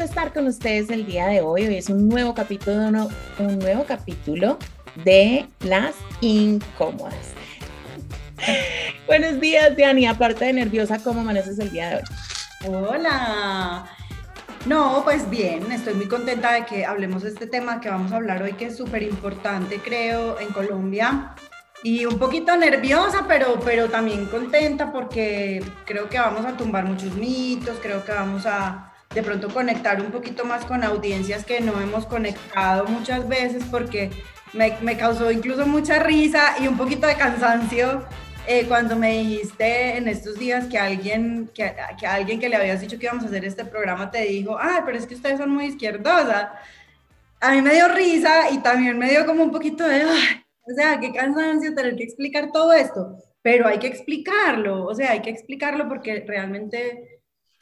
Estar con ustedes el día de hoy. Hoy es un nuevo capítulo, un nuevo capítulo de las incómodas. Buenos días, Diani. Aparte de nerviosa, ¿cómo amaneces el día de hoy? Hola. No, pues bien, estoy muy contenta de que hablemos de este tema que vamos a hablar hoy, que es súper importante, creo, en Colombia. Y un poquito nerviosa, pero, pero también contenta porque creo que vamos a tumbar muchos mitos, creo que vamos a de pronto conectar un poquito más con audiencias que no hemos conectado muchas veces porque me, causó incluso mucha risa y un poquito de cansancio eh, cuando me dijiste en estos días que alguien que, alguien que le habías dicho que íbamos a hacer este programa te dijo, ah, pero es que ustedes son muy izquierdosas. A mí me dio risa y también me dio como un poquito de, o sea, qué cansancio tener que explicar todo esto, pero hay que explicarlo, o sea, hay que explicarlo porque realmente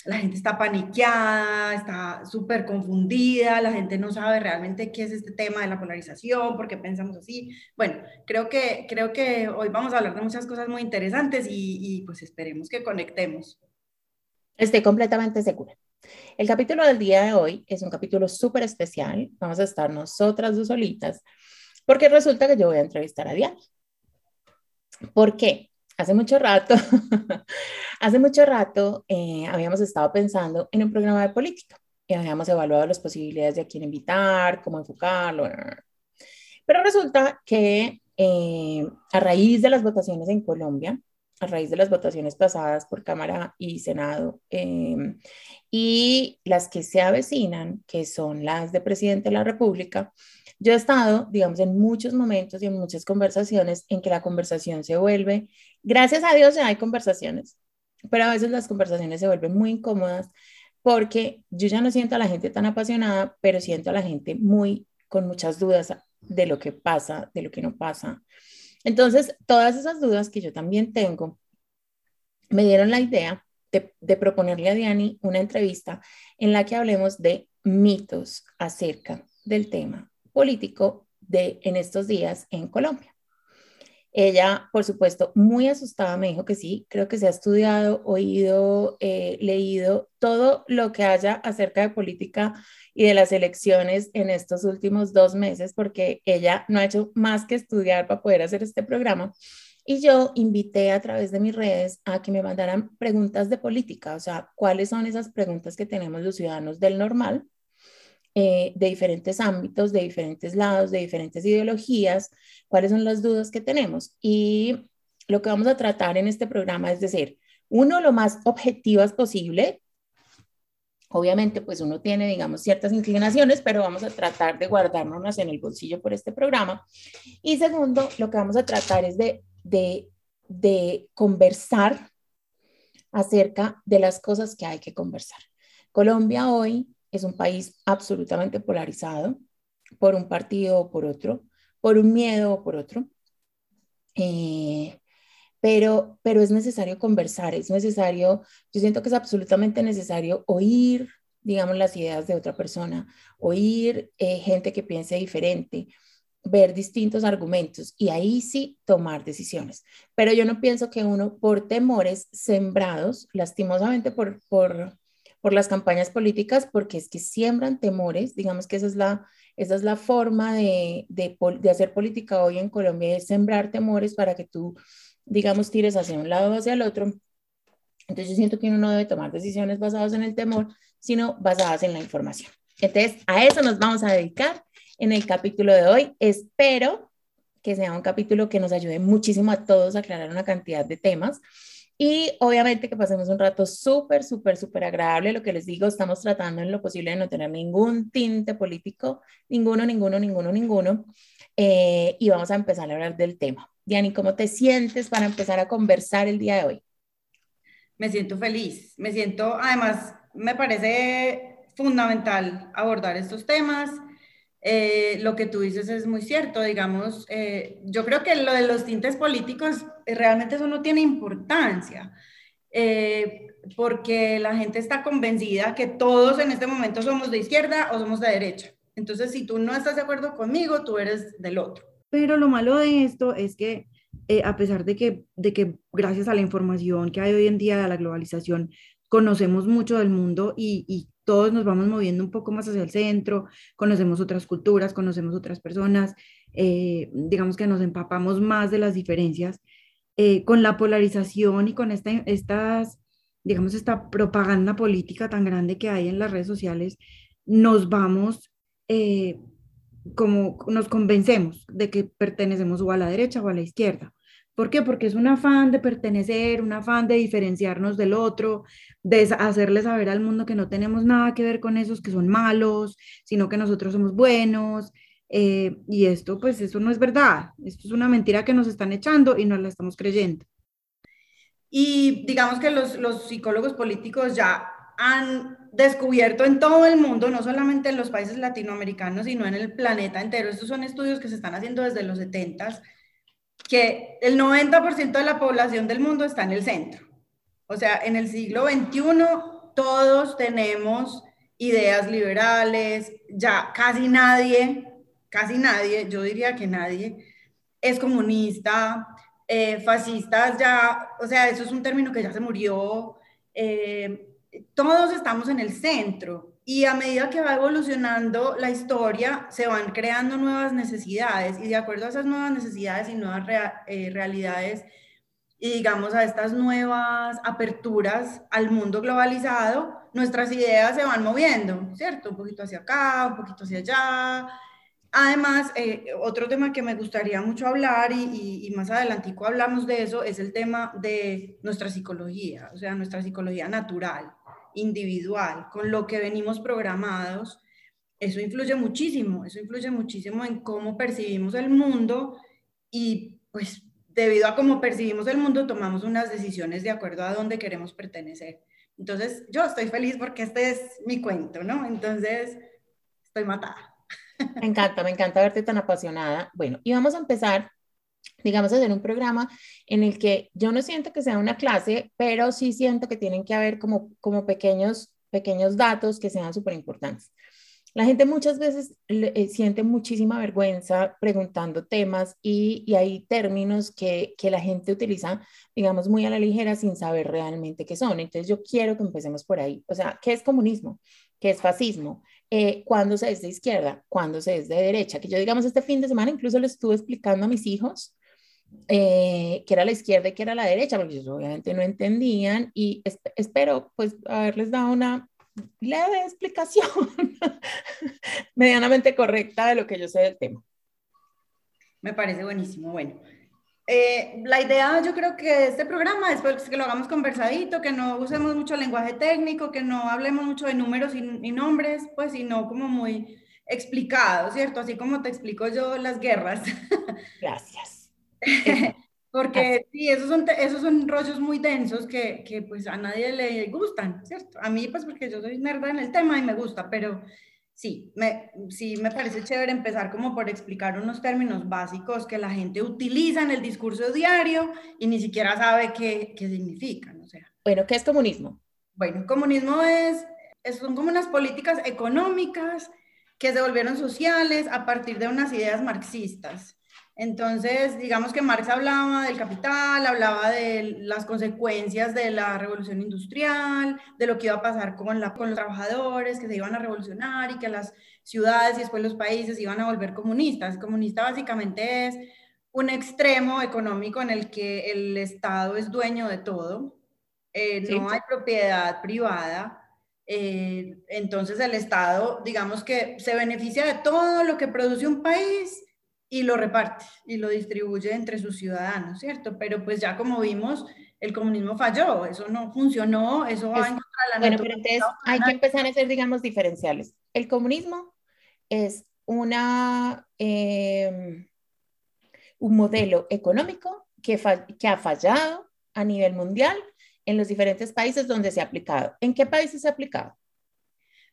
la gente está paniqueada, está súper confundida, la gente no sabe realmente qué es este tema de la polarización, por qué pensamos así. Bueno, creo que, creo que hoy vamos a hablar de muchas cosas muy interesantes y, pues esperemos que conectemos. Estoy completamente segura. El capítulo del día de hoy es un capítulo súper especial. Vamos a estar nosotras dos solitas porque resulta que yo voy a entrevistar a Diana. ¿Por qué? Hace mucho rato, hace mucho rato eh, habíamos estado pensando en un programa de política y habíamos evaluado las posibilidades de a quién invitar, cómo enfocarlo. Pero resulta que eh, a raíz de las votaciones en Colombia, a raíz de las votaciones pasadas por Cámara y Senado eh, y las que se avecinan, que son las de Presidente de la República, yo he estado, digamos, en muchos momentos y en muchas conversaciones en que la conversación se vuelve, gracias a Dios ya hay conversaciones, pero a veces las conversaciones se vuelven muy incómodas porque yo ya no siento a la gente tan apasionada, pero siento a la gente muy con muchas dudas de lo que pasa, de lo que no pasa. Entonces, todas esas dudas que yo también tengo me dieron la idea de, de, proponerle a Diani una entrevista en la que hablemos de mitos acerca del tema político de en estos días en Colombia. Ella, por supuesto, muy asustada, me dijo que sí, creo que se ha estudiado, oído, eh, leído todo lo que haya acerca de política y de las elecciones en estos últimos dos meses, porque ella no ha hecho más que estudiar para poder hacer este programa. Y yo invité a través de mis redes a que me mandaran preguntas de política, o sea, cuáles son esas preguntas que tenemos los ciudadanos del normal eh, de diferentes ámbitos, de diferentes lados, de diferentes ideologías, cuáles son las dudas que tenemos. Y lo que vamos a tratar en este programa es decir, uno, lo más objetivas posible. Obviamente, pues uno tiene, digamos, ciertas inclinaciones, pero vamos a tratar de guardárnoslas en el bolsillo por este programa. Y segundo, lo que vamos a tratar es de, de, de conversar acerca de las cosas que hay que conversar. Colombia hoy es un país absolutamente polarizado por un partido o por otro, por un miedo o por otro. Eh, pero, pero es necesario conversar, es necesario, yo siento que es absolutamente necesario oír, digamos, las ideas de otra persona, oír eh, gente que piense diferente, ver distintos argumentos y ahí sí tomar decisiones. Pero yo no pienso que uno por temores sembrados, lastimosamente por, por, por las campañas políticas porque es que siembran temores, digamos que esa es la, esa es la forma de, de, de hacer política hoy en Colombia, es sembrar temores para que tú, digamos, tires hacia un lado o hacia el otro. Entonces yo siento que uno no debe tomar decisiones basadas en el temor, sino basadas en la información. Entonces, a eso nos vamos a dedicar en el capítulo de hoy. Espero que sea un capítulo que nos ayude muchísimo a todos a aclarar una cantidad de temas. Y obviamente que pasemos un rato súper, súper, súper agradable. Lo que les digo, estamos tratando en lo posible de no tener ningún tinte político, ninguno, ninguno, ninguno, ninguno. Eh, y vamos a empezar a hablar del tema. Diani, ¿cómo te sientes para empezar a conversar el día de hoy? Me siento feliz, me siento, además, me parece fundamental abordar estos temas eh, lo que tú dices es muy cierto, digamos, eh, yo creo que lo de los tintes políticos eh, realmente eso no tiene importancia, porque la gente está convencida que todos en este momento somos de izquierda o somos de derecha. Entonces, si tú no estás de acuerdo conmigo, tú eres del otro. Pero lo malo de esto es que a pesar de que, gracias a la información que hay hoy en día, a la globalización, conocemos mucho del mundo y todos nos vamos moviendo un poco más hacia el centro, conocemos otras culturas, conocemos otras personas, eh, digamos que nos empapamos más de las diferencias. Eh, con la polarización y con esta, estas, digamos, esta propaganda política tan grande que hay en las redes sociales, nos vamos, eh, como nos convencemos de que pertenecemos o a la derecha o a la izquierda. ¿Por qué? Porque es un afán de pertenecer, un afán de diferenciarnos del otro, de hacerle saber al mundo que no tenemos nada que ver con esos que son malos, sino que nosotros somos buenos. Eh, y esto, pues, eso no es verdad. Esto es una mentira que nos están echando y nos la estamos creyendo. Y digamos que los, los psicólogos políticos ya han descubierto en todo el mundo, no solamente en los países latinoamericanos, sino en el planeta entero. Estos son estudios que se están haciendo desde los 70 que el 90% de la población del mundo está en el centro. O sea, en el siglo XXI todos tenemos ideas liberales, ya casi nadie, casi nadie, yo diría que nadie, es comunista, eh, fascistas ya, o sea, eso es un término que ya se murió, eh, todos estamos en el centro y a medida que va evolucionando la historia, se van creando nuevas necesidades y de acuerdo a esas nuevas necesidades y nuevas eh, realidades y digamos a estas nuevas aperturas al mundo globalizado, nuestras ideas se van moviendo, ¿cierto? Un poquito hacia acá, un poquito hacia allá. Además, eh, otro tema que me gustaría mucho hablar y, y, más adelantico hablamos de eso es el tema de nuestra psicología, o sea, nuestra psicología natural individual, con lo que venimos programados, eso influye muchísimo, eso influye muchísimo en cómo percibimos el mundo y pues debido a cómo percibimos el mundo tomamos unas decisiones de acuerdo a dónde queremos pertenecer. Entonces yo estoy feliz porque este es mi cuento, ¿no? Entonces estoy matada. Me encanta, me encanta verte tan apasionada. Bueno, y vamos a empezar digamos, hacer un programa en el que yo no siento que sea una clase, pero sí siento que tienen que haber como, como pequeños, pequeños datos que sean súper importantes. La gente muchas veces eh, siente muchísima vergüenza preguntando temas y, y hay términos que, que, la gente utiliza, digamos, muy a la ligera sin saber realmente qué son. Entonces yo quiero que empecemos por ahí. O sea, ¿qué es comunismo? ¿Qué es fascismo? Eh, ¿Cuándo se es de izquierda? ¿Cuándo se es de derecha? Que yo, digamos, este fin de semana incluso le estuve explicando a mis hijos eh, que era la izquierda y que era la derecha, porque ellos obviamente no entendían y espero pues haberles dado una leve explicación medianamente correcta de lo que yo sé del tema. Me parece buenísimo. Bueno, eh, la idea yo creo que este programa es que lo hagamos conversadito, que no usemos mucho lenguaje técnico, que no hablemos mucho de números y, y nombres, pues sino como muy explicado, ¿cierto? Así como te explico yo las guerras. Gracias. Porque sí, esos son, esos son rollos muy densos que, que, pues a nadie le gustan, ¿cierto? A mí pues porque yo soy nerda en el tema y me gusta, pero sí, me, sí me parece chévere empezar como por explicar unos términos básicos que la gente utiliza en el discurso diario y ni siquiera sabe qué, qué significan, o sea. Bueno, ¿qué es comunismo? Bueno, comunismo es, son como unas políticas económicas que se volvieron sociales a partir de unas ideas marxistas. Entonces, digamos que Marx hablaba del capital, hablaba de las consecuencias de la revolución industrial, de lo que iba a pasar con, la, con los trabajadores, que se iban a revolucionar y que las ciudades y después los países iban a volver comunistas. Comunista básicamente es un extremo económico en el que el Estado es dueño de todo, eh, no hay propiedad privada. Eh, entonces el Estado, digamos que se beneficia de todo lo que produce un país y lo reparte y lo distribuye entre sus ciudadanos, ¿cierto? Pero pues ya como vimos, el comunismo falló, eso no funcionó, eso va en contra de la Bueno, pero entonces hay que empezar a ser, digamos, diferenciales. El comunismo es una, em, un modelo económico que, que ha fallado a nivel mundial en los diferentes países donde se ha aplicado. ¿En qué países se ha aplicado?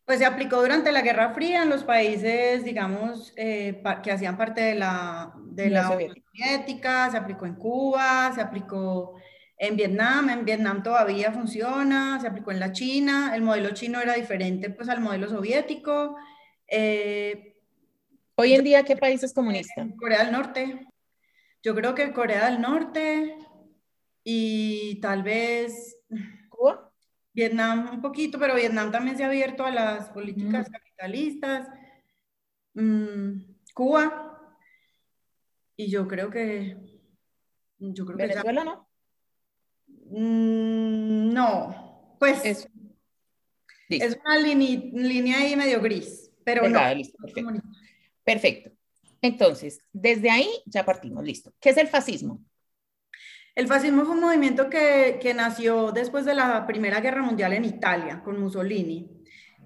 Pues se aplicó durante la Guerra Fría en los países, digamos, eh, que hacían parte de la, de la, Soviética, se aplicó en Cuba, se aplicó en Vietnam, en Vietnam todavía funciona, se aplicó en la China, el modelo chino era diferente pues al modelo soviético. Eh, Hoy en día, ¿qué país es comunista? Corea del Norte. Yo creo que Corea del Norte y tal vez... Vietnam un poquito, pero Vietnam también se ha abierto a las políticas capitalistas. Mm, Cuba. Y yo creo que... Yo creo Venezuela no. Mm, no, pues es, es una línea ahí medio gris, pero no. perfecto. Entonces, desde ahí ya partimos, listo. ¿Qué es el fascismo? El fascismo fue un movimiento que, que, nació después de la Primera Guerra Mundial en Italia, con Mussolini,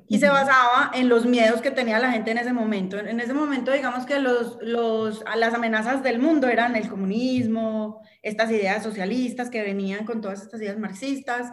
y se basaba en los miedos que tenía la gente en ese momento. En ese momento, digamos que los, los, las amenazas del mundo eran el comunismo, estas ideas socialistas que venían con todas estas ideas marxistas,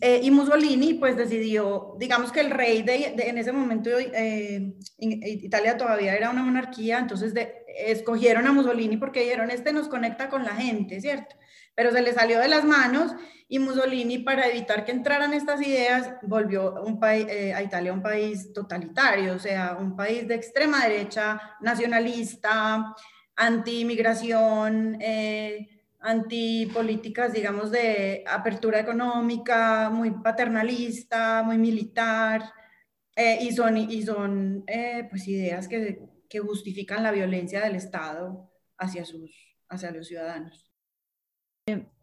eh, y Mussolini pues decidió, digamos que el rey de, en ese momento, eh, Italia todavía era una monarquía, entonces escogieron a Mussolini porque dijeron, este nos conecta con la gente, ¿cierto? Pero se le salió de las manos y Mussolini para evitar que entraran estas ideas volvió un eh, a Italia un país totalitario, o sea, un país de extrema derecha, nacionalista, anti-inmigración, eh, antipolíticas, digamos, de apertura económica, muy paternalista, muy militar, eh, y son, y son eh, pues ideas que, que, justifican la violencia del Estado hacia, sus, hacia los ciudadanos.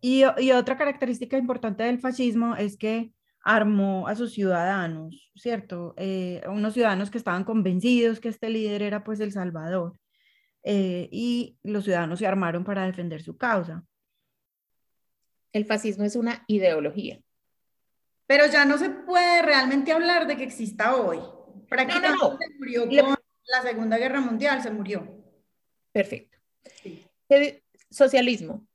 Y, y, otra característica importante del fascismo es que armó a sus ciudadanos, ¿cierto? Eh, unos ciudadanos que estaban convencidos que este líder era pues el Salvador. Eh, y los ciudadanos se armaron para defender su causa. El fascismo es una ideología. Pero ya no se puede realmente hablar de que exista hoy. Prácticamente no, se murió con la Segunda Guerra Mundial, se murió. Perfecto. Socialismo.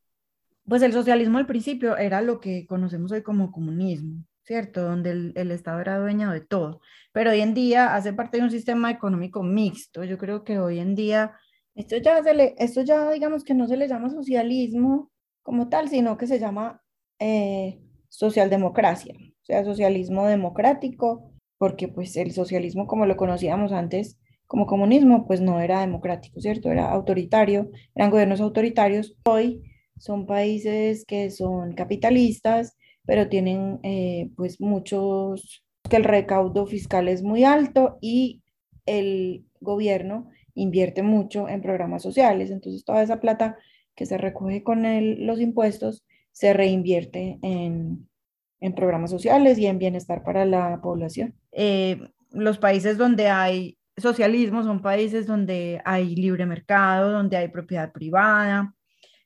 Pues el socialismo al principio era lo que conocemos hoy como comunismo, ¿cierto? Donde el, el, Estado era dueño de todo. Pero hoy en día hace parte de un sistema económico mixto. Yo creo que hoy en día esto ya, se le, esto ya digamos que no se le llama socialismo como tal, sino que se llama eh, socialdemocracia, o sea, socialismo democrático, porque pues el socialismo como lo conocíamos antes como comunismo, pues no era democrático, ¿cierto? Era autoritario, eran gobiernos autoritarios. Hoy son países que son capitalistas, pero tienen eh, pues muchos, que el recaudo fiscal es muy alto y el gobierno invierte mucho en programas sociales. Entonces, toda esa plata que se recoge con los impuestos se reinvierte en, programas sociales y en bienestar para la población. Eh, los países donde hay socialismo son países donde hay libre mercado, donde hay propiedad privada,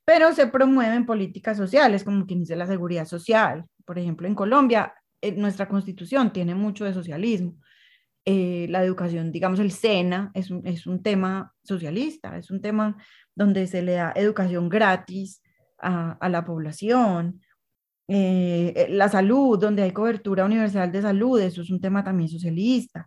pero se promueven políticas sociales, como quien dice la seguridad social. Por ejemplo, en Colombia, eh, nuestra constitución tiene mucho de socialismo. Eh, la educación, digamos, el SENA es un, es un, tema socialista, es un tema donde se le da educación gratis a, la población. Eh, eh, la salud, donde hay cobertura universal de salud, eso es un tema también socialista.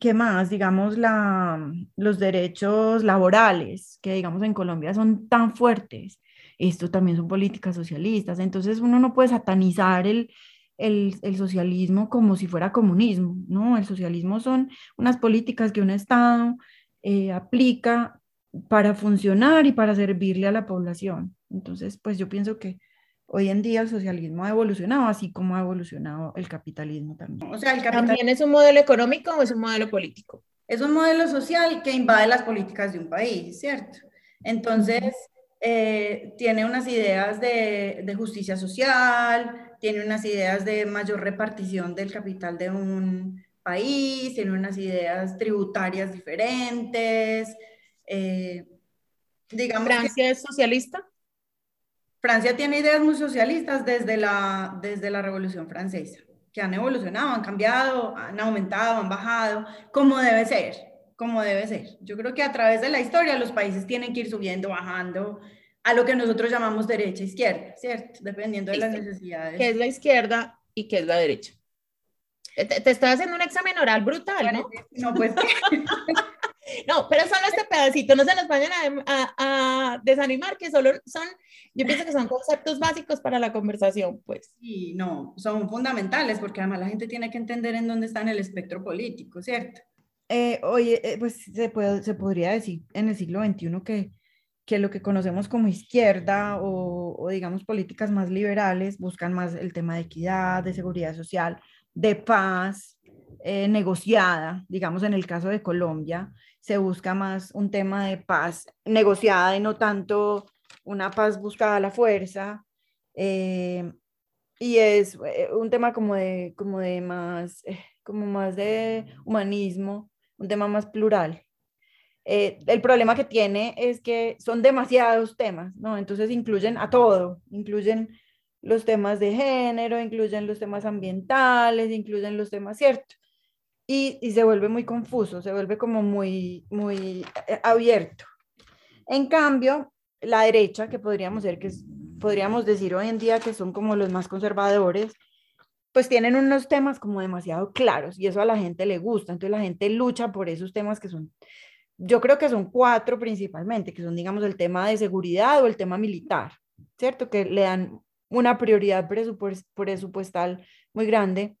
¿Qué más? Digamos, la, los derechos laborales, que digamos en Colombia son tan fuertes. Esto también son políticas socialistas. Entonces uno no puede satanizar el, el, socialismo como si fuera comunismo, ¿no? El socialismo son unas políticas que un Estado eh, aplica para funcionar y para servirle a la población. Entonces, pues yo pienso que hoy en día el socialismo ha evolucionado, así como ha evolucionado el capitalismo también. O sea, el capitalismo ¿También es un modelo económico o es un modelo político? Es un modelo social que invade las políticas de un país, ¿cierto? Entonces, eh, tiene unas ideas de, de justicia social, tiene unas ideas de mayor repartición del capital de un país, tiene unas ideas tributarias diferentes. Eh, digamos ¿Francia es socialista? Francia tiene ideas muy socialistas desde la, desde la Revolución Francesa, que han evolucionado, han cambiado, han aumentado, han bajado, como debe ser, como debe ser. Yo creo que a través de la historia los países tienen que ir subiendo, bajando, a lo que nosotros llamamos derecha izquierda, ¿cierto? Dependiendo de las necesidades. ¿Qué es la izquierda y qué es la derecha? Te, te estás haciendo un examen oral brutal, ¿no? No, pues. no, pero solo este pedacito, no se nos vayan a, a, desanimar, que solo son, yo pienso que son conceptos básicos para la conversación, pues. Sí, no, son fundamentales, porque además la gente tiene que entender en dónde está en el espectro político, ¿cierto? Eh, oye, eh, pues se, puede, se podría decir en el siglo XXI que que lo que conocemos como izquierda o, digamos políticas más liberales buscan más el tema de equidad, de seguridad social, de paz eh, negociada, digamos en el caso de Colombia, se busca más un tema de paz negociada y no tanto una paz buscada a la fuerza. Eh, y es eh, un tema como de, como de más, como más de humanismo, un tema más plural. Eh, el problema que tiene es que son demasiados temas, ¿no? Entonces incluyen a todo, incluyen los temas de género, incluyen los temas ambientales, incluyen los temas, ¿cierto? Y, se vuelve muy confuso, se vuelve como muy, muy eh, abierto. En cambio, la derecha, que podríamos, ser, que podríamos decir hoy en día que son como los más conservadores, pues tienen unos temas como demasiado claros y eso a la gente le gusta, entonces la gente lucha por esos temas que son yo creo que son cuatro principalmente, que son, digamos, el tema de seguridad o el tema militar, ¿cierto? Que le dan una prioridad presupuestal muy grande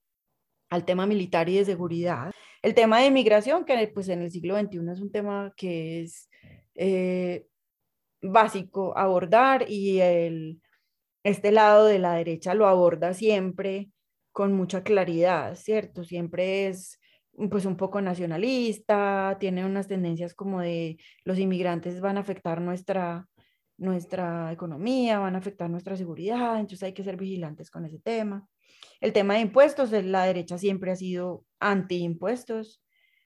al tema militar y de seguridad. El tema de inmigración, que pues en el siglo XXI es un tema que es eh, básico abordar y el, este lado de la derecha lo aborda siempre con mucha claridad, ¿cierto? Siempre es pues un poco nacionalista, tiene unas tendencias como de los inmigrantes van a afectar nuestra, nuestra economía, van a afectar nuestra seguridad, entonces hay que ser vigilantes con ese tema. El tema de impuestos, la derecha siempre ha sido anti-impuestos,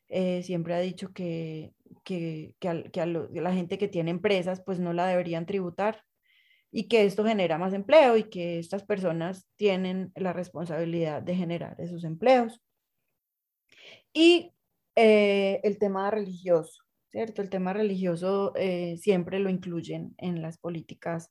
eh, siempre ha dicho que, que, que, la gente que tiene empresas pues no la deberían tributar y que esto genera más empleo y que estas personas tienen la responsabilidad de generar esos empleos. Y eh, el tema religioso, ¿cierto? El tema religioso eh, siempre lo incluyen en las políticas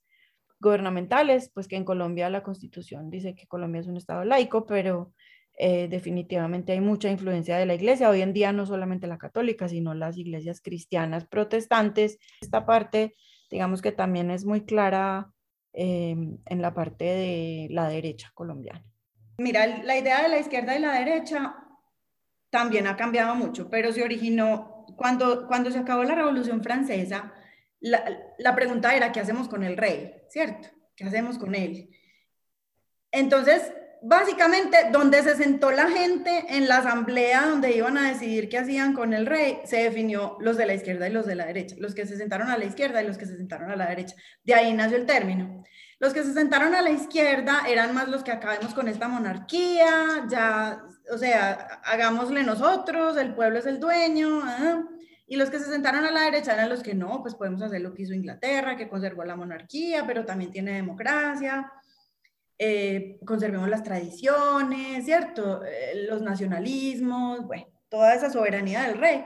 gubernamentales, pues que en Colombia la constitución dice que Colombia es un estado laico, pero eh, definitivamente hay mucha influencia de la iglesia. Hoy en día no solamente la católica, sino las iglesias cristianas protestantes. Esta parte, digamos que también es muy clara en la parte de la derecha colombiana. Mira, la idea de la izquierda y la derecha también ha cambiado mucho, pero se originó cuando, cuando se acabó la Revolución Francesa, la, la pregunta era, ¿qué hacemos con el rey? ¿Cierto? ¿Qué hacemos con él? Entonces, básicamente, donde se sentó la gente en la asamblea donde iban a decidir qué hacían con el rey, se definió los de la izquierda y los de la derecha, los que se sentaron a la izquierda y los que se sentaron a la derecha. De ahí nació el término. Los que se sentaron a la izquierda eran más los que acabemos con esta monarquía, ya o sea, hagámosle nosotros, el pueblo es el dueño, y los que se sentaron a la derecha eran los que no, pues podemos hacer lo que hizo Inglaterra, que conservó la monarquía, pero también tiene democracia, eh, conservemos las tradiciones, ¿cierto? Eh, los nacionalismos, bueno, toda esa soberanía del rey.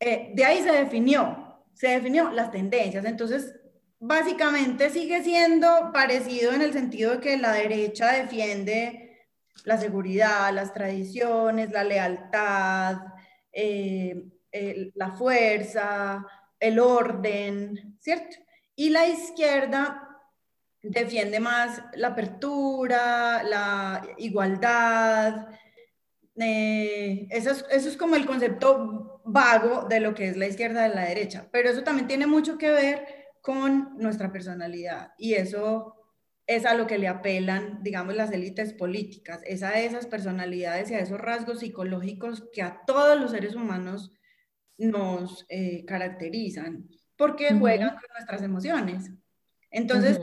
Eh, de ahí se definió, se definió las tendencias. Entonces, básicamente sigue siendo parecido en el sentido de que la derecha defiende la seguridad, las tradiciones, la lealtad, eh, la fuerza, el orden, ¿cierto? Y la izquierda defiende más la apertura, la igualdad. Eh, eso, es, eso es como el concepto vago de lo que es la izquierda de la derecha, pero eso también tiene mucho que ver con nuestra personalidad y eso es a lo que le apelan, digamos, las élites políticas, es a esas personalidades y a esos rasgos psicológicos que a todos los seres humanos nos eh, caracterizan, porque juegan con nuestras emociones. Entonces,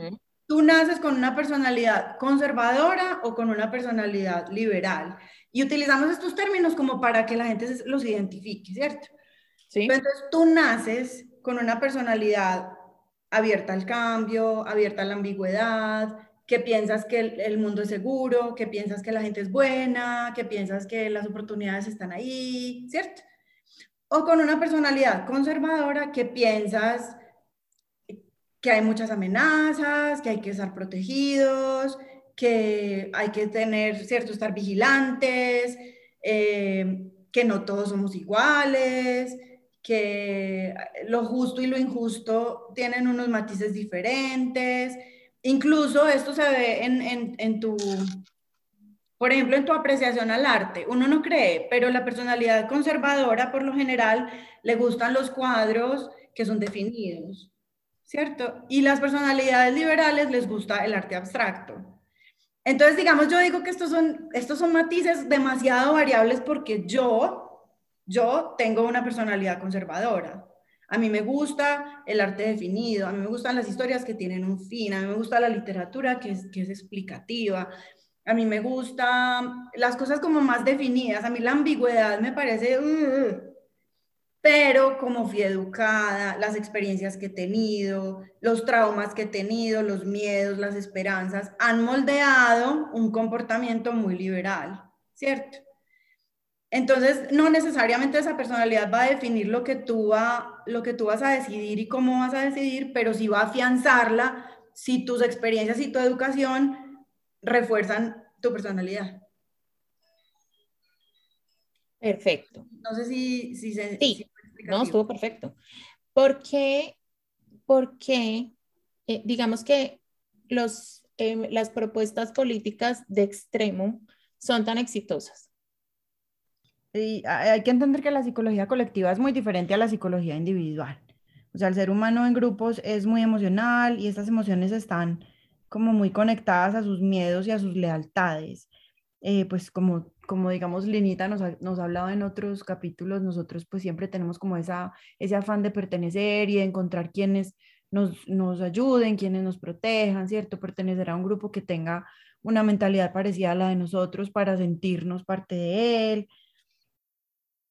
tú naces con una personalidad conservadora o con una personalidad liberal. Y utilizamos estos términos como para que la gente los identifique, ¿cierto? Sí. Entonces, tú naces con una personalidad abierta al cambio, abierta a la ambigüedad, que piensas que el, mundo es seguro, que piensas que la gente es buena, que piensas que las oportunidades están ahí, ¿cierto? O con una personalidad conservadora que piensas que hay muchas amenazas, que hay que estar protegidos, que hay que tener, ¿cierto?, estar vigilantes, eh, que no todos somos iguales, que lo justo y lo injusto tienen unos matices diferentes. Incluso esto se ve en, en, tu, por ejemplo, en tu apreciación al arte. Uno no cree, pero la personalidad conservadora por lo general le gustan los cuadros que son definidos, ¿cierto? Y las personalidades liberales les gusta el arte abstracto. Entonces, digamos, yo digo que estos son, estos son matices demasiado variables porque yo, yo tengo una personalidad conservadora. A mí me gusta el arte definido, a mí me gustan las historias que tienen un fin, a mí me gusta la literatura que es, que es explicativa, a mí me gusta las cosas como más definidas, a mí la ambigüedad me parece... Uh, pero como fui educada, las experiencias que he tenido, los traumas que he tenido, los miedos, las esperanzas, han moldeado un comportamiento muy liberal, ¿cierto? Entonces, no necesariamente esa personalidad va a definir lo que tú, va, lo que tú vas a decidir y cómo vas a decidir, pero sí va a afianzarla si tus experiencias y tu educación refuerzan tu personalidad. Perfecto. No sé si, si se... Sí, no, estuvo perfecto. ¿Por qué, porque, eh, digamos que los, em, las propuestas políticas de extremo son tan exitosas? Hay que entender que la psicología colectiva es muy diferente a la psicología individual. O sea, el ser humano en grupos es muy emocional y estas emociones están como muy conectadas a sus miedos y a sus lealtades. Eh, pues como como digamos Linita nos ha, nos hablado en otros capítulos, nosotros pues siempre tenemos como esa, ese afán de pertenecer y de encontrar quienes nos, nos ayuden, quienes nos protejan, ¿cierto? Pertenecer a un grupo que tenga una mentalidad parecida a la de nosotros para sentirnos parte de él.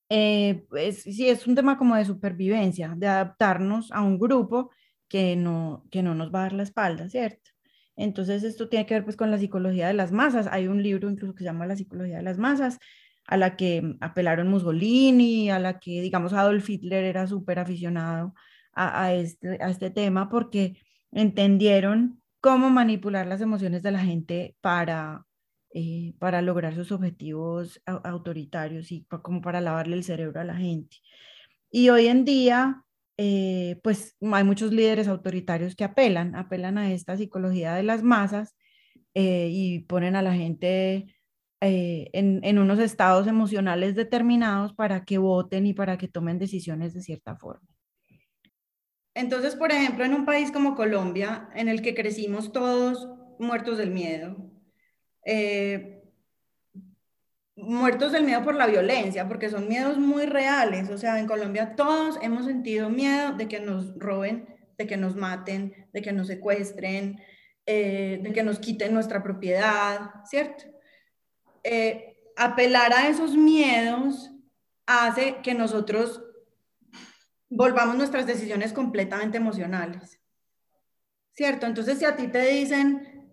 Eh, pues, sí, es un tema como de supervivencia, de adaptarnos a un grupo que no, que no nos va a dar la espalda, ¿cierto? Entonces, esto tiene que ver pues con la psicología de las masas. Hay un libro incluso que se llama La psicología de las masas, a la que apelaron Mussolini, a la que, digamos, Adolf Hitler era súper aficionado a, este, a este tema porque entendieron cómo manipular las emociones de la gente para, eh, para lograr sus objetivos autoritarios y como para lavarle el cerebro a la gente. Y hoy en día eh, pues hay muchos líderes autoritarios que apelan, apelan a esta psicología de las masas eh, y ponen a la gente eh, en, en, unos estados emocionales determinados para que voten y para que tomen decisiones de cierta forma. Entonces, por ejemplo, en un país como Colombia, en el que crecimos todos muertos del miedo, muertos del miedo por la violencia, porque son miedos muy reales. O sea, en Colombia todos hemos sentido miedo de que nos roben, de que nos maten, de que nos secuestren, eh, de que nos quiten nuestra propiedad, ¿cierto? Eh, apelar a esos miedos hace que nosotros volvamos nuestras decisiones completamente emocionales, ¿cierto? Entonces, si a ti te dicen,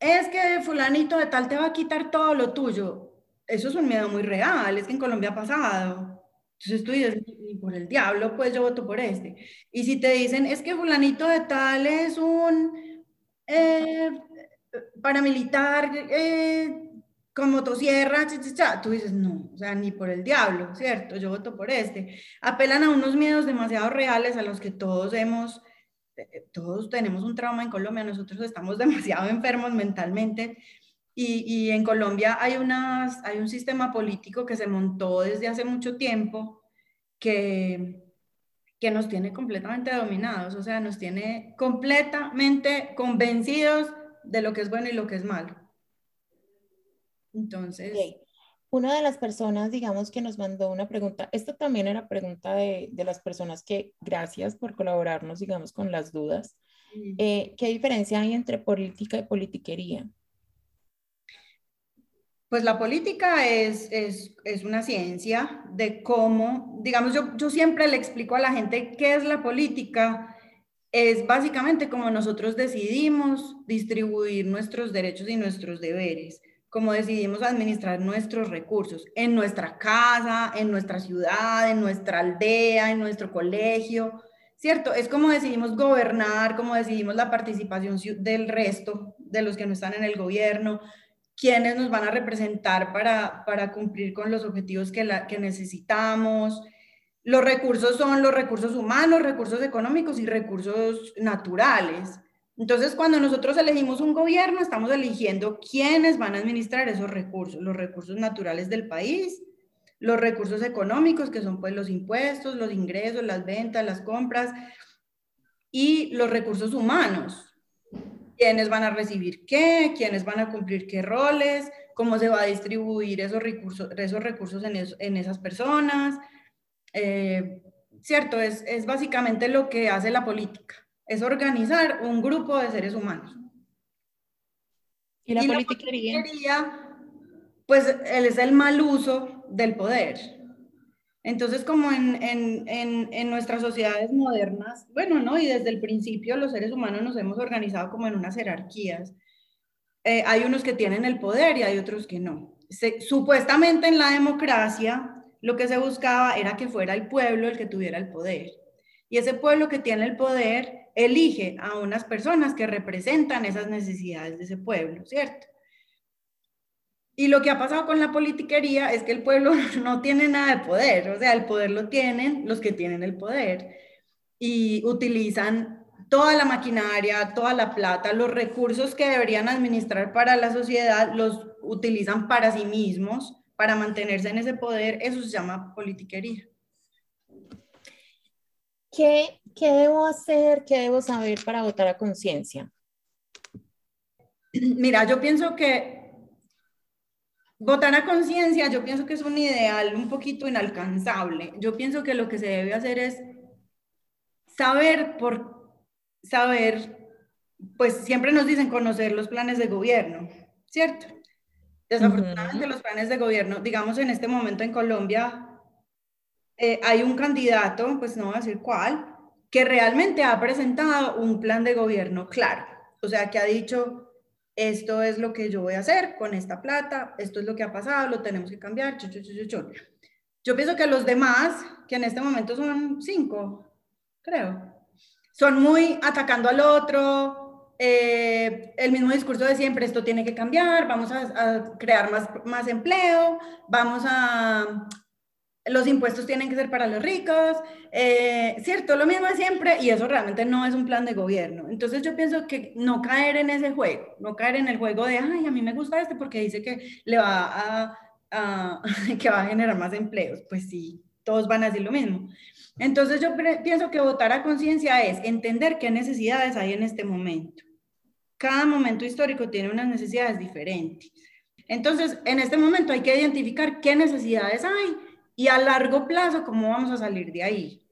es que fulanito de tal te va a quitar todo lo tuyo, eso es un miedo muy real, es que en Colombia ha pasado. Entonces tú dices, ni por el diablo, pues yo voto por este. Y si te dicen, es que fulanito de tal es un eh, paramilitar eh, con motosierra, tú dices, no, o sea, ni por el diablo, ¿cierto? Yo voto por este. Apelan a unos miedos demasiado reales a los que todos hemos, eh, todos tenemos un trauma en Colombia, nosotros estamos demasiado enfermos mentalmente y, en Colombia hay, unas, hay un sistema político que se montó desde hace mucho tiempo que, que nos tiene completamente dominados, o sea, nos tiene completamente convencidos de lo que es bueno y lo que es malo. Entonces... Una de las personas, digamos, que nos mandó una pregunta, esto también era pregunta de, de las personas que, gracias por colaborarnos, digamos, con las dudas. Eh, ¿Qué diferencia hay entre política y politiquería? Pues la política es, es, es, una ciencia de cómo, digamos, yo, yo siempre le explico a la gente qué es la política. Es básicamente como nosotros decidimos distribuir nuestros derechos y nuestros deberes, como decidimos administrar nuestros recursos en nuestra casa, en nuestra ciudad, en nuestra aldea, en nuestro colegio, ¿cierto? Es como decidimos gobernar, como decidimos la participación del resto de los que no están en el gobierno, quiénes nos van a representar para, para cumplir con los objetivos que, que necesitamos. Los recursos son los recursos humanos, recursos económicos y recursos naturales. Entonces, cuando nosotros elegimos un gobierno, estamos eligiendo quiénes van a administrar esos recursos, los recursos naturales del país, los recursos económicos, que son pues los impuestos, los ingresos, las ventas, las compras, y los recursos humanos. ¿Quiénes van a recibir qué? ¿Quiénes van a cumplir qué roles? ¿Cómo se va a distribuir esos recursos, esos recursos en, en esas personas? Eh, cierto, es, es básicamente lo que hace la política, es organizar un grupo de seres humanos. ¿Y la, politiquería? Pues es el mal uso del poder. Entonces, como en, en, en, nuestras sociedades modernas, bueno, ¿no? Y desde el principio los seres humanos nos hemos organizado como en unas jerarquías. Eh, hay unos que tienen el poder y hay otros que no. supuestamente en la democracia lo que se buscaba era que fuera el pueblo el que tuviera el poder. Y ese pueblo que tiene el poder elige a unas personas que representan esas necesidades de ese pueblo, ¿cierto? Y lo que ha pasado con la politiquería es que el pueblo no tiene nada de poder, o sea, el poder lo tienen los que tienen el poder y utilizan toda la maquinaria, toda la plata, los recursos que deberían administrar para la sociedad, los utilizan para sí mismos para mantenerse en ese poder, eso se llama politiquería. ¿Qué, ¿Qué debo hacer, qué debo saber para votar a conciencia? Mira, yo pienso que votar a conciencia, yo pienso que es un ideal un poquito inalcanzable. Yo pienso que lo que se debe hacer es saber por saber, pues siempre nos dicen conocer los planes de gobierno, ¿cierto? Desafortunadamente los planes de gobierno, digamos en este momento en Colombia, eh, hay un candidato, pues no voy a decir cuál, que realmente ha presentado un plan de gobierno claro. O sea, que ha dicho, esto es lo que yo voy a hacer con esta plata, esto es lo que ha pasado, lo tenemos que cambiar. Yo pienso que los demás, que en este momento son cinco, creo, son muy atacando al otro, eh, el mismo discurso de siempre, esto tiene que cambiar, vamos a, crear más, más empleo, vamos a, los impuestos tienen que ser para los ricos, eh, cierto, lo mismo siempre, y eso realmente no es un plan de gobierno. Entonces yo pienso que no caer en ese juego, no caer en el juego de, ay, a mí me gusta este porque dice que le va a, a que va a generar más empleos, pues sí, todos van a decir lo mismo. Entonces yo pienso que votar a conciencia es entender qué necesidades hay en este momento cada momento histórico tiene unas necesidades diferentes. Entonces, en este momento hay que identificar qué necesidades hay y a largo plazo cómo vamos a salir de ahí.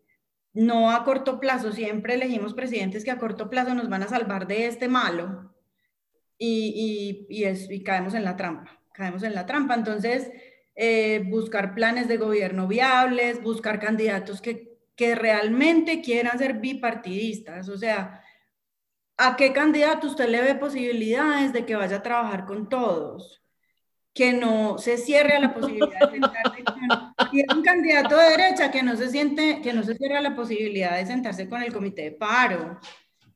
No a corto plazo, siempre elegimos presidentes que a corto plazo nos van a salvar de este malo y, y, caemos en la trampa, caemos en la trampa. Entonces, eh, buscar planes de gobierno viables, buscar candidatos que, que realmente quieran ser bipartidistas, o sea, ¿A qué candidato usted le ve posibilidades de que vaya a trabajar con todos? Que no se cierre a la posibilidad de sentarse con... Y es un candidato de derecha que no se siente, que no se cierre a la posibilidad de sentarse con el comité de paro,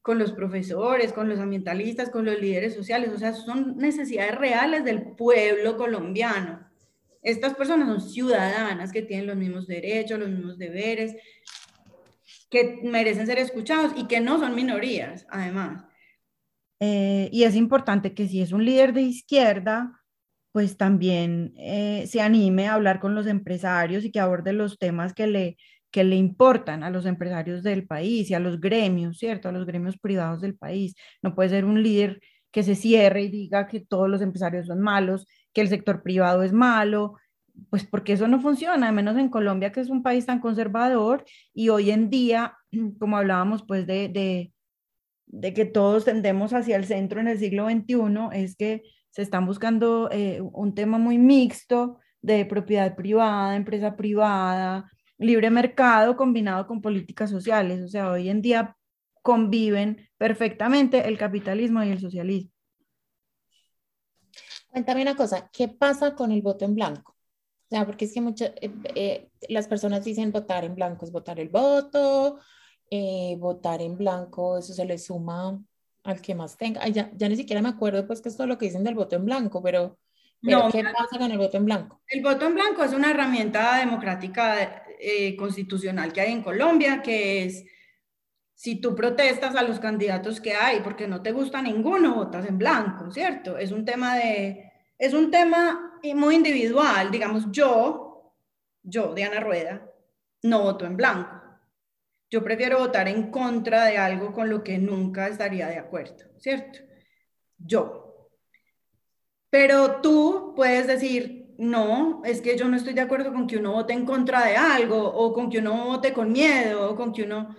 con los profesores, con los ambientalistas, con los líderes sociales. O sea, son necesidades reales del pueblo colombiano. Estas personas son ciudadanas que tienen los mismos derechos, los mismos deberes, que merecen ser escuchados y que no son minorías, además. Eh, y es importante que si es un líder de izquierda, pues también eh, se anime a hablar con los empresarios y que aborde los temas que le, que le importan a los empresarios del país y a los gremios, ¿cierto? A los gremios privados del país. No puede ser un líder que se cierre y diga que todos los empresarios son malos, que el sector privado es malo, pues porque eso no funciona, menos en Colombia, que es un país tan conservador y hoy en día, como hablábamos pues de, de, de que todos tendemos hacia el centro en el siglo XXI, es que se están buscando eh, un tema muy mixto de propiedad privada, empresa privada, libre mercado combinado con políticas sociales. O sea, hoy en día conviven perfectamente el capitalismo y el socialismo. Cuéntame una cosa, ¿qué pasa con el voto en blanco? O sea, porque es que muchas, eh, eh, las personas dicen votar en blanco es votar el voto, eh, votar en blanco, eso se le suma al que más tenga. ya, ya, ni siquiera me acuerdo pues que es todo lo que dicen del voto en blanco, pero, no, ¿qué pasa con el voto en blanco? El voto en blanco es una herramienta democrática constitucional que hay en Colombia, que es si tú protestas a los candidatos que hay porque no te gusta ninguno, votas en blanco, ¿cierto? Es un tema de, es un tema muy individual, digamos, yo, yo, Diana Rueda, no voto en blanco. Yo prefiero votar en contra de algo con lo que nunca estaría de acuerdo, ¿cierto? Yo. Pero tú puedes decir, no, es que yo no estoy de acuerdo con que uno vote en contra de algo o con que uno vote con miedo o con que uno...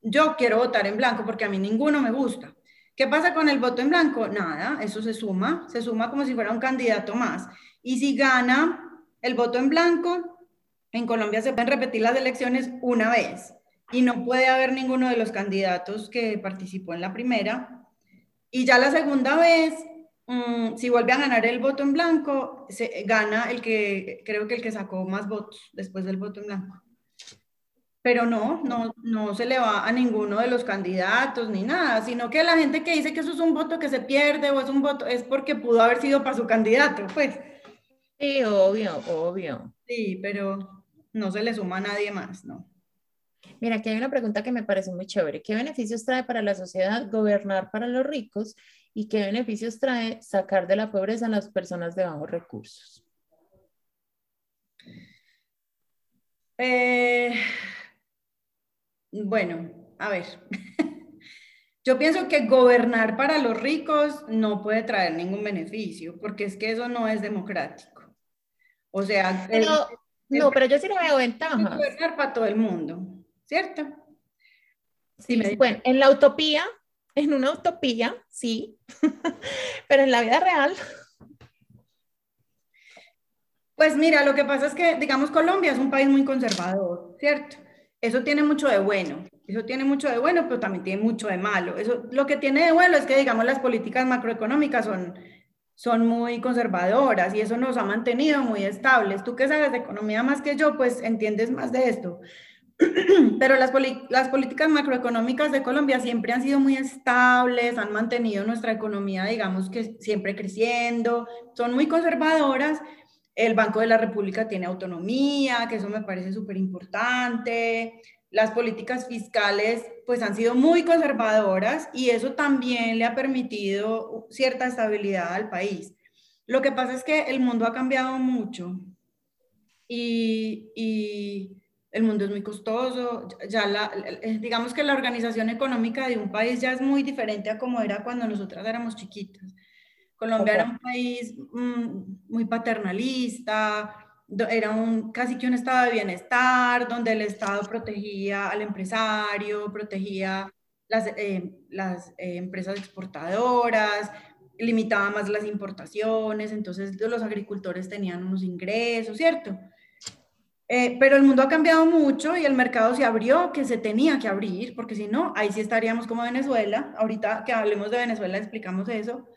Yo quiero votar en blanco porque a mí ninguno me gusta. ¿Qué pasa con el voto en blanco? Nada, eso se suma, se suma como si fuera un candidato más. Y si gana el voto en blanco, en Colombia se pueden repetir las elecciones una vez y no puede haber ninguno de los candidatos que participó en la primera. Y ya la segunda vez, mm, si vuelve a ganar el voto en blanco, se gana el que, creo que el que sacó más votos después del voto en blanco pero no, no, no se le va a ninguno de los candidatos ni nada, sino que la gente que dice que eso es un voto que se pierde o es un voto, es porque pudo haber sido para su candidato, pues. Sí, obvio, obvio. Sí, pero no se le suma a nadie más, ¿no? Mira, aquí hay una pregunta que me parece muy chévere. ¿Qué beneficios trae para la sociedad gobernar para los ricos y qué beneficios trae sacar de la pobreza a las personas de bajos recursos? Eh, bueno, a ver. Yo pienso que gobernar para los ricos no puede traer ningún beneficio, porque es que eso no es democrático. O sea, no, pero yo sí le veo ventajas. Gobernar para todo el mundo, ¿cierto? Sí, bueno, en la utopía, en una utopía, sí, pero en la vida real. Pues mira, lo que pasa es que, digamos, Colombia es un país muy conservador, ¿cierto? Eso tiene mucho de bueno, eso tiene mucho de bueno, pero también tiene mucho de malo. Eso, lo que tiene de bueno es que, digamos, las políticas macroeconómicas son, son muy conservadoras y eso nos ha mantenido muy estables. Tú que sabes de economía más que yo, pues entiendes más de esto. Pero las, las políticas macroeconómicas de Colombia siempre han sido muy estables, han mantenido nuestra economía, digamos que siempre creciendo, son muy conservadoras el Banco de la República tiene autonomía, que eso me parece súper importante. Las políticas fiscales pues han sido muy conservadoras y eso también le ha permitido cierta estabilidad al país. Lo que pasa es que el mundo ha cambiado mucho y, y el mundo es muy costoso. Ya la, digamos que la organización económica de un país ya es muy diferente a como era cuando nosotras éramos chiquitas. Colombia era un país mm, muy paternalista, era un, casi que un estado de bienestar, donde el Estado protegía al empresario, protegía las, eh, las eh, empresas exportadoras, limitaba más las importaciones, entonces los agricultores tenían unos ingresos, ¿cierto? Eh, pero el mundo ha cambiado mucho y el mercado se abrió, que se tenía que abrir, porque si no, ahí sí estaríamos como Venezuela. Ahorita que hablemos de Venezuela explicamos eso.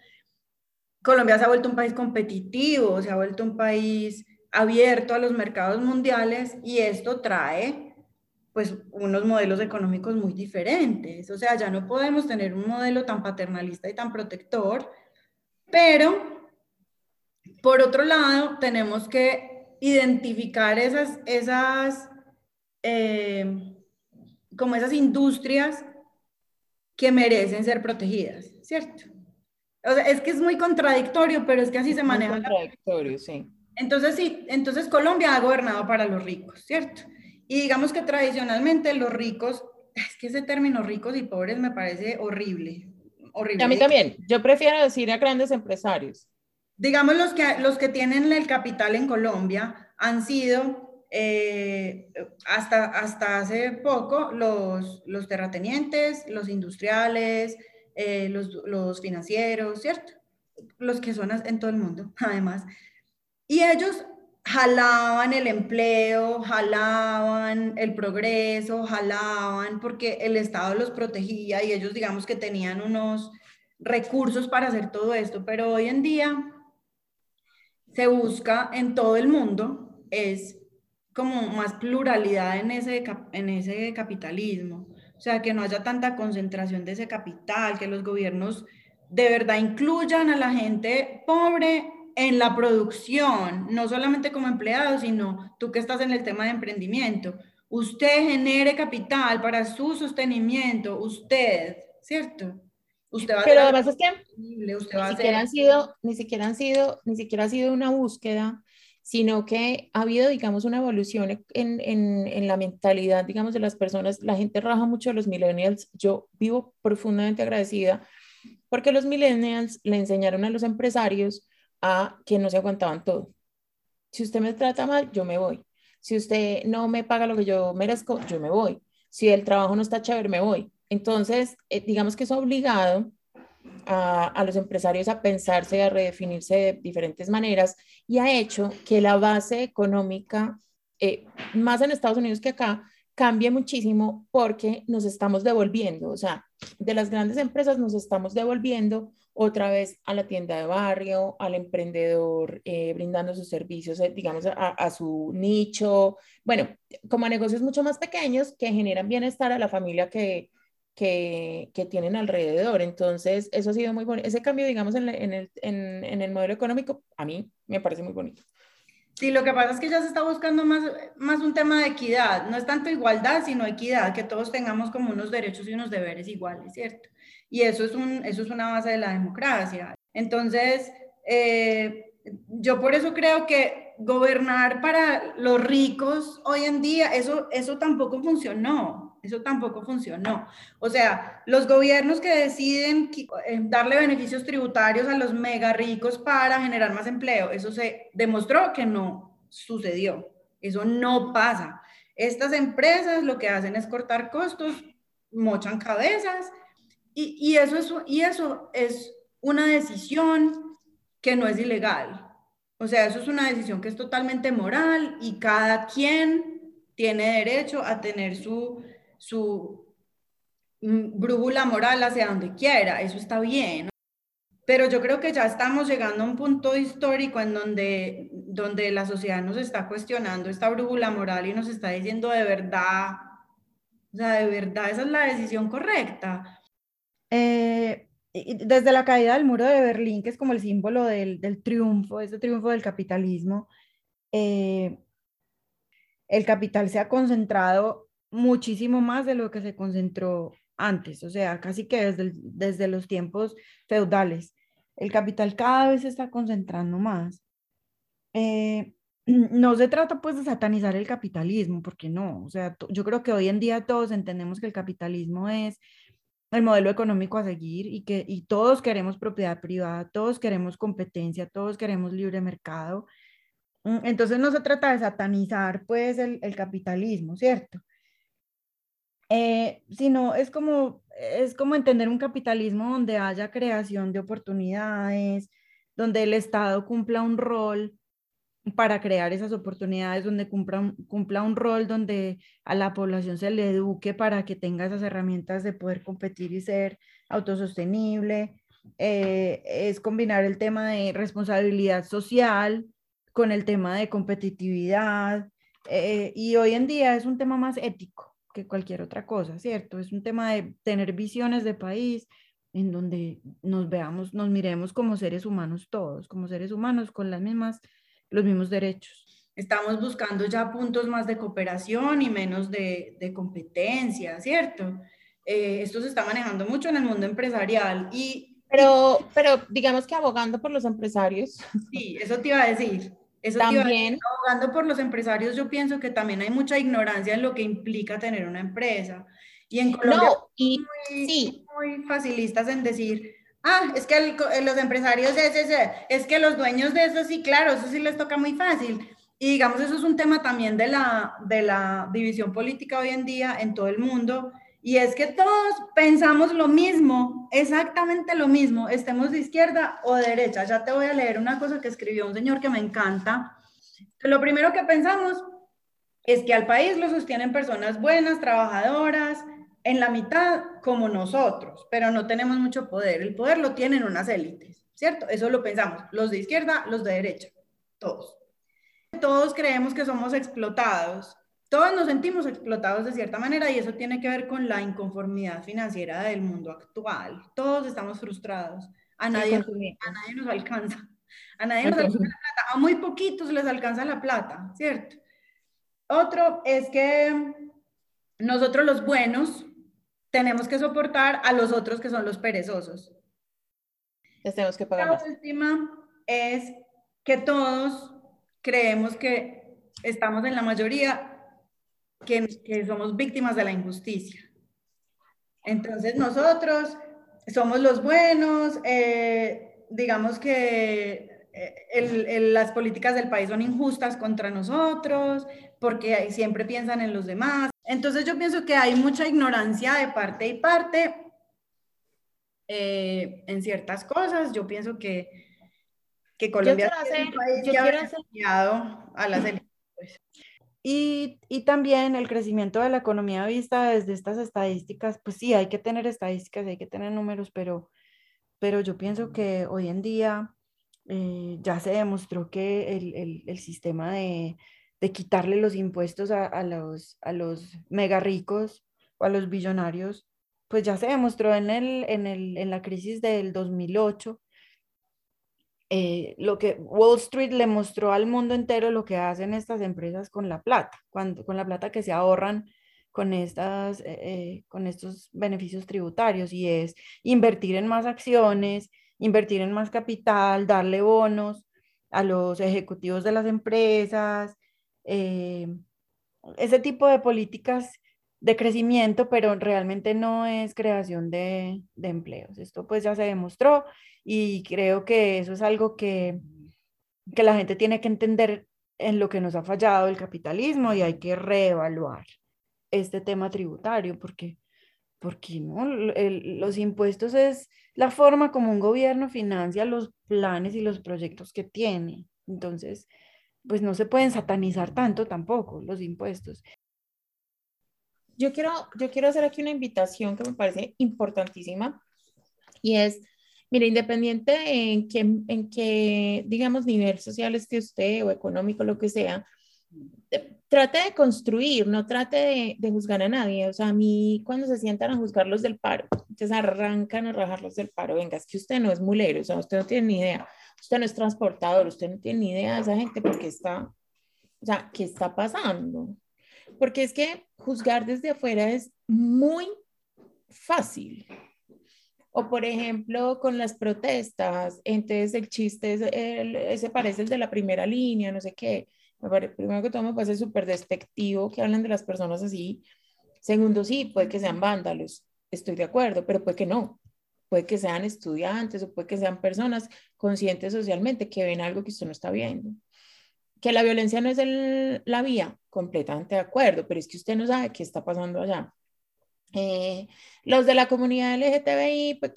Colombia se ha vuelto un país competitivo, se ha vuelto un país abierto a los mercados mundiales y esto trae pues unos modelos económicos muy diferentes. O sea, ya no podemos tener un modelo tan paternalista y tan protector, pero por otro lado tenemos que identificar esas, esas, eh, como esas industrias que merecen ser protegidas, ¿cierto? O sea, es que es muy contradictorio, pero es que así se maneja. Contradictorio, sí. Entonces, sí, entonces Colombia ha gobernado para los ricos, ¿cierto? Y digamos que tradicionalmente los ricos, es que ese término ricos y pobres me parece horrible. horrible. a mí también, yo prefiero decir a grandes empresarios. Digamos los que, los que tienen el capital en Colombia han sido eh, hasta, hasta hace poco los, los terratenientes, los industriales, eh, los, los, financieros, ¿cierto? Los que son en todo el mundo, además. Y ellos jalaban el empleo, jalaban el progreso, jalaban porque el Estado los protegía y ellos digamos que tenían unos recursos para hacer todo esto, pero hoy en día se busca en todo el mundo, es como más pluralidad en ese, en ese capitalismo. O sea, que no haya tanta concentración de ese capital, que los gobiernos de verdad incluyan a la gente pobre en la producción, no solamente como empleado, sino tú que estás en el tema de emprendimiento. Usted genere capital para su sostenimiento, usted, ¿cierto? Usted va Pero además es que ni, siquiera han sido, ni siquiera han sido, ni siquiera ha sido una búsqueda sino que ha habido, digamos, una evolución en, en, en, la mentalidad, digamos, de las personas. La gente raja mucho de los millennials. Yo vivo profundamente agradecida porque los millennials le enseñaron a los empresarios a que no se aguantaban todo. Si usted me trata mal, yo me voy. Si usted no me paga lo que yo merezco, yo me voy. Si el trabajo no está chévere, me voy. Entonces, eh, digamos que es obligado a, los empresarios a pensarse, a redefinirse de diferentes maneras y ha hecho que la base económica, eh, más en Estados Unidos que acá, cambie muchísimo porque nos estamos devolviendo, o sea, de las grandes empresas nos estamos devolviendo otra vez a la tienda de barrio, al emprendedor eh, brindando sus servicios, eh, digamos, a, a, su nicho, bueno, como a negocios mucho más pequeños que generan bienestar a la familia que, que, que, tienen alrededor. Entonces, eso ha sido muy bonito. Ese cambio, digamos, en, en, el, en, en, el modelo económico, a mí me parece muy bonito. Sí, lo que pasa es que ya se está buscando más, más un tema de equidad. No es tanto igualdad, sino equidad, que todos tengamos como unos derechos y unos deberes iguales, ¿cierto? Y eso es, un, eso es una base de la democracia. Entonces, eh, yo por eso creo que gobernar para los ricos hoy en día, eso, eso tampoco funcionó. Eso tampoco funcionó. O sea, los gobiernos que deciden eh, darle beneficios tributarios a los mega ricos para generar más empleo, eso se demostró que no sucedió. Eso no pasa. Estas empresas lo que hacen es cortar costos, mochan cabezas y, y eso, es, y eso es una decisión que no es ilegal. O sea, eso es una decisión que es totalmente moral y cada quien tiene derecho a tener su su mm, brújula moral hacia donde quiera, eso está bien. Pero yo creo que ya estamos llegando a un punto histórico en donde, donde la sociedad nos está cuestionando esta brújula moral y nos está diciendo de verdad, o sea, de verdad esa es la decisión correcta. Eh, desde la caída del muro de Berlín, que es como el símbolo del, del triunfo, ese triunfo del capitalismo, eh, el capital se ha concentrado muchísimo más de lo que se concentró antes, o sea, casi que desde, desde los tiempos feudales. El capital cada vez se está concentrando más. Eh, no se trata pues de satanizar el capitalismo, porque no, o sea, yo creo que hoy en día todos entendemos que el capitalismo es el modelo económico a seguir y que y todos queremos propiedad privada, todos queremos competencia, todos queremos libre mercado. Mm, entonces no se trata de satanizar pues el, el capitalismo, ¿cierto? Eh, sino es como, es como entender un capitalismo donde haya creación de oportunidades, donde el Estado cumpla un rol para crear esas oportunidades, donde cumpla un, cumpla un rol donde a la población se le eduque para que tenga esas herramientas de poder competir y ser autosostenible. Eh, es combinar el tema de responsabilidad social con el tema de competitividad. Eh, y hoy en día es un tema más ético que cualquier otra cosa, ¿cierto? Es un tema de tener visiones de país en donde nos veamos, nos miremos como seres humanos todos, como seres humanos con las mismas, los mismos derechos. Estamos buscando ya puntos más de cooperación y menos de, de competencia, ¿cierto? Eh, esto se está manejando mucho en el mundo empresarial y... Pero, pero digamos que abogando por los empresarios. Sí, eso te iba a decir. Eso también. abogando por los empresarios, yo pienso que también hay mucha ignorancia en lo que implica tener una empresa. Y en Colombia no, y, muy, sí. muy facilistas en decir, ah, es que el, los empresarios, es, es, es que los dueños de eso sí, claro, eso sí les toca muy fácil. Y digamos, eso es un tema también de la, de la división política hoy en día en todo el mundo. Y es que todos pensamos lo mismo, exactamente lo mismo, estemos de izquierda o de derecha. Ya te voy a leer una cosa que escribió un señor que me encanta. Lo primero que pensamos es que al país lo sostienen personas buenas, trabajadoras, en la mitad como nosotros, pero no tenemos mucho poder. El poder lo tienen unas élites, ¿cierto? Eso lo pensamos, los de izquierda, los de derecha, todos. Todos creemos que somos explotados todos nos sentimos explotados de cierta manera y eso tiene que ver con la inconformidad financiera del mundo actual. Todos estamos frustrados. A nadie, a nadie nos alcanza. A nadie nos alcanza la plata. A muy poquitos les alcanza la plata, ¿cierto? Otro es que nosotros los buenos tenemos que soportar a los otros que son los perezosos. Les tenemos que pagar. La última es que todos creemos que estamos en la mayoría que, que somos víctimas de la injusticia. Entonces nosotros somos los buenos, eh, digamos que eh, las políticas del país son injustas contra nosotros, porque siempre piensan en los demás. Entonces yo pienso que hay mucha ignorancia de parte y parte eh, en ciertas cosas. Yo pienso que, que Colombia es un país que ha a las elecciones. Y, y, también el crecimiento de la economía vista desde estas estadísticas, pues sí, hay que tener estadísticas, hay que tener números, pero, pero yo pienso que hoy en día eh, ya se demostró que el, el, el sistema de, de, quitarle los impuestos a, a, los, a los mega ricos o a los billonarios, pues ya se demostró en, el, en, el, en la crisis del 2008 eh, lo que Wall Street le mostró al mundo entero lo que hacen estas empresas con la plata, con la plata que se ahorran con, estas, eh, eh, con estos beneficios tributarios y es invertir en más acciones, invertir en más capital, darle bonos a los ejecutivos de las empresas, ese tipo de políticas de crecimiento, pero realmente no es creación de, empleos. Esto pues ya se demostró y creo que eso es algo que, que la gente tiene que entender en lo que nos ha fallado el capitalismo y hay que reevaluar este tema tributario porque, porque ¿no? los impuestos es la forma como un gobierno financia los planes y los proyectos que tiene. Entonces, pues no se pueden satanizar tanto tampoco los impuestos. Yo quiero, yo quiero hacer aquí una invitación que me parece importantísima y es Mira, independiente en qué, en qué, digamos, nivel social esté usted o económico, lo que sea, eh, trate de construir, no trate de, de, juzgar a nadie. O sea, a mí cuando se sientan a juzgarlos del paro, entonces arrancan a rajarlos del paro. Venga, es que usted no es mulero, o sea, usted no tiene ni idea. Usted no es transportador, usted no tiene ni idea de esa gente porque está, o sea, ¿qué está pasando? Porque es que juzgar desde afuera es muy fácil. O por ejemplo, con las protestas, entonces el chiste es, el, ese parece el de la primera línea, no sé qué. primero que todo me parece súper despectivo que hablen de las personas así. Segundo, sí, puede que sean vándalos, estoy de acuerdo, pero puede que no. Puede que sean estudiantes o puede que sean personas conscientes socialmente que ven algo que usted no está viendo. Que la violencia no es el, la vía, completamente de acuerdo, pero es que usted no sabe qué está pasando allá. Eh, los de la comunidad LGTBI, pues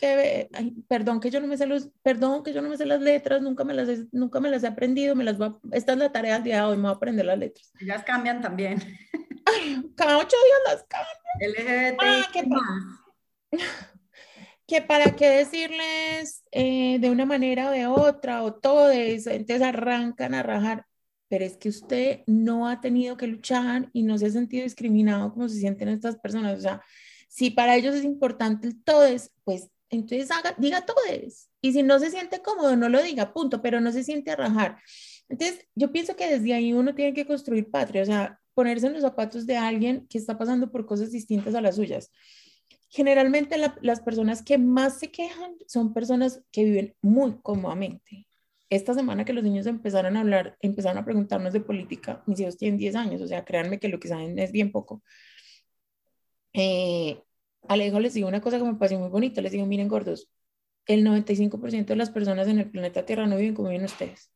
perdón que yo no me sé los, perdón que yo no me sé las letras, nunca me las he, nunca me las he aprendido, me las esta es la tarea del día de hoy, me voy a aprender las letras. Ellas cambian también. cada ocho días las cambian. LGTBI. Ah, que para qué decirles eh, de una manera o de otra, o todo eso, entonces arrancan a rajar pero es que usted no ha tenido que luchar y no se ha sentido discriminado como se sienten estas personas. O sea, si para ellos es importante el todes, pues entonces haga, diga todes. Y si no se siente cómodo, no lo diga, punto, pero no se siente a rajar. Entonces, yo pienso que desde ahí uno tiene que construir patria, o sea, ponerse en los zapatos de alguien que está pasando por cosas distintas a las suyas. Generalmente las personas que más se quejan son personas que viven muy cómodamente esta semana que los niños empezaron a hablar, empezaron a preguntarnos de política, mis hijos tienen 10 años, o sea, créanme que lo que saben es bien poco. Eh, Alejo les digo una cosa que me pareció muy bonita, les digo, miren gordos, el 95% de las personas en el planeta Tierra no viven como viven ustedes.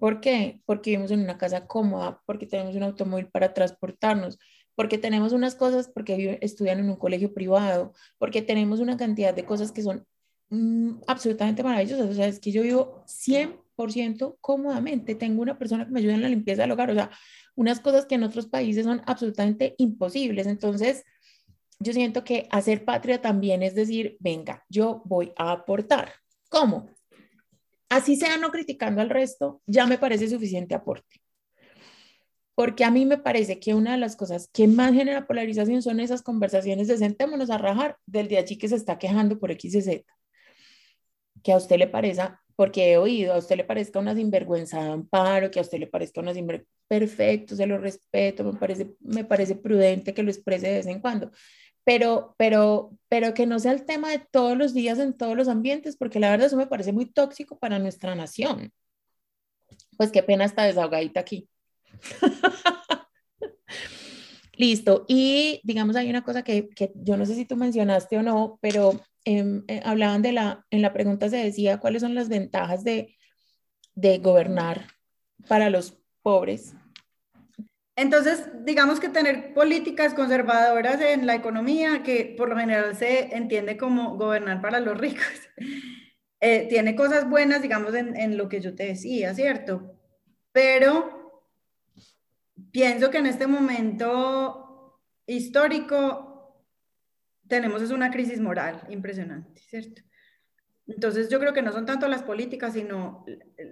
¿Por qué? Porque vivimos en una casa cómoda, porque tenemos un automóvil para transportarnos, porque tenemos unas cosas, porque estudian en un colegio privado, porque tenemos una cantidad de cosas que son Mm, absolutamente maravilloso O sea, es que yo vivo 100% cómodamente. Tengo una persona que me ayuda en la limpieza del hogar. O sea, unas cosas que en otros países son absolutamente imposibles. Entonces, yo siento que hacer patria también es decir, venga, yo voy a aportar. ¿Cómo? Así sea no criticando al resto, ya me parece suficiente aporte. Porque a mí me parece que una de las cosas que más genera polarización son esas conversaciones de sentémonos a rajar del de allí que se está quejando por X y Z que a usted le parezca, porque he oído, a usted le parezca una sinvergüenza de amparo, que a usted le parezca una sinvergüenza, perfecto, se lo respeto, me parece, me parece prudente que lo exprese de vez en cuando, pero, pero, pero que no sea el tema de todos los días en todos los ambientes, porque la verdad eso me parece muy tóxico para nuestra nación. Pues qué pena esta desahogadita aquí. Listo. Y digamos, hay una cosa que, que, yo no sé si tú mencionaste o no, pero em, eh, hablaban de la, en la pregunta se decía cuáles son las ventajas de, de gobernar para los pobres. Entonces, digamos que tener políticas conservadoras en la economía, que por lo general se entiende como gobernar para los ricos, eh, tiene cosas buenas, digamos, en, en lo que yo te decía, ¿cierto? Pero pienso que en este momento histórico tenemos es una crisis moral impresionante, ¿cierto? Entonces yo creo que no son tanto las políticas, sino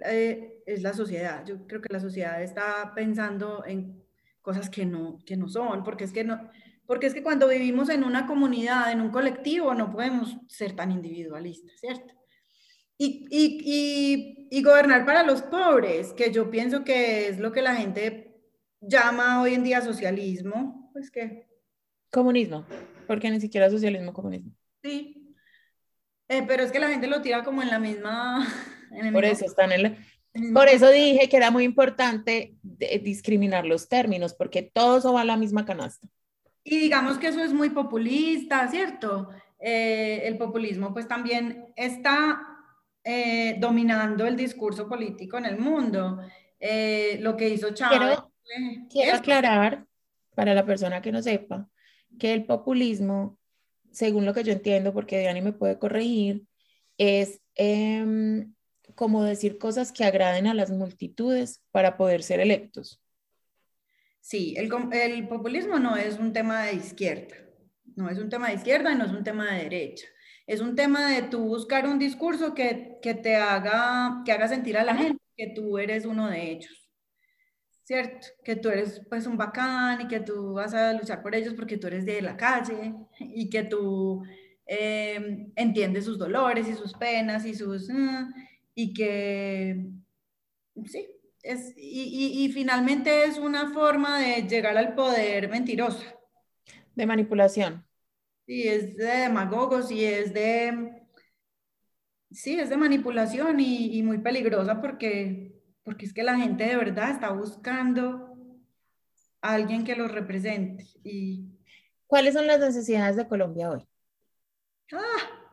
eh, es la sociedad. Yo creo que la sociedad está pensando en cosas que no, que no son, porque es que, no, porque es que cuando vivimos en una comunidad, en un colectivo, no podemos ser tan individualistas, ¿cierto? Y, y, y, y gobernar para los pobres, que yo pienso que es lo que la gente llama hoy en día socialismo, pues qué. Comunismo, porque ni siquiera socialismo, comunismo. Sí, eh, pero es que la gente lo tira como en la misma... por eso están en la... Por eso dije que era muy importante discriminar los términos, porque todo eso va a la misma canasta. Y digamos que eso es muy populista, ¿cierto? Eh, el populismo pues también está eh, dominando el discurso político en el mundo. lo que hizo Chávez Quiero aclarar para la persona que no sepa que el populismo, según lo que yo entiendo, porque Diani me puede corregir, es em, como decir cosas que agraden a las multitudes para poder ser electos. Sí, el, el, populismo no es un tema de izquierda, no es un tema de izquierda y no es un tema de derecha. Es un tema de tú buscar un discurso que, que te haga, que haga sentir a la gente que tú eres uno de ellos. ¿Cierto? Que tú eres pues un bacán y que tú vas a luchar por ellos porque tú eres de la calle y que tú em, entiendes sus dolores y sus penas y sus... Ah, y que... Sí, es, y, y, finalmente es una forma de llegar al poder mentirosa. De manipulación. Sí, es de demagogos y es de... Sí, es de manipulación y, y muy peligrosa porque porque es que la gente de verdad está buscando a alguien que los represente. Y... ¿Cuáles son las necesidades de Colombia hoy? Ah.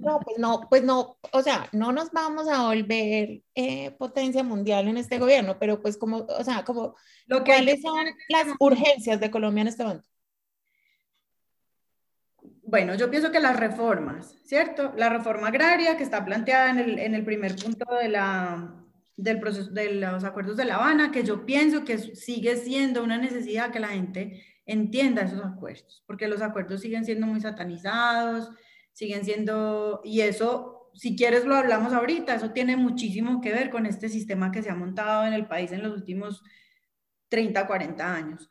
No, pues no, pues no, o sea, no nos vamos a volver eh, potencia mundial en este gobierno, pero pues como, o sea, como, Lo que ¿cuáles son las urgencias de Colombia en este momento? Bueno, yo pienso que las reformas, ¿cierto? La reforma agraria que está planteada en el, en el primer punto de la, del proceso, de los acuerdos de La Habana, que yo pienso que sigue siendo una necesidad que la gente entienda esos acuerdos, porque los acuerdos siguen siendo muy satanizados, siguen siendo, y eso, si quieres lo hablamos ahorita, eso tiene muchísimo que ver con este sistema que se ha montado en el país en los últimos 30, 40 años.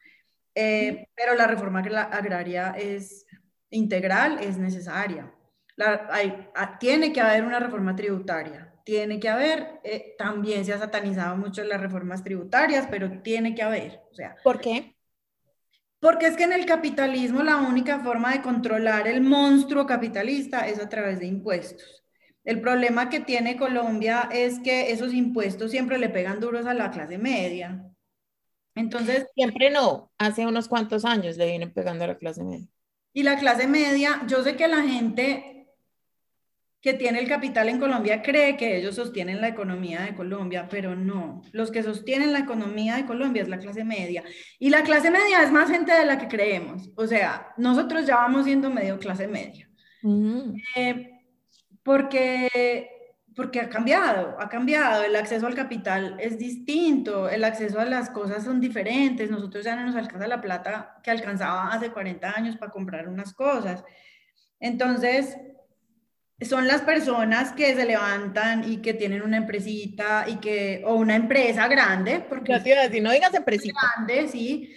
Eh, pero la reforma agraria es integral, es necesaria. La, hay, tiene que haber una reforma tributaria, tiene que haber. Eh, también se ha satanizado mucho las reformas tributarias, pero tiene que haber. O sea, ¿Por qué? Porque es que en el capitalismo la única forma de controlar el monstruo capitalista es a través de impuestos. El problema que tiene Colombia es que esos impuestos siempre le pegan duros a la clase media. Entonces... Siempre no, hace unos cuantos años le vienen pegando a la clase media. Y la clase media, yo sé que la gente que tiene el capital en Colombia cree que ellos sostienen la economía de Colombia, pero no. Los que sostienen la economía de Colombia es la clase media. Y la clase media es más gente de la que creemos. O sea, nosotros ya vamos siendo medio clase media. Mm. Eh, porque, porque ha cambiado, ha cambiado. El acceso al capital es distinto, el acceso a las cosas son diferentes. Nosotros ya no nos alcanza la plata que alcanzaba hace 40 años para comprar unas cosas. Entonces, son las personas que se levantan y que tienen una empresita y que, o una empresa grande, porque si no digas empresita. Grande, sí,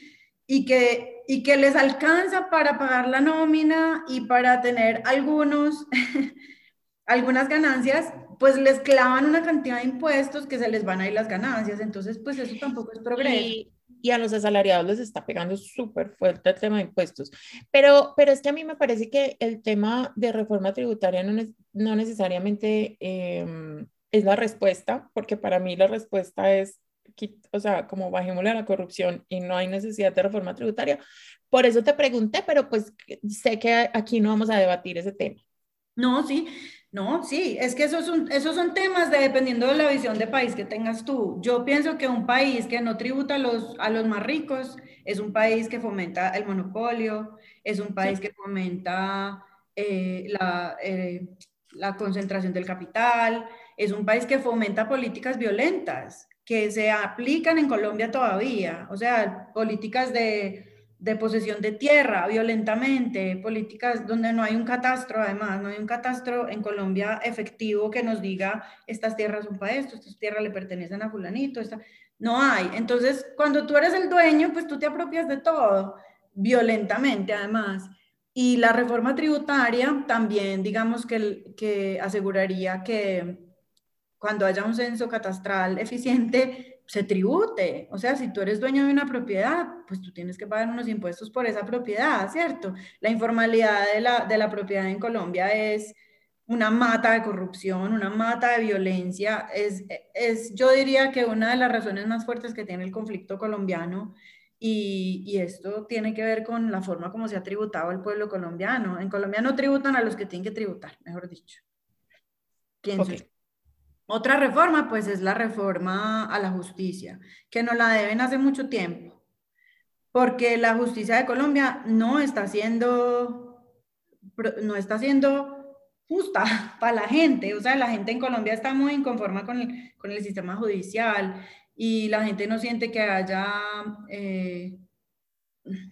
y que, y que les alcanza para pagar la nómina y para tener algunos, algunas ganancias, pues les clavan una cantidad de impuestos que se les van a ir las ganancias, entonces pues eso tampoco es progreso y a los asalariados les está pegando súper fuerte el tema de impuestos. Pero, pero es que a mí me parece que el tema de reforma tributaria no, no necesariamente em, es la respuesta, porque para mí la respuesta es, o sea, como bajémosle a la corrupción y no hay necesidad de reforma tributaria. Por eso te pregunté, pero pues sé que aquí no vamos a debatir ese tema. No, sí, no, sí, es que esos son, esos son temas de, dependiendo de la visión de país que tengas tú. Yo pienso que un país que no tributa a los, a los más ricos es un país que fomenta el monopolio, es un país que fomenta eh, la, eh, la concentración del capital, es un país que fomenta políticas violentas que se aplican en Colombia todavía, o sea, políticas de de posesión de tierra violentamente, políticas donde no hay un catastro, además, no hay un catastro en Colombia efectivo que nos diga estas tierras son para esto, estas tierras le pertenecen a fulanito, esta... no hay. Entonces, cuando tú eres el dueño, pues tú te apropias de todo, violentamente además. Y la reforma tributaria también, digamos que, que aseguraría que cuando haya un censo catastral eficiente, se tribute. O sea, si tú eres dueño de una propiedad, pues tú tienes que pagar unos impuestos por esa propiedad, ¿cierto? La informalidad de la, de la propiedad en Colombia es una mata de corrupción, una mata de violencia. Es, es, yo diría que una de las razones más fuertes que tiene el conflicto colombiano y, y, esto tiene que ver con la forma como se ha tributado el pueblo colombiano. En Colombia no tributan a los que tienen que tributar, mejor dicho. Pienso. Otra reforma, pues, es la reforma a la justicia, que no la deben hace mucho tiempo, porque la justicia de Colombia no está siendo, no está siendo justa para la gente. O sea, la gente en Colombia está muy inconforme con el, con el sistema judicial y la gente no siente que haya eh,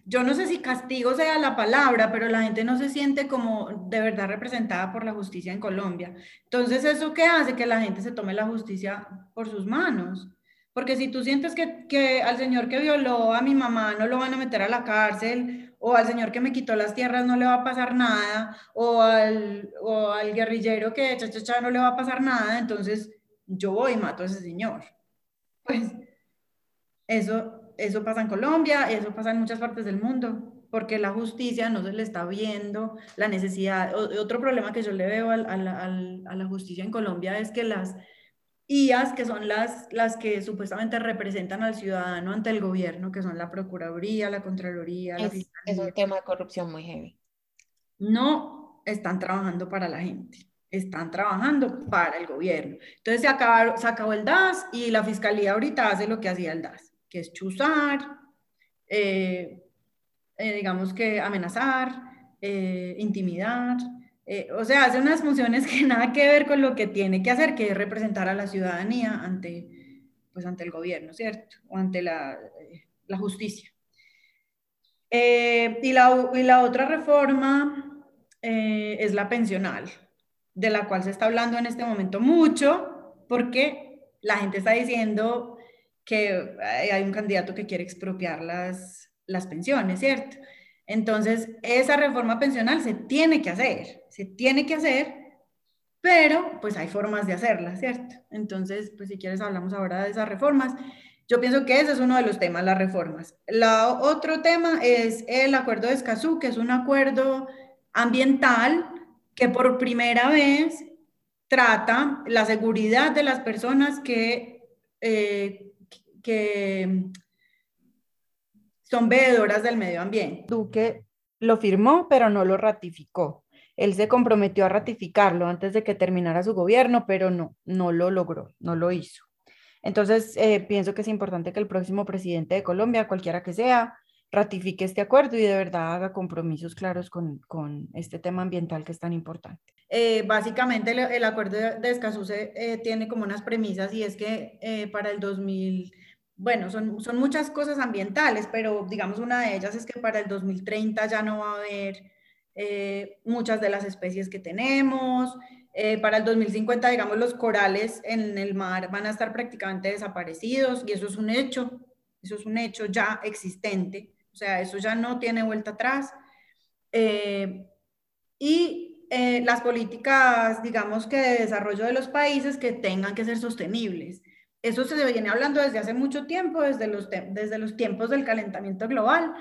yo no sé si castigo sea la palabra, pero la gente no se siente como de verdad representada por la justicia en Colombia. Entonces, ¿eso qué hace? Que la gente se tome la justicia por sus manos. Porque si tú sientes que, que, al señor que violó a mi mamá no lo van a meter a la cárcel, o al señor que me quitó las tierras no le va a pasar nada, o al, o al guerrillero que cha, no le va a pasar nada, entonces yo voy y mato a ese señor. Pues eso eso pasa en Colombia, eso pasa en muchas partes del mundo, porque la justicia no se le está viendo la necesidad. otro problema que yo le veo a, la, justicia en Colombia es que las IAS, que son las, las que supuestamente representan al ciudadano ante el gobierno, que son la Procuraduría, la Contraloría, es, la Es un tema de corrupción muy heavy. No están trabajando para la gente están trabajando para el gobierno. Entonces se, acabó, se acabó el DAS y la fiscalía ahorita hace lo que hacía el DAS que es chuzar, eh, eh, digamos que amenazar, eh, intimidar, o sea, hace unas funciones que nada que ver con lo que tiene que hacer, que es representar a la ciudadanía ante, pues, ante el gobierno, ¿cierto? O ante la, la justicia. y, la, y la otra reforma es la pensional, de la cual se está hablando en este momento mucho, porque la gente está diciendo que hay un candidato que quiere expropiar las, las pensiones, ¿cierto? Entonces, esa reforma pensional se tiene que hacer, se tiene que hacer, pero pues hay formas de hacerla, ¿cierto? Entonces, pues si quieres hablamos ahora de esas reformas. Yo pienso que ese es uno de los temas, las reformas. La, otro tema es el acuerdo de Escazú, que es un acuerdo ambiental que por primera vez trata la seguridad de las personas que eh, que son veedoras del medio ambiente. Duque lo firmó, pero no lo ratificó. Él se comprometió a ratificarlo antes de que terminara su gobierno, pero no, no lo logró, no lo hizo. Entonces, eh, pienso que es importante que el próximo presidente de Colombia, cualquiera que sea, ratifique este acuerdo y de verdad haga compromisos claros con, con este tema ambiental que es tan importante. Eh, básicamente, el, acuerdo de Escazú eh, tiene como unas premisas y es que para el 2000 bueno, son, son muchas cosas ambientales, pero digamos una de ellas es que para el 2030 ya no va a haber eh, muchas de las especies que tenemos. Eh, para el 2050, digamos, los corales en el mar van a estar prácticamente desaparecidos y eso es un hecho, eso es un hecho ya existente, o sea, eso ya no tiene vuelta atrás. Eh, y las políticas, digamos que de desarrollo de los países que tengan que ser sostenibles. Eso se viene hablando desde hace mucho tiempo, desde los, desde los tiempos del calentamiento global,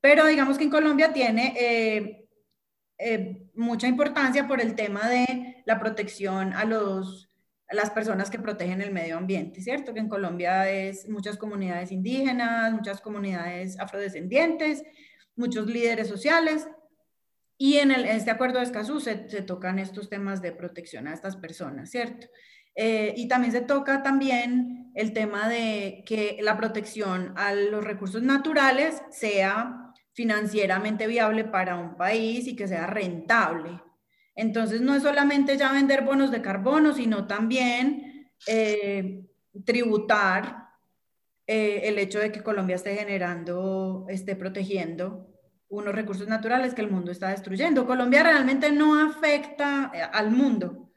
pero digamos que en Colombia tiene eh, eh, mucha importancia por el tema de la protección a los, las personas que protegen el medio ambiente, ¿cierto? Que en Colombia es muchas comunidades indígenas, muchas comunidades afrodescendientes, muchos líderes sociales. Y en, este acuerdo de Escazú se, tocan estos temas de protección a estas personas, ¿cierto? Eh, y también se toca también el tema de que la protección a los recursos naturales sea financieramente viable para un país y que sea rentable. Entonces, no es solamente ya vender bonos de carbono, sino también eh, tributar eh, el hecho de que Colombia esté generando, esté protegiendo unos recursos naturales que el mundo está destruyendo. Colombia realmente no afecta eh, al mundo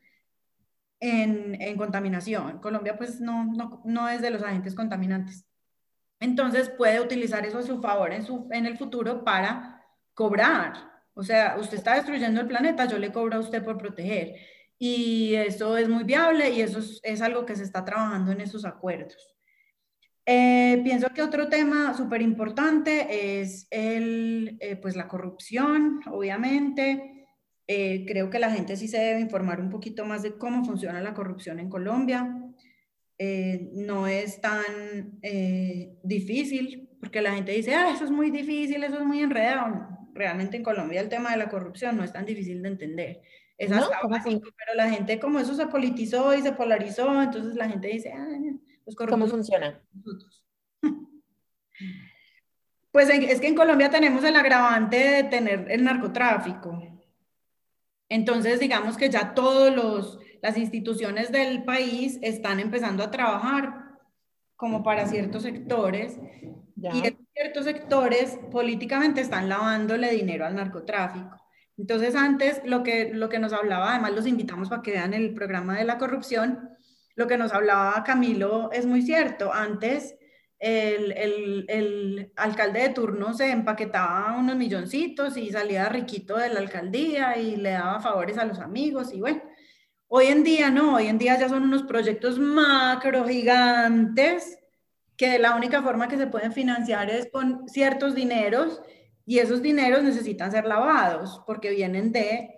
en, contaminación. Colombia pues no, no, no, es de los agentes contaminantes. Entonces puede utilizar eso a su favor en, su, en el futuro para cobrar o sea, usted está destruyendo el planeta, yo le cobro a usted por proteger. Y eso es muy viable y eso es, algo que se está trabajando en esos acuerdos. Eh, pienso que otro tema súper importante es el, eh, pues la corrupción, obviamente. Eh, creo que la gente sí se debe informar un poquito más de cómo funciona la corrupción en Colombia. no es tan difícil, porque la gente dice, ah, eso es muy difícil, eso es muy enredado realmente en Colombia el tema de la corrupción no es tan difícil de entender. Es pero la gente como eso se politizó y se polarizó, entonces la gente dice, ah, los ¿Cómo funciona? Pues es que en Colombia tenemos el agravante de tener el narcotráfico. Entonces, digamos que ya todas las instituciones del país están empezando a trabajar como para ciertos sectores. Y ciertos sectores políticamente están lavándole dinero al narcotráfico. Entonces, antes lo que, lo que nos hablaba, además los invitamos para que vean el programa de la corrupción, lo que nos hablaba Camilo es muy cierto. Antes el, el, el, alcalde de turno se empaquetaba unos milloncitos y salía riquito de la alcaldía y le daba favores a los amigos y bueno. Hoy en día no, hoy en día ya son unos proyectos macro gigantes que la única forma que se pueden financiar es con ciertos dineros y esos dineros necesitan ser lavados porque vienen de,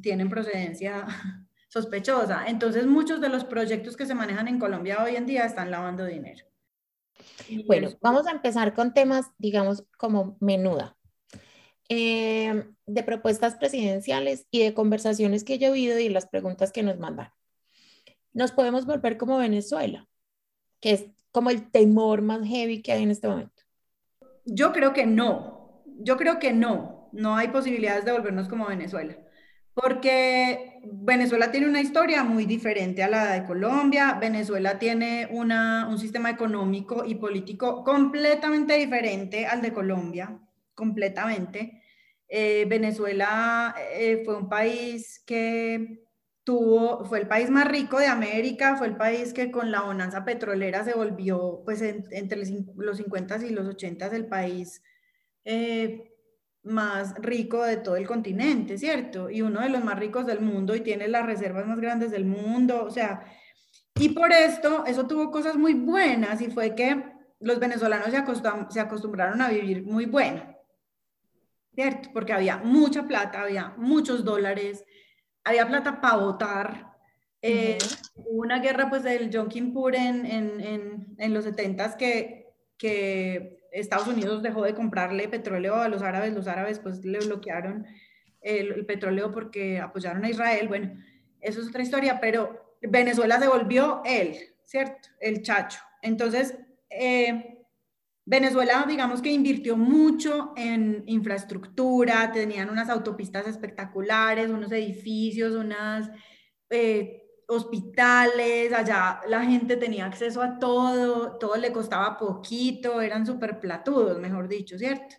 tienen procedencia sospechosa. Entonces muchos de los proyectos que se manejan en Colombia hoy en día están lavando dinero. Bueno, vamos a empezar con temas, digamos, como menuda. Eh, de propuestas presidenciales y de conversaciones que yo he oído y las preguntas que nos mandan. Nos podemos volver como Venezuela, que es como el temor más heavy que hay en este momento? Yo creo que no, yo creo que no, no hay posibilidades de volvernos como Venezuela, porque Venezuela tiene una historia muy diferente a la de Colombia, Venezuela tiene una, un sistema económico y político completamente diferente al de Colombia, completamente. Eh, Venezuela eh, fue un país que fue el país más rico de América, fue el país que con la bonanza petrolera se volvió, pues entre los 50 y los 80 el país eh, más rico de todo el continente, ¿cierto? Y uno de los más ricos del mundo y tiene las reservas más grandes del mundo, o sea, y por esto, eso tuvo cosas muy buenas y fue que los venezolanos se, acostumbraron a vivir muy bueno, ¿cierto? Porque había mucha plata, había muchos dólares, había plata para votar. Eh, hubo una guerra pues del Yom Kippur en, en, en, los 70s que, que Estados Unidos dejó de comprarle petróleo a los árabes, los árabes pues le bloquearon el, petróleo porque apoyaron a Israel, bueno, eso es otra historia, pero Venezuela se volvió él, ¿cierto? El chacho. Entonces, eh, Venezuela, digamos que invirtió mucho en infraestructura, tenían unas autopistas espectaculares, unos edificios, unas eh, hospitales, allá la gente tenía acceso a todo, todo le costaba poquito, eran súper platudos, mejor dicho, ¿cierto?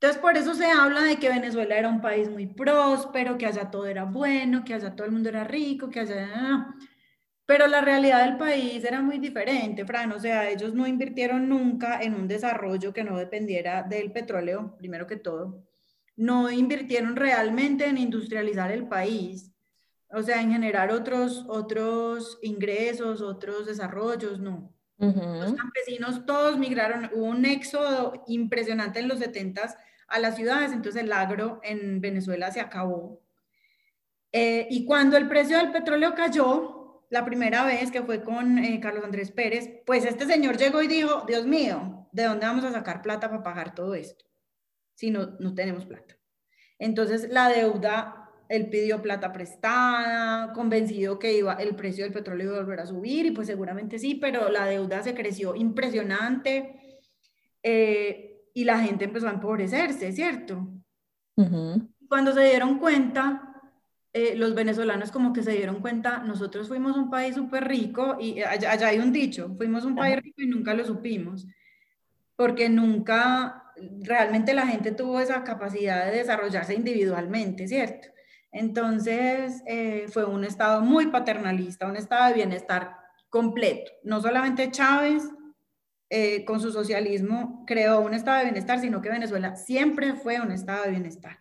Entonces, por eso se habla de que Venezuela era un país muy próspero, que allá todo era bueno, que allá todo el mundo era rico, que allá... Pero la realidad del país era muy diferente, Fran. O sea, ellos no invirtieron nunca en un desarrollo que no dependiera del petróleo, primero que todo. No invirtieron realmente en industrializar el país. O sea, en generar otros, otros ingresos, otros desarrollos, no. Los campesinos todos migraron, hubo un éxodo impresionante en los 70 a las ciudades, entonces el agro en Venezuela se acabó. Eh, y cuando el precio del petróleo cayó, la primera vez que fue con eh, Carlos Andrés Pérez, pues este señor llegó y dijo, Dios mío, ¿de dónde vamos a sacar plata para pagar todo esto? Si no, no tenemos plata. Entonces la deuda, él pidió plata prestada, convencido que iba, el precio del petróleo iba a volver a subir y pues seguramente sí, pero la deuda se creció impresionante eh, y la gente empezó a empobrecerse, ¿cierto? Cuando se dieron cuenta, eh, los venezolanos como que se dieron cuenta, nosotros fuimos un país súper rico y allá, hay un dicho, fuimos un país rico y nunca lo supimos, porque nunca realmente la gente tuvo esa capacidad de desarrollarse individualmente, ¿cierto? Entonces eh, fue un estado muy paternalista, un estado de bienestar completo. No solamente Chávez eh, con su socialismo creó un estado de bienestar, sino que Venezuela siempre fue un estado de bienestar.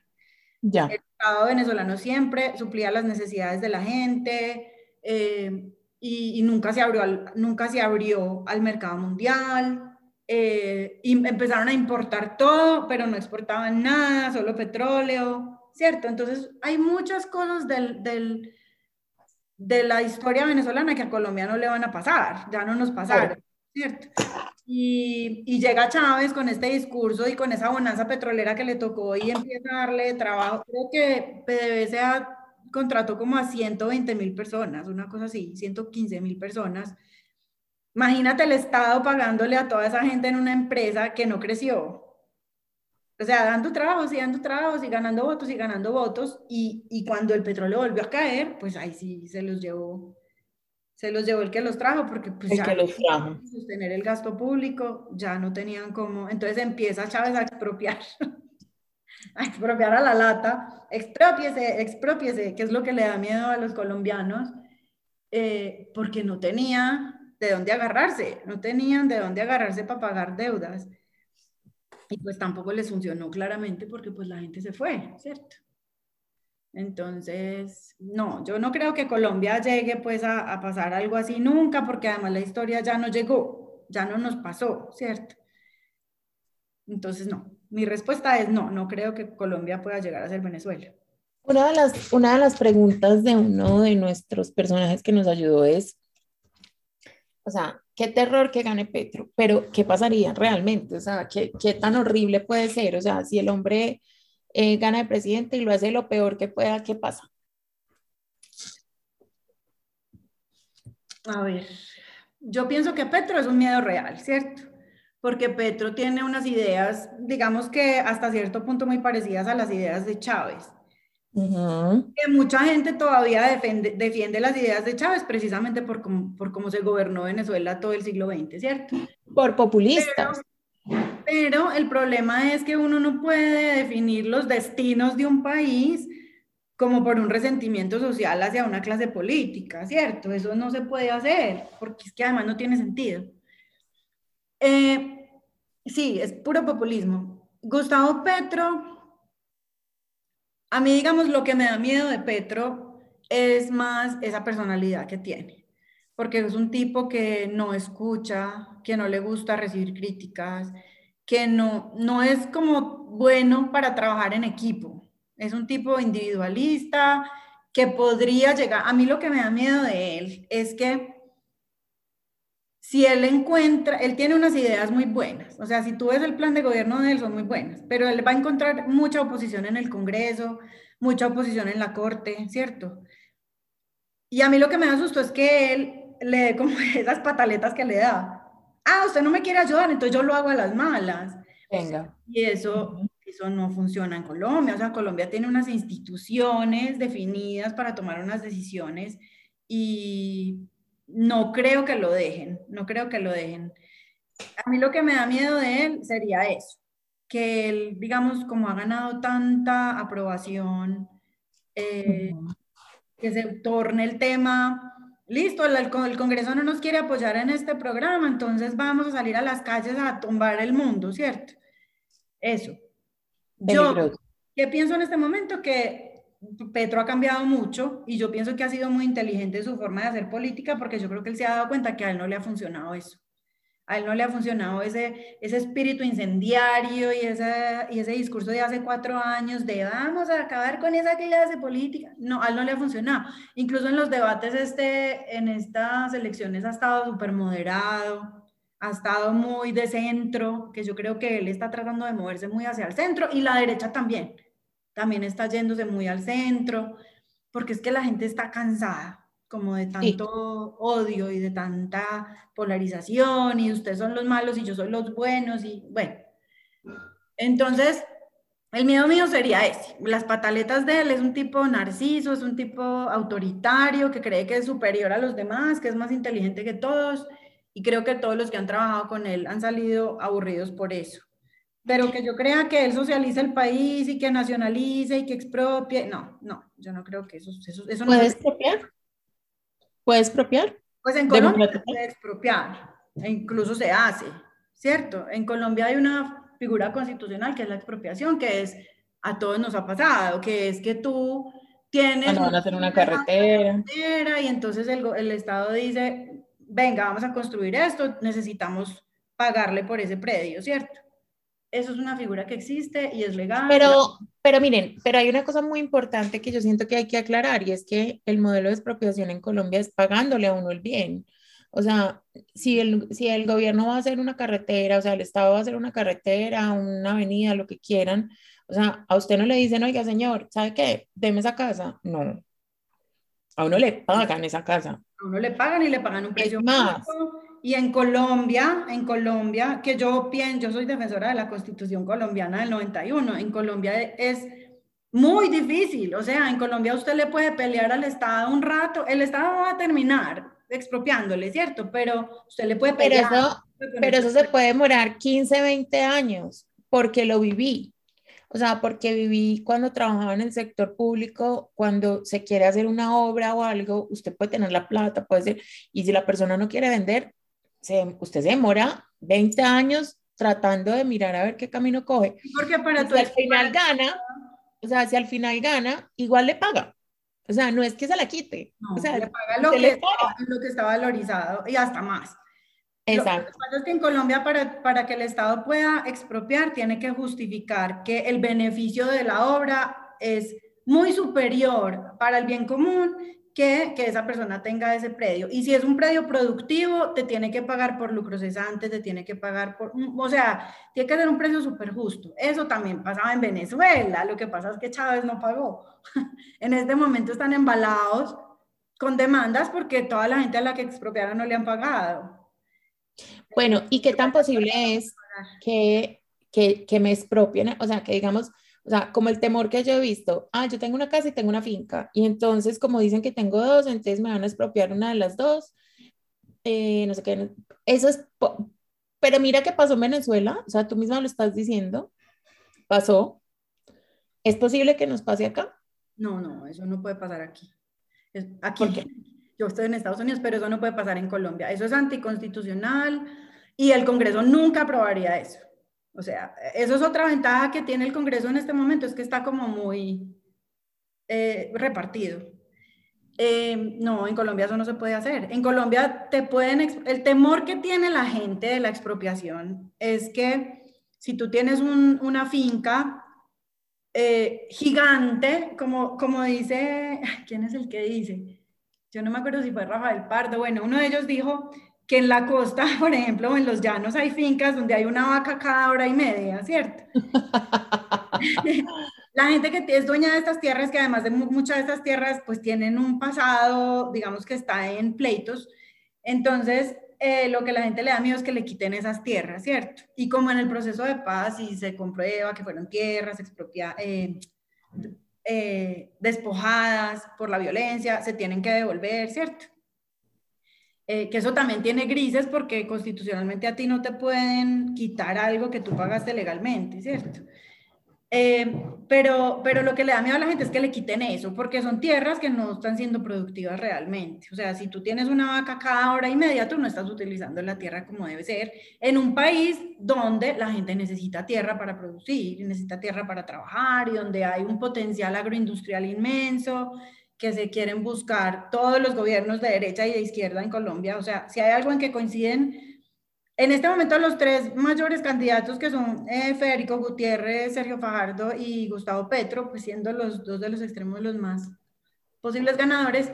Ya. Estado venezolano siempre suplía las necesidades de la gente eh, y, nunca, se abrió al, nunca se abrió al mercado mundial. Eh, y empezaron a importar todo, pero no exportaban nada, solo petróleo, ¿cierto? Entonces hay muchas cosas del, del, de la historia venezolana que a Colombia no le van a pasar, ya no nos pasaron, ¿cierto? Y, y, llega Chávez con este discurso y con esa bonanza petrolera que le tocó y empieza a darle trabajo. Creo que PDVSA contrató como a 120 mil personas, una cosa así, 115 mil personas. Imagínate el Estado pagándole a toda esa gente en una empresa que no creció. O sea, dando trabajos y dando trabajos y ganando votos y ganando votos. Y, y cuando el petróleo volvió a caer, pues ahí sí se los llevó se los llevó el que los trajo, porque pues el ya que los trajo. sostener el gasto público, ya no tenían como, entonces empieza Chávez a expropiar, a expropiar a la lata, expropiese, expropiese, que es lo que le da miedo a los colombianos, eh, porque no tenía de dónde agarrarse, no tenían de dónde agarrarse para pagar deudas. Y pues tampoco les funcionó claramente porque pues la gente se fue, ¿cierto? Entonces, no, yo no creo que Colombia llegue pues a, pasar algo así nunca, porque además la historia ya no llegó, ya no nos pasó, ¿cierto? Entonces, no, mi respuesta es no, no creo que Colombia pueda llegar a ser Venezuela. Una de las, una de las preguntas de uno de nuestros personajes que nos ayudó es, o sea, qué terror que gane Petro, pero ¿qué pasaría realmente? O sea, ¿qué, qué tan horrible puede ser? O sea, si el hombre eh, gana el presidente y lo hace lo peor que pueda, ¿qué pasa? A ver, yo pienso que Petro es un miedo real, ¿cierto? Porque Petro tiene unas ideas, digamos que hasta cierto punto muy parecidas a las ideas de Chávez. Que mucha gente todavía defiende, defiende, las ideas de Chávez precisamente por, por cómo se gobernó Venezuela todo el siglo XX, ¿cierto? Por populistas. Pero el problema es que uno no puede definir los destinos de un país como por un resentimiento social hacia una clase política, ¿cierto? Eso no se puede hacer, porque es que además no tiene sentido. Eh, sí, es puro populismo. Gustavo Petro, a mí digamos lo que me da miedo de Petro es más esa personalidad que tiene, porque es un tipo que no escucha, que no le gusta recibir críticas, que no, no es como bueno para trabajar en equipo. Es un tipo individualista que podría llegar. A mí lo que me da miedo de él es que si él encuentra, él tiene unas ideas muy buenas, o sea, si tú ves el plan de gobierno de él, son muy buenas, pero él va a encontrar mucha oposición en el Congreso, mucha oposición en la Corte, ¿cierto? Y a mí lo que me da susto es que él le dé como esas pataletas que le da ah, usted no me quiere ayudar, entonces yo lo hago a las malas. Venga. Y eso, eso no funciona en Colombia. O sea, Colombia tiene unas instituciones definidas para tomar unas decisiones y no creo que lo dejen, no creo que lo dejen. A mí lo que me da miedo de él sería eso, que él, digamos, como ha ganado tanta aprobación, eh, que se torne el tema listo, el, Congreso no nos quiere apoyar en este programa, entonces vamos a salir a las calles a tumbar el mundo, ¿cierto? Eso. Yo, ¿qué pienso en este momento? Que Petro ha cambiado mucho y yo pienso que ha sido muy inteligente su forma de hacer política porque yo creo que él se ha dado cuenta que a él no le ha funcionado eso. A él no le ha funcionado ese, ese espíritu incendiario y, esa, y ese discurso de hace cuatro años de vamos a acabar con esa clase política. No, a él no le ha funcionado. Incluso en los debates este, en estas elecciones ha estado súper moderado, ha estado muy de centro, que yo creo que él está tratando de moverse muy hacia el centro y la derecha también. También está yéndose muy al centro, porque es que la gente está cansada como de tanto odio y de tanta polarización y ustedes son los malos y yo soy los buenos y bueno. Entonces, el miedo mío sería ese. Las pataletas de él es un tipo narciso, es un tipo autoritario que cree que es superior a los demás, que es más inteligente que todos y creo que todos los que han trabajado con él han salido aburridos por eso. Pero que yo crea que él socializa el país y que nacionalice y que expropie, no, no, yo no creo que eso, eso, eso no ¿Puede expropiar? ¿Puede expropiar? Pues en Colombia se puede expropiar, e incluso se hace, ¿cierto? En Colombia hay una figura constitucional que es la expropiación, que es, a todos nos ha pasado, que es que tú tienes... Cuando van a hacer una carretera. carretera y entonces el, el Estado dice, venga, vamos a construir esto, necesitamos pagarle por ese predio, ¿cierto? Eso es una figura que existe y es legal. Pero, pero miren, pero hay una cosa muy importante que yo siento que hay que aclarar y es que el modelo de expropiación en Colombia es pagándole a uno el bien. O sea, si el, si el gobierno va a hacer una carretera, o sea, el Estado va a hacer una carretera, una avenida, lo que quieran, o sea, a usted no le dicen, oiga, señor, ¿sabe qué? Deme esa casa. No. A uno le pagan esa casa. A uno le pagan y le pagan un precio más. Y en Colombia, en Colombia, que yo pienso, yo soy defensora de la Constitución colombiana del 91, en Colombia es muy difícil, o sea, en Colombia usted le puede pelear al Estado un rato, el Estado va a terminar expropiándole, ¿cierto? Pero usted le puede pelear. Pero eso, pero eso se puede demorar 15, 20 años, porque lo viví. O sea, porque viví cuando trabajaba en el sector público, cuando se quiere hacer una obra o algo, usted puede tener la plata, puede ser, y si la persona no quiere vender, usted se demora 20 años tratando de mirar a ver qué camino coge. Porque para si al final gana, o sea, si al final gana, igual le paga. O sea, no es que se la quite. o sea, le paga lo, que, Está, lo que está valorizado y hasta más. Exacto. Lo que pasa es que en Colombia, para, para que el Estado pueda expropiar, tiene que justificar que el beneficio de la obra es muy superior para el bien común que, que, esa persona tenga ese predio. Y si es un predio productivo, te tiene que pagar por lucro cesante, te tiene que pagar por, o sea, tiene que ser un precio súper justo. Eso también pasaba en Venezuela, lo que pasa es que Chávez no pagó. en este momento están embalados con demandas porque toda la gente a la que expropiaron no le han pagado. Bueno, ¿y qué tan posible es que, que, que me expropien? O sea, que digamos, o sea, como el temor que yo he visto, ah, yo tengo una casa y tengo una finca, y entonces como dicen que tengo dos, entonces me van a expropiar una de las dos, eh, no sé qué, eso es, pero mira qué pasó en Venezuela, o sea, tú misma lo estás diciendo, pasó, ¿es posible que nos pase acá? No, no, eso no puede pasar aquí. aquí, yo estoy en Estados Unidos, pero eso no puede pasar en Colombia, eso es anticonstitucional y el Congreso nunca aprobaría eso. O sea, eso es otra ventaja que tiene el Congreso en este momento, es que está como muy eh, repartido. Eh, no, en Colombia eso no se puede hacer. En Colombia te pueden, el temor que tiene la gente de la expropiación es que si tú tienes una finca eh, gigante, como, como dice, ¿quién es el que dice? Yo no me acuerdo si fue Rafael Pardo, bueno, uno de ellos dijo que en la costa, por ejemplo, en los llanos hay fincas donde hay una vaca cada hora y media, ¿cierto? la gente que es dueña de estas tierras, que además de muchas de estas tierras, pues tienen un pasado, digamos que está en pleitos, entonces eh, lo que la gente le da miedo es que le quiten esas tierras, ¿cierto? Y como en el proceso de paz, y se comprueba que fueron tierras expropiadas, eh, eh, despojadas por la violencia, se tienen que devolver, ¿cierto? Eh, que eso también tiene grises porque constitucionalmente a ti no te pueden quitar algo que tú pagaste legalmente, ¿cierto? Eh, pero, pero lo que le da miedo a la gente es que le quiten eso, porque son tierras que no están siendo productivas realmente. O sea, si tú tienes una vaca cada hora y media, tú no estás utilizando la tierra como debe ser, en un país donde la gente necesita tierra para producir, necesita tierra para trabajar y donde hay un potencial agroindustrial inmenso que se quieren buscar todos los gobiernos de derecha y de izquierda en Colombia. O sea, si hay algo en que coinciden En este momento los tres mayores candidatos que son eh, Federico Gutiérrez, Sergio Fajardo y Gustavo Petro, pues siendo los dos de los extremos los más posibles ganadores,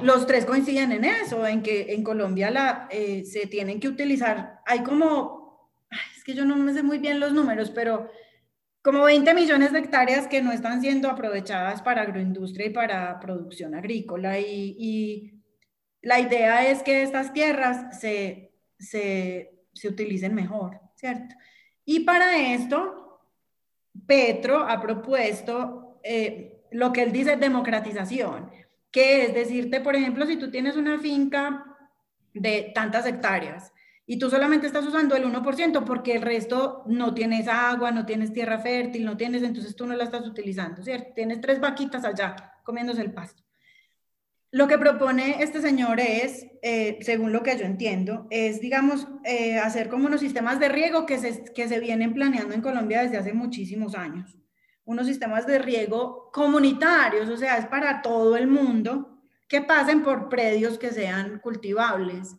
los tres coinciden en eso, en que en Colombia la, eh, se tienen que utilizar, hay como, es que yo no me sé muy bien los números, pero como 20 millones de hectáreas que no están siendo aprovechadas para agroindustria y para producción agrícola. Y, la idea es que estas tierras se, se, se utilicen mejor, ¿cierto? Y para esto, Petro ha propuesto eh, lo que él dice democratización, que es decirte, por ejemplo, si tú tienes una finca de tantas hectáreas, y tú solamente estás usando el 1% porque el resto no tienes agua, no tienes tierra fértil, no tienes, entonces tú no la estás utilizando, ¿cierto? Tienes tres vaquitas allá comiéndose el pasto. Lo que propone este señor es, eh, según lo que yo entiendo, es, digamos, eh, hacer como unos sistemas de riego que se, que se vienen planeando en Colombia desde hace muchísimos años. Unos sistemas de riego comunitarios, o sea, es para todo el mundo, que pasen por predios que sean cultivables.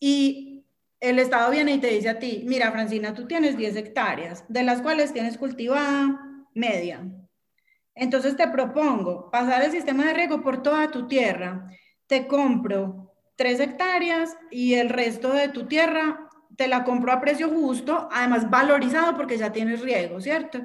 Y el Estado viene y te dice a ti, mira, Francina, tú tienes 10 hectáreas, de las cuales tienes cultivada media. Entonces te propongo pasar el sistema de riego por toda tu tierra. Te compro 3 hectáreas y el resto de tu tierra te la compro a precio justo, además valorizado porque ya tienes riego, ¿cierto?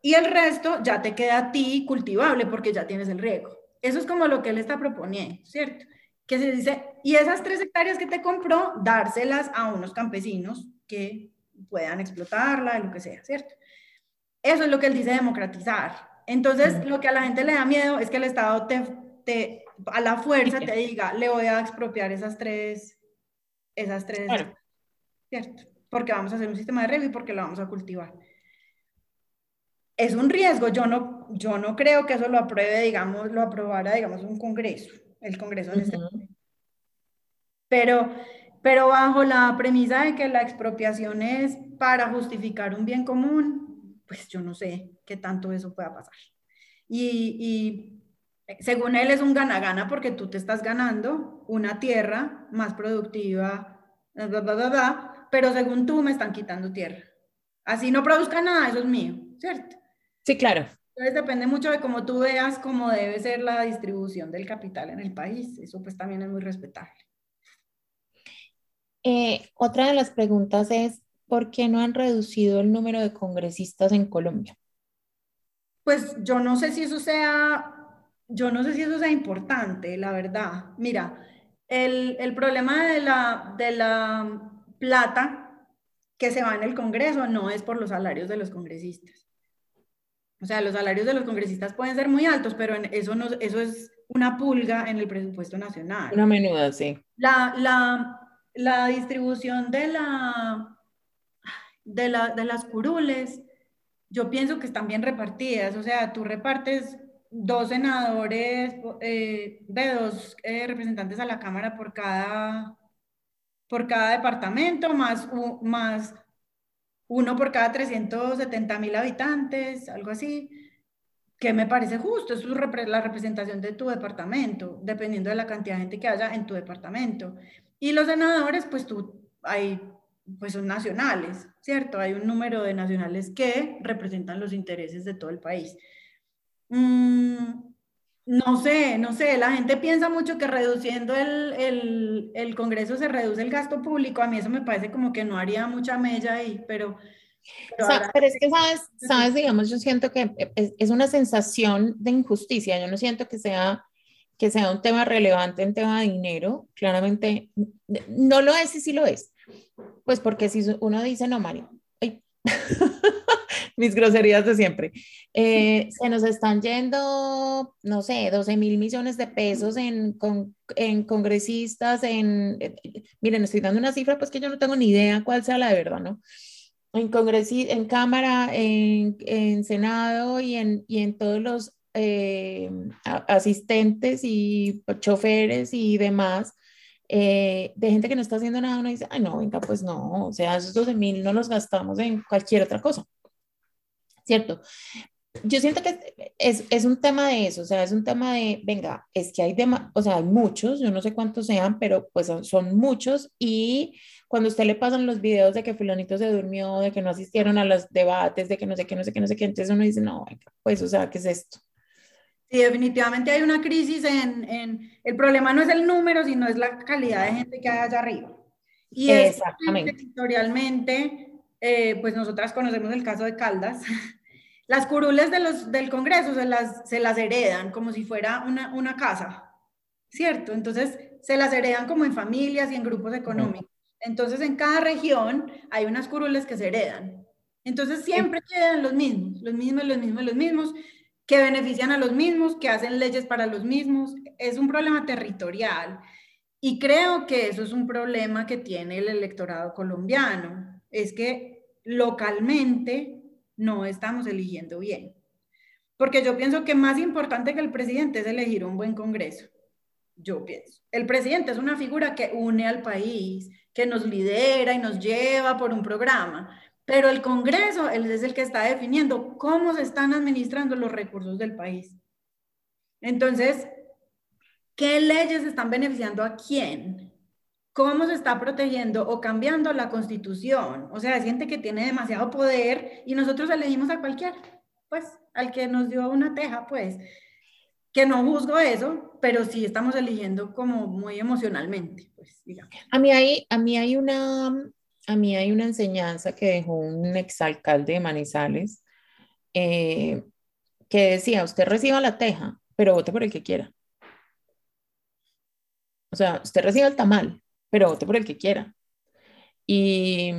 Y el resto ya te queda a ti cultivable porque ya tienes el riego. Eso es como lo que él está proponiendo, ¿cierto? que se dice, y esas tres hectáreas que te compró, dárselas a unos campesinos que puedan explotarla, lo que sea, ¿cierto? Eso es lo que él dice democratizar. Entonces, lo que a la gente le da miedo es que el Estado te, te a la fuerza te diga, le voy a expropiar esas tres, esas tres, ¿cierto? Porque vamos a hacer un sistema de riego y porque lo vamos a cultivar. Es un riesgo, yo no, yo no creo que eso lo apruebe, digamos, lo aprobara, digamos, un congreso el Congreso en este momento. Pero, pero bajo la premisa de que la expropiación es para justificar un bien común, pues yo no sé qué tanto eso pueda pasar. Y, según él es un gana-gana porque tú te estás ganando una tierra más productiva, pero según tú me están quitando tierra. Así no produzca nada, eso es mío, ¿cierto? Sí, claro. Entonces depende mucho de cómo tú veas cómo debe ser la distribución del capital en el país. Eso pues también es muy respetable. Eh, otra de las preguntas es, ¿por qué no han reducido el número de congresistas en Colombia? Pues yo no sé si eso sea, yo no sé si eso sea importante, la verdad. Mira, el, el problema de la, de la plata que se va en el Congreso no es por los salarios de los congresistas. O sea, los salarios de los congresistas pueden ser muy altos, pero eso, no, eso es una pulga en el presupuesto nacional. Una menuda, sí. La, la, la distribución de, la, de, la, de las curules, yo pienso que están bien repartidas. O sea, tú repartes dos senadores, eh, dos eh, representantes a la Cámara por cada, por cada departamento, más, más uno por cada 370 mil habitantes, algo así, que me parece justo, es la representación de tu departamento, dependiendo de la cantidad de gente que haya en tu departamento. Y los senadores, pues tú, hay, pues son nacionales, ¿cierto? Hay un número de nacionales que representan los intereses de todo el país. Mm, no sé, no sé, la gente piensa mucho que reduciendo el, el, el, Congreso se reduce el gasto público, a mí eso me parece como que no haría mucha mella ahí, pero... Pero, es que, ¿sabes? ¿sabes? Digamos, yo siento que es, es, una sensación de injusticia, yo no siento que sea, que sea un tema relevante en tema de dinero, claramente no lo es y sí lo es, pues porque si uno dice, no, Mario, mis groserías de siempre. Eh, se nos están yendo, no sé, 12 mil millones de pesos en, en congresistas, en, eh, miren, estoy dando una cifra, pues que yo no tengo ni idea cuál sea la de verdad, ¿no? En en Cámara, en, en, Senado y en, y en todos los eh, asistentes y choferes y demás. de gente que no está haciendo nada, uno dice, ay, no, venga, pues no, o sea, esos 12 mil no los gastamos en cualquier otra cosa. ¿cierto? yo siento que es, es, un tema de eso, o sea, es un tema de, venga, es que hay, o sea, hay muchos, yo no sé cuántos sean, pero pues son, muchos y cuando usted le pasan los videos de que fulanito se durmió, de que no asistieron a los debates, de que no sé qué, no sé qué, no sé qué, entonces uno dice, no, pues, o sea, ¿qué es esto? Sí, definitivamente hay una crisis en, en, el problema no es el número, sino es la calidad de gente que hay allá arriba. Y Exactamente. territorialmente, eh, pues nosotras conocemos el caso de Caldas, Las curules de los, del Congreso se las, se las heredan como si fuera una, una casa, ¿cierto? Entonces, se las heredan como en familias y en grupos económicos. Entonces, en cada región hay unas curules que se heredan. Entonces, siempre quedan los mismos, los mismos, los mismos, los mismos, que benefician a los mismos, que hacen leyes para los mismos. Es un problema territorial. Y creo que eso es un problema que tiene el electorado colombiano. Es que localmente no estamos eligiendo bien. Porque yo pienso que más importante que el presidente es elegir un buen Congreso. Yo pienso. El presidente es una figura que une al país, que nos lidera y nos lleva por un programa. Pero el Congreso él es el que está definiendo cómo se están administrando los recursos del país. Entonces, ¿qué leyes están beneficiando a quién? cómo se está protegiendo o cambiando la constitución. O sea, hay gente que tiene demasiado poder y nosotros elegimos a cualquiera, pues al que nos dio una teja, pues, que no juzgo eso, pero sí estamos eligiendo como muy emocionalmente, pues, digamos. A mí hay, a mí hay una, a mí hay una enseñanza que dejó un exalcalde de Manizales, eh, que decía, usted reciba la teja, pero vote por el que quiera. O sea, usted reciba el tamal, pero vote por el que quiera. Y,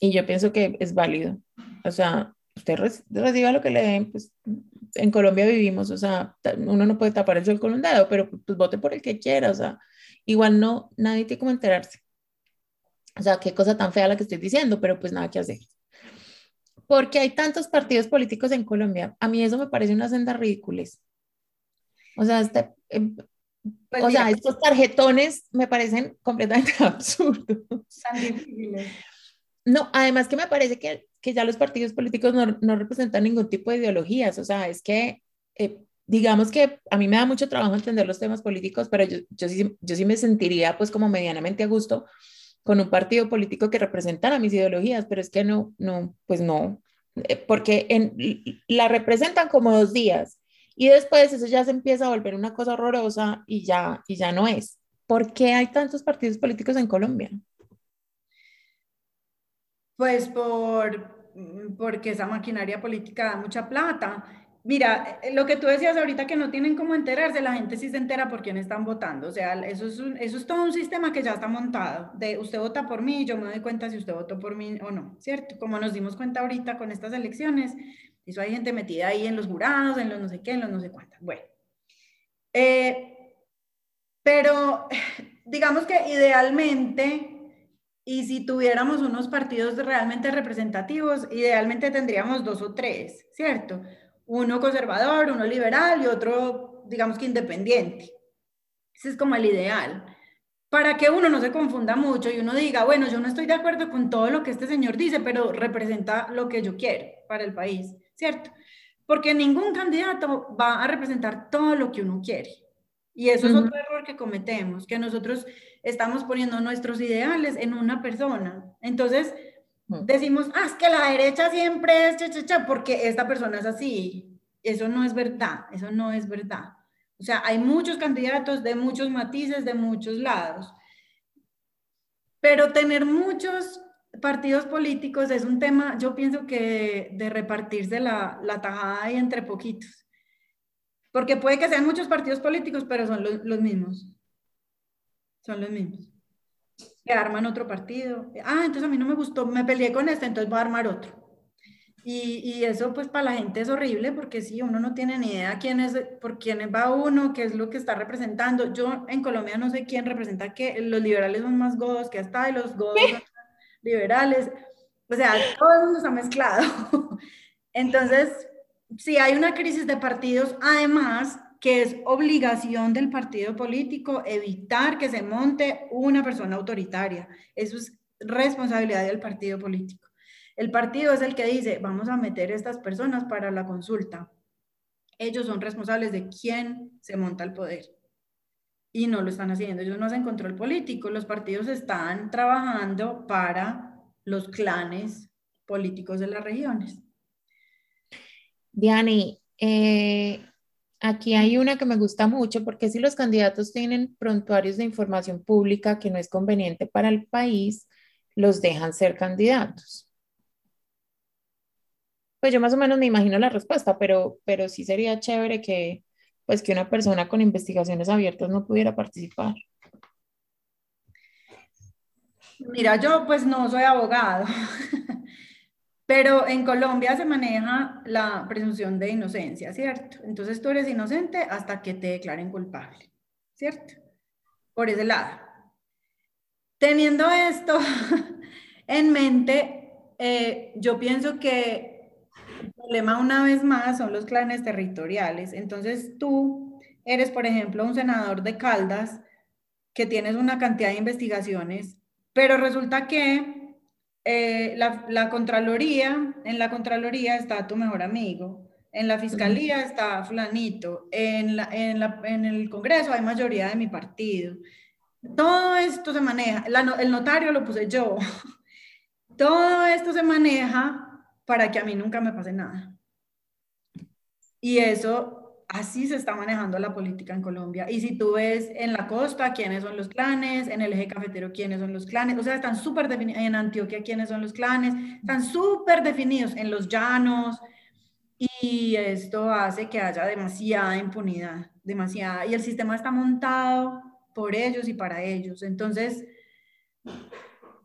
y yo pienso que es válido. O sea, usted reciba lo que le den, pues en Colombia vivimos, o sea, uno no puede tapar el sol con un dedo, pero pues vote por el que quiera, o sea, igual no, nadie tiene como enterarse. O sea, qué cosa tan fea la que estoy diciendo, pero pues nada que hacer. Porque hay tantos partidos políticos en Colombia, a mí eso me parece una senda ridículas. O sea, este, em, pues o sea, estos tarjetones me parecen completamente absurdos. No, además que me parece que, que ya los partidos políticos no, no, representan ningún tipo de ideologías. O sea, es que, eh, digamos que a mí me da mucho trabajo entender los temas políticos, pero yo, yo, sí, yo sí me sentiría pues como medianamente a gusto con un partido político que representara mis ideologías, pero es que no, no, pues no, eh, porque en, la representan como dos días y después eso ya se empieza a volver una cosa horrorosa y ya, y ya no es. ¿Por qué hay tantos partidos políticos en Colombia? Pues por, porque esa maquinaria política da mucha plata. Mira, lo que tú decías ahorita que no tienen cómo enterarse, la gente sí se entera por quién están votando. O sea, eso es, eso es todo un sistema que ya está montado. De usted vota por mí, yo me doy cuenta si usted votó por mí o no, ¿cierto? Como nos dimos cuenta ahorita con estas elecciones, eso hay gente metida ahí en los jurados, en los no sé qué, en los no sé cuántas. Bueno. Eh, pero digamos que idealmente, y si tuviéramos unos partidos realmente representativos, idealmente tendríamos dos o tres, ¿cierto? Uno conservador, uno liberal y otro, digamos que independiente. Ese es como el ideal. Para que uno no se confunda mucho y uno diga, bueno, yo no estoy de acuerdo con todo lo que este señor dice, pero representa lo que yo quiero para el país. ¿cierto? Porque ningún candidato va a representar todo lo que uno quiere. Y eso es otro error que cometemos, que nosotros estamos poniendo nuestros ideales en una persona. Entonces, decimos, ah, es que la derecha siempre es cha, cha, cha, porque esta persona es así. Eso no es verdad, eso no es verdad. O sea, hay muchos candidatos de muchos matices, de muchos lados. Pero tener muchos partidos políticos es un tema, yo pienso que de repartirse la, la tajada ahí entre poquitos. Porque puede que sean muchos partidos políticos, pero son los mismos. Son los mismos. Que arman otro partido. Ah, entonces a mí no me gustó, me peleé con este, entonces voy a armar otro. Y, y, eso pues para la gente es horrible porque si uno no tiene ni idea quién es, por quién va uno, qué es lo que está representando. Yo en Colombia no sé quién representa que los liberales son más godos que hasta y los godos liberales, o sea, todo el mundo está mezclado. Entonces, si hay una crisis de partidos, además que es obligación del partido político evitar que se monte una persona autoritaria. Eso es responsabilidad del partido político. El partido es el que dice, vamos a meter estas personas para la consulta. Ellos son responsables de quién se monta el poder. Y no lo están haciendo. Ellos no hacen control político. Los partidos están trabajando para los clanes políticos de las regiones. Diani, eh, aquí hay una que me gusta mucho porque si los candidatos tienen prontuarios de información pública que no es conveniente para el país, los dejan ser candidatos. Pues yo más o menos me imagino la respuesta, pero, pero sí sería chévere que, pues que una persona con investigaciones abiertas no pudiera participar. Mira, yo pues no soy abogado, pero en Colombia se maneja la presunción de inocencia, ¿cierto? Entonces tú eres inocente hasta que te declaren culpable, ¿cierto? Por ese lado. Teniendo esto en mente, eh, yo pienso que el problema una vez más son los clanes territoriales. Entonces tú eres, por ejemplo, un senador de Caldas que tienes una cantidad de investigaciones, pero resulta que eh, la, Contraloría, en la Contraloría está tu mejor amigo, en la Fiscalía está fulanito, en, en el Congreso hay mayoría de mi partido. Todo esto se maneja, el notario lo puse yo. Todo esto se maneja para que a mí nunca me pase nada. Y eso, así se está manejando la política en Colombia. Y si tú ves en la costa quiénes son los clanes, en el eje cafetero quiénes son los clanes, o sea, están súper definidos, en Antioquia quiénes son los clanes, están súper definidos en los llanos. Y esto hace que haya demasiada impunidad, demasiada. Y el sistema está montado por ellos y para ellos. Entonces,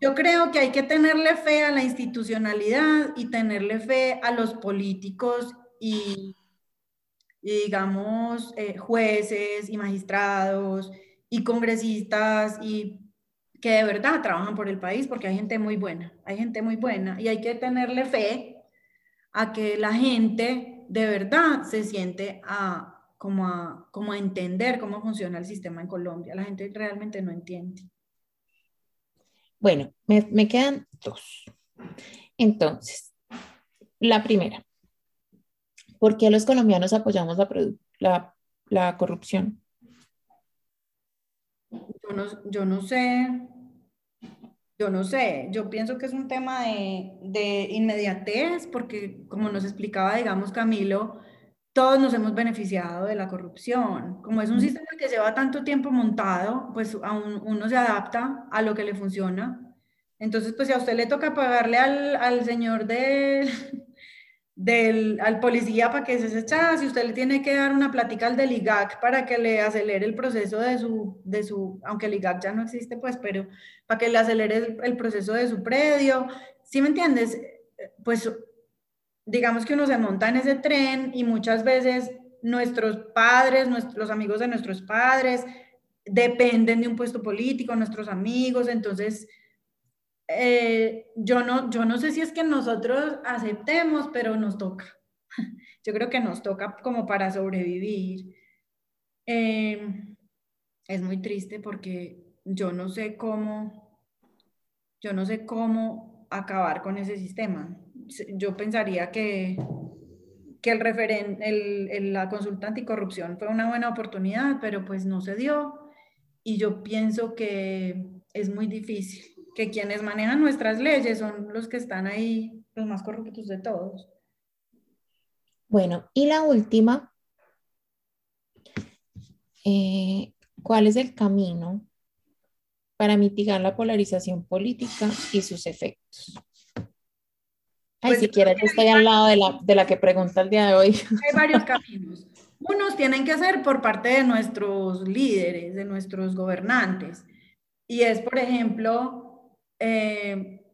yo creo que hay que tenerle fe a la institucionalidad y tenerle fe a los políticos y, digamos, eh, jueces y magistrados y congresistas y que de verdad trabajan por el país porque hay gente muy buena, hay gente muy buena y hay que tenerle fe a que la gente de verdad se siente a como a, como entender cómo funciona el sistema en Colombia. La gente realmente no entiende. Bueno, me, me quedan dos. Entonces, la primera, ¿por qué los colombianos apoyamos la, la, la corrupción? Yo no, yo no sé, yo no sé, yo pienso que es un tema de, de inmediatez, porque como nos explicaba, digamos, Camilo, todos nos hemos beneficiado de la corrupción. Como es un sistema que lleva tanto tiempo montado, pues aún uno se adapta a lo que le funciona. Entonces, pues si a usted le toca pagarle al, al señor de, del, al policía para que se echa, si usted le tiene que dar una plática al del IGAC para que le acelere el proceso de su, de su, aunque el IGAC ya no existe, pues, pero para que le acelere el, proceso de su predio, ¿sí me entiendes? Pues digamos que uno se monta en ese tren y muchas veces nuestros padres, nuestros, los amigos de nuestros padres, dependen de un puesto político, nuestros amigos, entonces eh, yo, no, yo no sé si es que nosotros aceptemos, pero nos toca. Yo creo que nos toca como para sobrevivir. Em, es muy triste porque yo no sé cómo, yo no sé cómo acabar con ese sistema yo pensaría que, que el referen el, la consulta anticorrupción fue una buena oportunidad, pero pues no se dio. Y yo pienso que es muy difícil, que quienes manejan nuestras leyes son los que están ahí, los más corruptos de todos. Bueno, y la última, eh, ¿cuál es el camino para mitigar la polarización política y sus efectos? Ay, pues, siquiera yo estoy al lado de la, de la que pregunta el día de hoy. Hay varios caminos. Unos tienen que ser por parte de nuestros líderes, de nuestros gobernantes. Y es, por ejemplo, eh,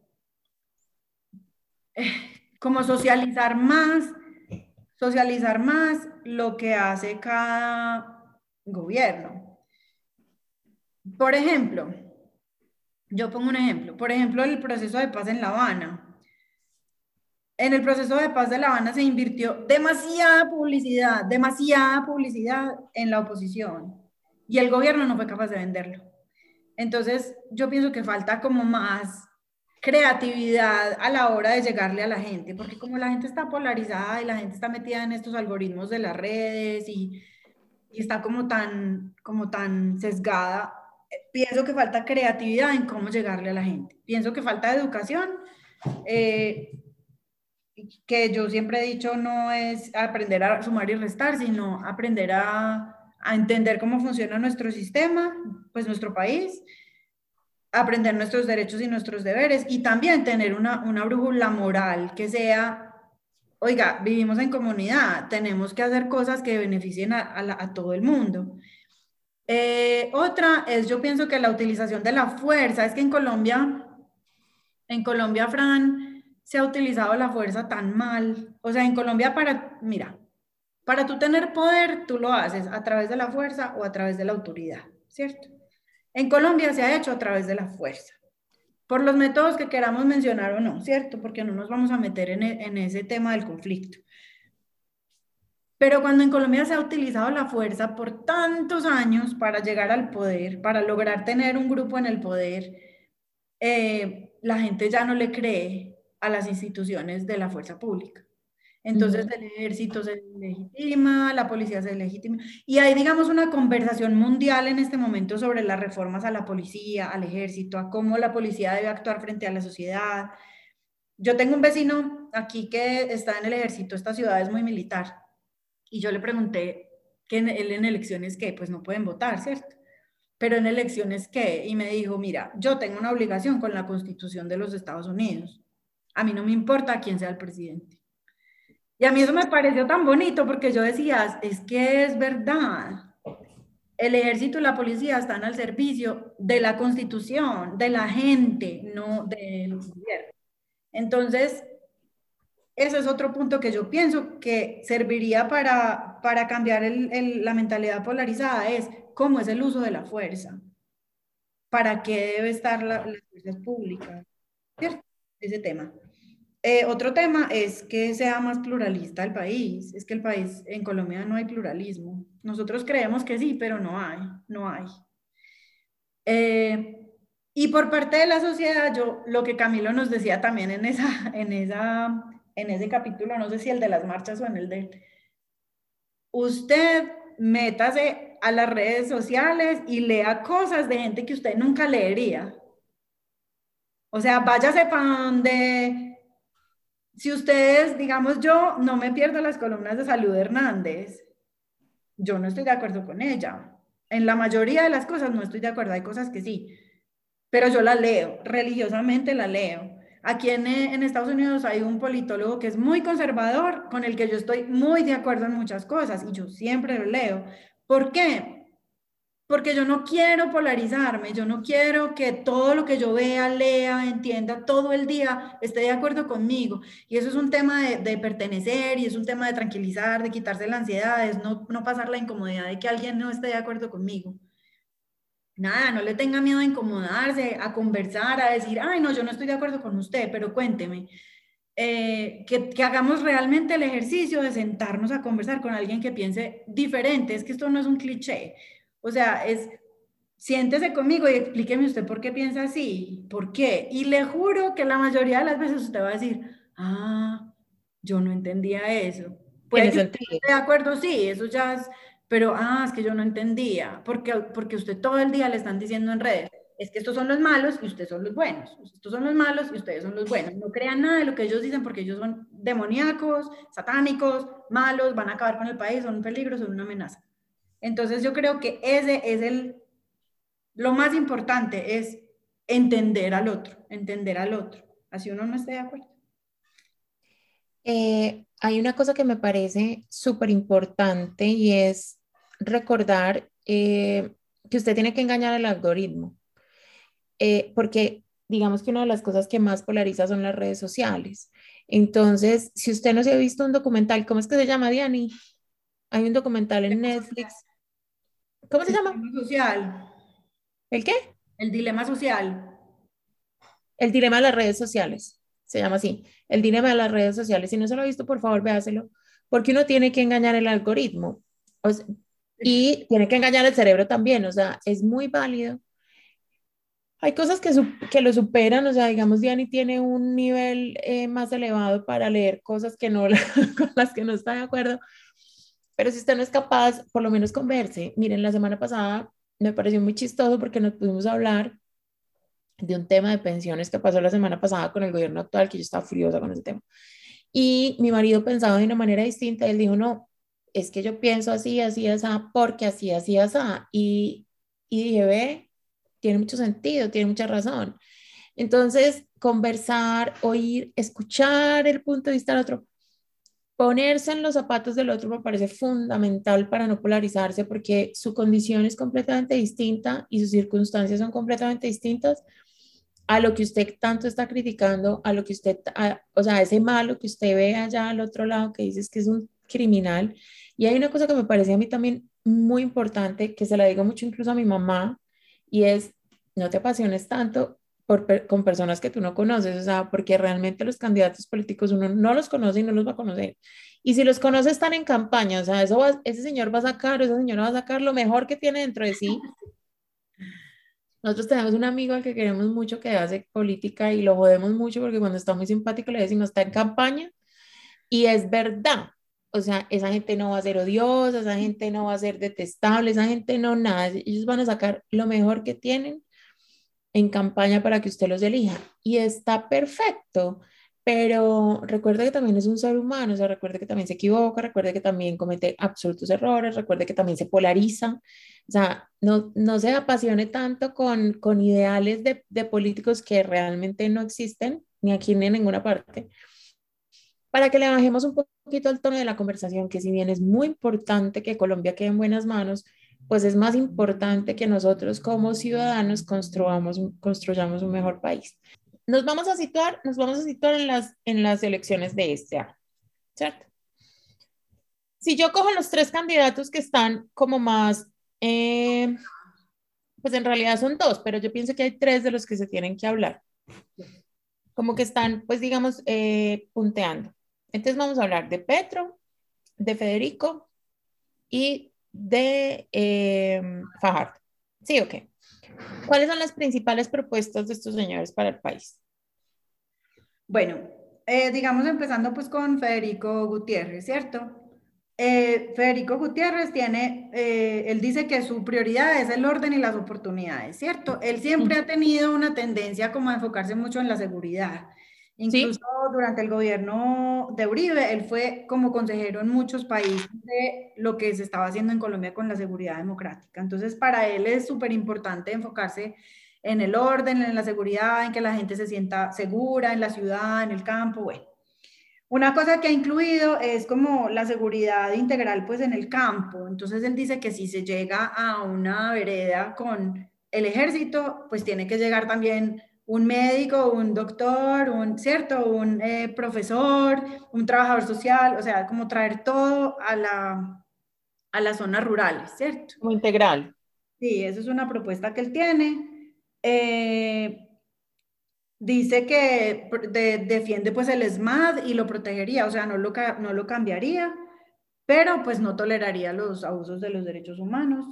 como socializar más, socializar más lo que hace cada gobierno. Por ejemplo, yo pongo un ejemplo, por ejemplo, el proceso de paz en La Habana en el proceso de paz de La Habana se invirtió demasiada publicidad, demasiada publicidad en la oposición y el gobierno no fue capaz de venderlo. Entonces, yo pienso que falta como más creatividad a la hora de llegarle a la gente, porque como la gente está polarizada y la gente está metida en estos algoritmos de las redes y, está como tan, como tan sesgada, eh, pienso que falta creatividad en cómo llegarle a la gente. Pienso que falta educación, eh, que yo siempre he dicho no es aprender a sumar y restar, sino aprender a, a entender cómo funciona nuestro sistema, pues nuestro país, aprender nuestros derechos y nuestros deberes y también tener una, una brújula moral que sea, oiga, vivimos en comunidad, tenemos que hacer cosas que beneficien a, todo el mundo. Eh, otra es, yo pienso que la utilización de la fuerza, es que en Colombia, en Colombia, Fran, se ha utilizado la fuerza tan mal. O sea, en Colombia para, mira, para tú tener poder, tú lo haces a través de la fuerza o a través de la autoridad, ¿cierto? En Colombia se ha hecho a través de la fuerza, por los métodos que queramos mencionar o no, ¿cierto? Porque no nos vamos a meter en, e, ese tema del conflicto. Pero cuando en Colombia se ha utilizado la fuerza por tantos años para llegar al poder, para lograr tener un grupo en el poder, eh, la gente ya no le cree a las instituciones de la fuerza pública. Entonces el ejército se legitima, la policía se legitima. Y hay, digamos, una conversación mundial en este momento sobre las reformas a la policía, al ejército, a cómo la policía debe actuar frente a la sociedad. Yo tengo un vecino aquí que está en el ejército, esta ciudad es muy militar. Y yo le pregunté que él en elecciones qué, pues no pueden votar, ¿cierto? Pero en elecciones qué, y me dijo, mira, yo tengo una obligación con la constitución de los Estados Unidos. A mí no me importa quién sea el presidente. Y a mí eso me pareció tan bonito porque yo decía, es que es verdad. El ejército y la policía están al servicio de la constitución, de la gente, no del gobierno. Entonces, ese es otro punto que yo pienso que serviría para, para cambiar la mentalidad polarizada, es cómo es el uso de la fuerza. ¿Para qué debe estar la, las fuerzas públicas? ¿Cierto? Ese tema. Eh, otro tema es que sea más pluralista el país. Es que el país, en Colombia no hay pluralismo. Nosotros creemos que sí, pero no hay, no hay. Eh, y por parte de la sociedad, yo lo que Camilo nos decía también en, esa, en, esa, en ese capítulo, no sé si el de las marchas o en el de... Usted métase a las redes sociales y lea cosas de gente que usted nunca leería. O sea, váyase para donde si ustedes, digamos, yo no me pierdo las columnas de Salud Hernández, yo no estoy de acuerdo con ella. En la mayoría de las cosas no estoy de acuerdo, hay cosas que sí, pero yo la leo, religiosamente la leo. Aquí en, en, Estados Unidos hay un politólogo que es muy conservador, con el que yo estoy muy de acuerdo en muchas cosas y yo siempre lo leo. ¿Por qué? Porque yo no quiero polarizarme, yo no quiero que todo lo que yo vea, lea, entienda todo el día esté de acuerdo conmigo. Y eso es un tema de, pertenecer y es un tema de tranquilizar, de quitarse la ansiedad, es no, no pasar la incomodidad de que alguien no esté de acuerdo conmigo. Nada, no le tenga miedo a incomodarse, a conversar, a decir, ay, no, yo no estoy de acuerdo con usted, pero cuénteme. Eh, que, que, hagamos realmente el ejercicio de sentarnos a conversar con alguien que piense diferente. Es que esto no es un cliché. O sea, es, siéntese conmigo y explíqueme usted por qué piensa así, por qué. Y le juro que la mayoría de las veces usted va a decir, ah, yo no entendía eso. Puede que esté de acuerdo, sí, eso ya es, pero, ah, es que yo no entendía, porque, porque usted todo el día le están diciendo en redes, es que estos son los malos y ustedes son los buenos. Estos son los malos y ustedes son los buenos. No crean nada de lo que ellos dicen porque ellos son demoníacos, satánicos, malos, van a acabar con el país, son un peligro, son una amenaza. Entonces yo creo que ese es el, lo más importante es entender al otro, entender al otro, así uno no esté de acuerdo. Eh, hay una cosa que me parece súper importante y es recordar eh, que usted tiene que engañar al algoritmo, eh, porque digamos que una de las cosas que más polariza son las redes sociales. Entonces, si usted no se ha visto un documental, ¿cómo es que se llama, Diani? Hay un documental en Netflix ¿Cómo se llama? El dilema social. ¿El qué? El dilema social. El dilema de las redes sociales. Se llama así. El dilema de las redes sociales. Si no se lo ha visto, por favor, véaselo. Porque uno tiene que engañar el algoritmo. y tiene que engañar el cerebro también. O sea, es muy válido. hay cosas que, que lo superan, o sea, digamos, Diani tiene un nivel eh, más elevado para leer cosas que no, con las que no está de acuerdo, pero si usted no es capaz, por lo menos converse. Miren, la semana pasada me pareció muy chistoso porque nos pudimos hablar de un tema de pensiones que pasó la semana pasada con el gobierno actual, que yo estaba furiosa con ese tema. Y mi marido pensaba de una manera distinta, él dijo, no, es que yo pienso así, así, así, porque así, así, así. Y, y dije, ve, tiene mucho sentido, tiene mucha razón. Entonces, conversar, oír, escuchar el punto de vista del otro, ponerse en los zapatos del otro me parece fundamental para no polarizarse porque su condición es completamente distinta y sus circunstancias son completamente distintas a lo que usted tanto está criticando, a lo que usted, o sea, ese malo que usted ve allá al otro lado que dices que es un criminal. Y hay una cosa que me parece a mí también muy importante, que se la digo mucho incluso a mi mamá, y es, no te apasiones tanto por, con personas que tú no conoces, o sea, porque realmente los candidatos políticos uno no los conoce y no los va a conocer. Y si los conoce están en campaña, o sea, eso ese señor va a sacar, esa señora va a sacar lo mejor que tiene dentro de sí. Nosotros tenemos un amigo al que queremos mucho que hace política y lo jodemos mucho porque cuando está muy simpático le decimos está en campaña y es verdad. O sea, esa gente no va a ser odiosa, esa gente no va a ser detestable, esa gente no nada. Ellos van a sacar lo mejor que tienen en campaña para que usted los elija. Y está perfecto, pero recuerde que también es un ser humano, o sea, recuerde que también se equivoca, recuerde que también comete absolutos errores, recuerde que también se polariza, o sea, no, no se apasione tanto con, con ideales de, de políticos que realmente no existen, ni aquí ni en ninguna parte, para que le bajemos un poquito el tono de la conversación, que si bien es muy importante que Colombia quede en buenas manos, pues es más importante que nosotros como ciudadanos construyamos, construyamos un mejor país. Nos vamos a situar, nos vamos a situar en las, en las elecciones de este año, ¿cierto? Si yo cojo los tres candidatos que están como más, eh, pues en realidad son dos, pero yo pienso que hay tres de los que se tienen que hablar, como que están, pues digamos, eh, punteando. Entonces vamos a hablar de Petro, de Federico y de eh, Fajardo. ¿Sí o qué? ¿Cuáles son las principales propuestas de estos señores para el país? Bueno, eh, digamos empezando pues con Federico Gutiérrez, ¿cierto? Eh, Federico Gutiérrez tiene, él dice que su prioridad es el orden y las oportunidades, ¿cierto? Él siempre ha tenido una tendencia como a enfocarse mucho en la seguridad. Incluso durante el gobierno de Uribe, él fue como consejero en muchos países de lo que se estaba haciendo en Colombia con la seguridad democrática. Entonces, para él es súper importante enfocarse en el orden, en la seguridad, en que la gente se sienta segura en la ciudad, en el campo, bueno. Una cosa que ha incluido es como la seguridad integral pues en el campo. Entonces él dice que si se llega a una vereda con el ejército, pues tiene que llegar también un médico, un doctor, un, ¿cierto? Un eh, profesor, un trabajador social, o sea, como traer todo a, la, a las zonas rurales, ¿cierto? Como integral. Sí, esa es una propuesta que él tiene. Eh, dice que defiende pues el SMAD y lo protegería, o sea, no lo, no lo cambiaría, pero pues no toleraría los abusos de los derechos humanos.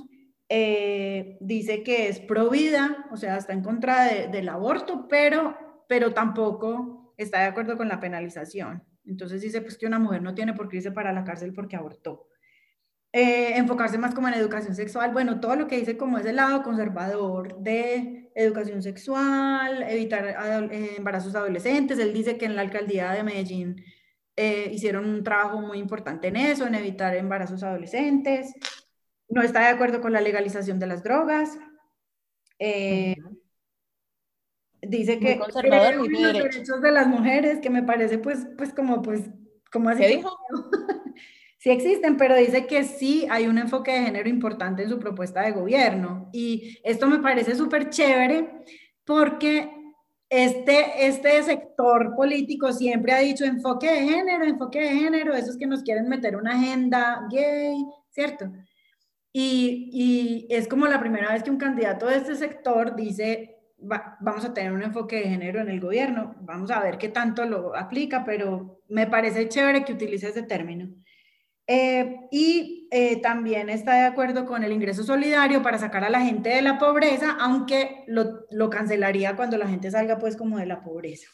Eh, dice que es pro vida, o sea, está en contra del aborto, pero, pero tampoco está de acuerdo con la penalización. Entonces dice pues que una mujer no tiene por qué irse para la cárcel porque abortó. Eh, enfocarse más como en educación sexual, bueno, todo lo que dice como es el lado conservador de educación sexual, evitar eh, embarazos adolescentes. Él dice que en la alcaldía de Medellín hicieron un trabajo muy importante en eso, en evitar embarazos adolescentes no está de acuerdo con la legalización de las drogas. Eh, dice que conservador, los derechos de las mujeres, que me parece pues, pues como, pues, como así. ¿Qué dijo? sí existen, pero dice que sí hay un enfoque de género importante en su propuesta de gobierno. Y esto me parece súper chévere porque este, este sector político siempre ha dicho enfoque de género, enfoque de género, esos que nos quieren meter una agenda gay, ¿cierto? Y, es como la primera vez que un candidato de este sector dice, vamos a tener un enfoque de género en el gobierno, vamos a ver qué tanto lo aplica, pero me parece chévere que utilice ese término. Eh, y eh, también está de acuerdo con el ingreso solidario para sacar a la gente de la pobreza, aunque lo, lo cancelaría cuando la gente salga pues como de la pobreza.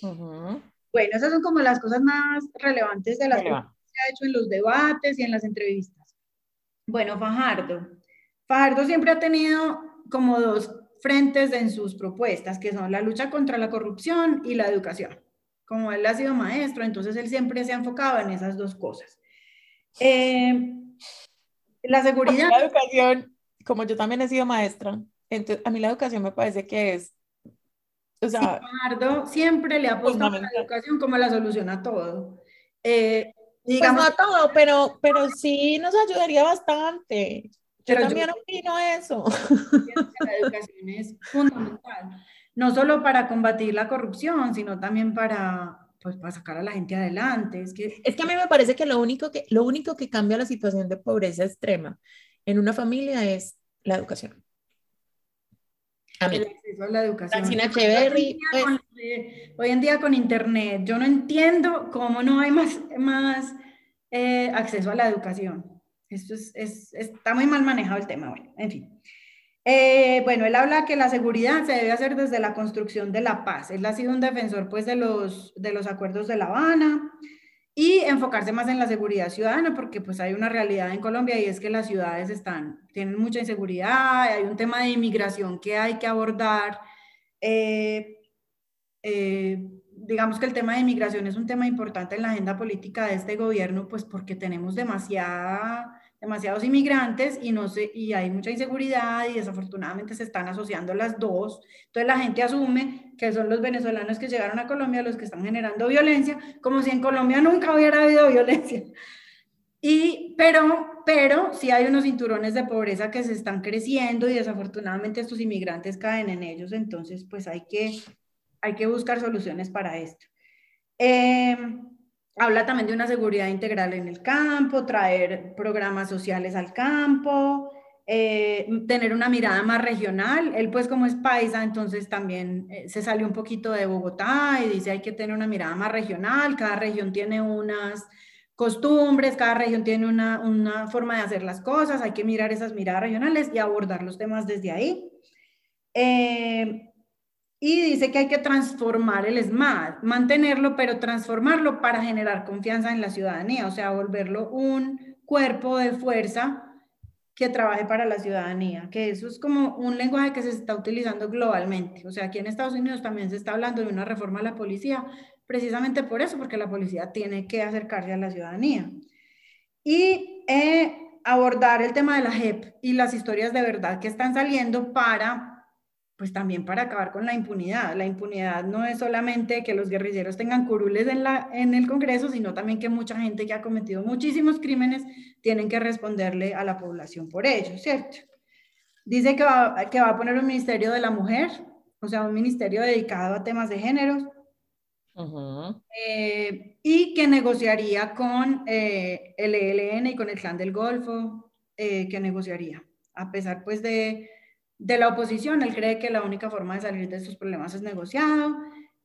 Bueno, esas son como las cosas más relevantes de las que se ha hecho en los debates y en las entrevistas. Bueno, Fajardo. Fajardo siempre ha tenido como dos frentes en sus propuestas, que son la lucha contra la corrupción y la educación. Como él ha sido maestro, entonces él siempre se ha enfocado en esas dos cosas. Eh, la seguridad. La educación, como yo también he sido maestra, entonces a mí la educación me parece que es, o sea, siempre le ha apostado a la educación como la solución a todo. Eh, digamos, pues no a todo, pero, pero sí nos ayudaría bastante. Yo también opino eso. La educación es fundamental, no solo para combatir la corrupción, sino también para, pues para sacar a la gente adelante. Es que, es que a mí me parece que lo, único que lo único que cambia la situación de pobreza extrema en una familia es la educación. A mí. El acceso a la educación. Echeverry, pues. Hoy, en día con internet, yo no entiendo cómo no hay más, más eh, acceso a la educación. Esto es, es, está muy mal manejado el tema, bueno, en fin. Eh, bueno, él habla que la seguridad se debe hacer desde la construcción de la paz. Él ha sido un defensor pues de los, de los acuerdos de La Habana y enfocarse más en la seguridad ciudadana porque pues hay una realidad en Colombia y es que las ciudades están, tienen mucha inseguridad, hay un tema de inmigración que hay que abordar. Eh, eh, digamos que el tema de inmigración es un tema importante en la agenda política de este gobierno pues porque tenemos demasiada demasiados inmigrantes y, no sé, y hay mucha inseguridad y desafortunadamente se están asociando las dos. Entonces la gente asume que son los venezolanos que llegaron a Colombia los que están generando violencia, como si en Colombia nunca hubiera habido violencia. Y, pero, pero sí hay unos cinturones de pobreza que se están creciendo y desafortunadamente estos inmigrantes caen en ellos, entonces pues hay que, hay que buscar soluciones para esto. Eh, Habla también de una seguridad integral en el campo, traer programas sociales al campo, eh, tener una mirada más regional. Él pues como es paisa, entonces también eh, se salió un poquito de Bogotá y dice hay que tener una mirada más regional, cada región tiene unas costumbres, cada región tiene una, una forma de hacer las cosas, hay que mirar esas miradas regionales y abordar los temas desde ahí. Y dice que hay que transformar el SMAD, mantenerlo, pero transformarlo para generar confianza en la ciudadanía, o sea, volverlo un cuerpo de fuerza que trabaje para la ciudadanía, que eso es como un lenguaje que se está utilizando globalmente. O sea, aquí en Estados Unidos también se está hablando de una reforma a la policía, precisamente por eso, porque la policía tiene que acercarse a la ciudadanía. Y eh, abordar el tema de la JEP y las historias de verdad que están saliendo para pues también para acabar con la impunidad. La impunidad no es solamente que los guerrilleros tengan curules en, la, en el Congreso, sino también que mucha gente que ha cometido muchísimos crímenes tienen que responderle a la población por ello, ¿cierto? Dice que va, que va a poner un ministerio de la mujer, o sea, un ministerio dedicado a temas de géneros, eh, y que negociaría con eh, el ELN y con el clan del Golfo, eh, que negociaría, a pesar pues de de la oposición, él cree que la única forma de salir de estos problemas es negociado.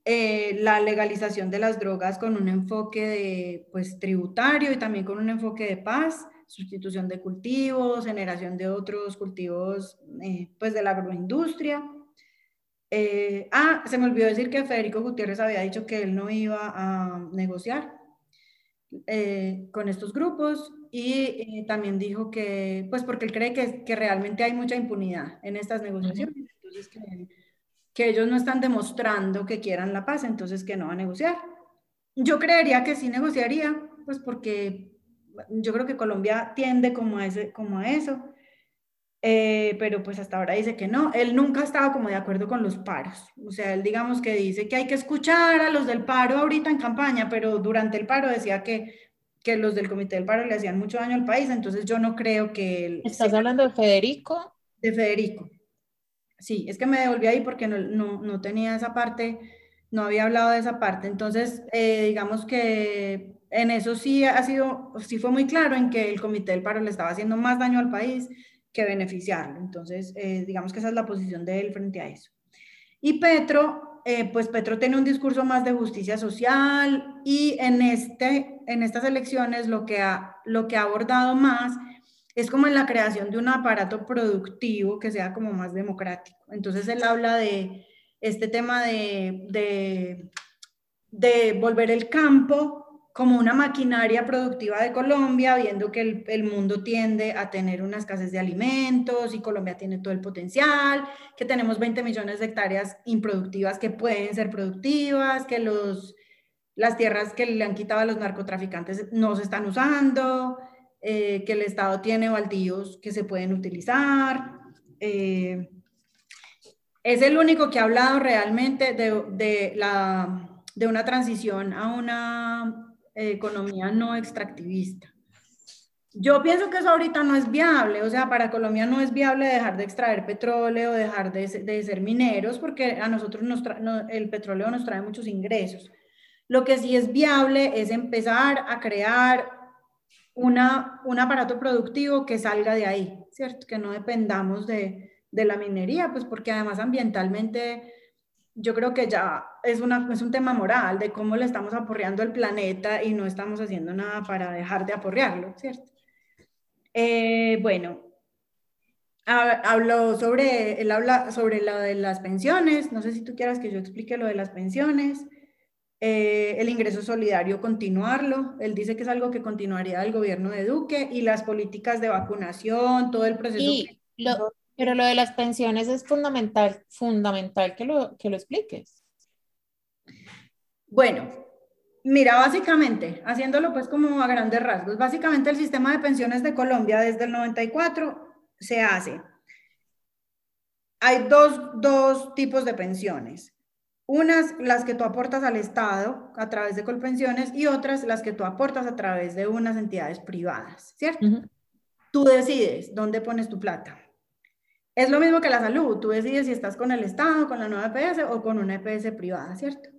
Eh, la legalización de las drogas con un enfoque de, pues, tributario y también con un enfoque de paz, sustitución de cultivos, generación de otros cultivos eh, pues, de la agroindustria. Eh, ah, se me olvidó decir que Federico Gutiérrez había dicho que él no iba a negociar con estos grupos y también dijo que, pues porque él cree que, que, realmente hay mucha impunidad en estas negociaciones, entonces que, que, ellos no están demostrando que quieran la paz, entonces que no va a negociar. Yo creería que sí negociaría, pues porque yo creo que Colombia tiende como a, ese, como a eso, eh, pero pues hasta ahora dice que no. Él nunca ha estado como de acuerdo con los paros, o sea, él digamos que dice que hay que escuchar a los del paro ahorita en campaña, pero durante el paro decía que que los del Comité del Paro le hacían mucho daño al país, entonces yo no creo que... ¿Estás hablando de Federico? De Federico. Sí, es que me devolví ahí porque no, no, no tenía esa parte, no había hablado de esa parte, entonces eh, digamos que en eso sí ha sido, sí fue muy claro en que el Comité del Paro le estaba haciendo más daño al país que beneficiarlo, entonces eh, digamos que esa es la posición de él frente a eso. Y Petro eh, pues Petro tiene un discurso más de justicia social y en, este, en estas elecciones lo que, ha, lo que ha abordado más es como en la creación de un aparato productivo que sea como más democrático. Entonces él habla de este tema de, de, de volver el campo como una maquinaria productiva de Colombia, viendo que el, el, mundo tiende a tener una escasez de alimentos y Colombia tiene todo el potencial, que tenemos 20 millones de hectáreas improductivas que pueden ser productivas, que los, las tierras que le han quitado a los narcotraficantes no se están usando, eh, que el Estado tiene baldíos que se pueden utilizar. Eh, es el único que ha hablado realmente de, de, la, de una transición a una economía no extractivista. Yo pienso que eso ahorita no es viable, o sea, para Colombia no es viable dejar de extraer petróleo, dejar de, de ser mineros, porque a nosotros nos el petróleo nos trae muchos ingresos. Lo que sí es viable es empezar a crear una, un aparato productivo que salga de ahí, ¿cierto? Que no dependamos de, de la minería, pues porque además ambientalmente yo creo que ya es, una, es un tema moral de cómo le estamos aporreando el planeta y no estamos haciendo nada para dejar de aporrearlo, ¿cierto? Eh, bueno, habló sobre, él habla sobre lo de las pensiones, no sé si tú quieras que yo explique lo de las pensiones, eh, el ingreso solidario continuarlo, él dice que es algo que continuaría el gobierno de Duque y las políticas de vacunación, todo el proceso. Y lo, pero lo de las pensiones es fundamental, fundamental que lo, que lo expliques. Bueno, mira, básicamente, haciéndolo pues como a grandes rasgos, básicamente el sistema de pensiones de Colombia desde el 94 se hace. Hay dos, dos tipos de pensiones. Unas las que tú aportas al Estado a través de Colpensiones y otras las que tú aportas a través de unas entidades privadas, ¿cierto? Tú decides dónde pones tu plata. Es lo mismo que la salud, tú decides si estás con el Estado, con la nueva EPS o con una EPS privada, ¿cierto?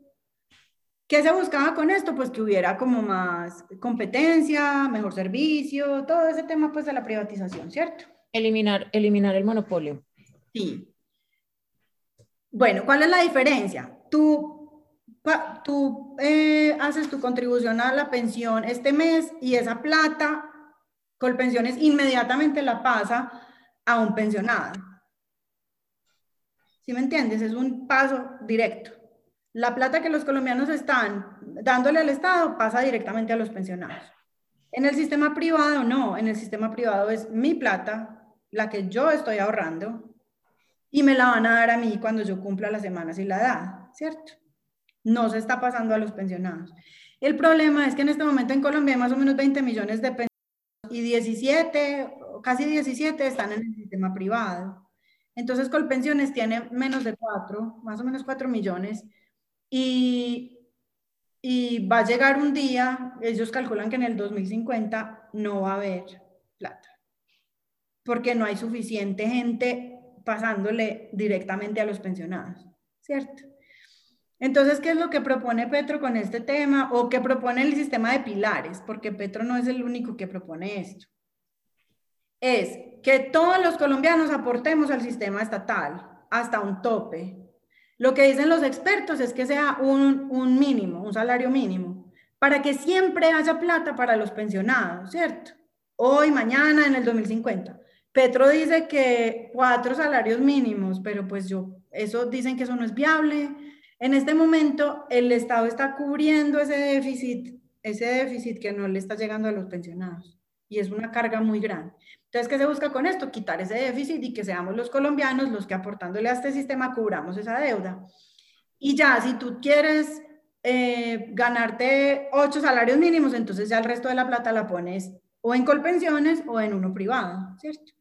¿Qué se buscaba con esto? Pues que hubiera como más competencia, mejor servicio, todo ese tema pues de la privatización, ¿cierto? Eliminar, eliminar el monopolio. Sí. Bueno, ¿cuál es la diferencia? Tú, tú eh, haces tu contribución a la pensión este mes y esa plata, con pensiones inmediatamente la pasa a un pensionado. ¿Sí me entiendes? Es un paso directo. La plata que los colombianos están dándole al Estado pasa directamente a los pensionados. En el sistema privado no, en el sistema privado es mi plata, la que yo estoy ahorrando, y me la van a dar a mí cuando yo cumpla las semanas y la edad, ¿cierto? No se está pasando a los pensionados. El problema es que en este momento en Colombia hay más o menos 20 millones de pensionados y 17, casi 17 están en el sistema privado. Entonces, Colpensiones tiene menos de 4, más o menos 4 millones, y, y va a llegar un día, ellos calculan que en el 2050 no va a haber plata, porque no hay suficiente gente pasándole directamente a los pensionados, ¿cierto? Entonces, ¿qué es lo que propone Petro con este tema? O que propone el sistema de pilares, porque Petro no es el único que propone esto es que todos los colombianos aportemos al sistema estatal hasta un tope. Lo que dicen los expertos es que sea un, un mínimo, un salario mínimo, para que siempre haya plata para los pensionados, ¿cierto? Hoy, mañana, en el 2050. Petro dice que cuatro salarios mínimos, pero pues yo, eso dicen que eso no es viable. En este momento, el Estado está cubriendo ese déficit, ese déficit que no le está llegando a los pensionados. Y es una carga muy grande. Entonces, ¿qué se busca con esto? Quitar ese déficit y que seamos los colombianos los que aportándole a este sistema cubramos esa deuda. Y ya, si tú quieres eh, ganarte ocho salarios mínimos, entonces ya el resto de la plata la pones o en colpensiones o en uno privado, ¿cierto?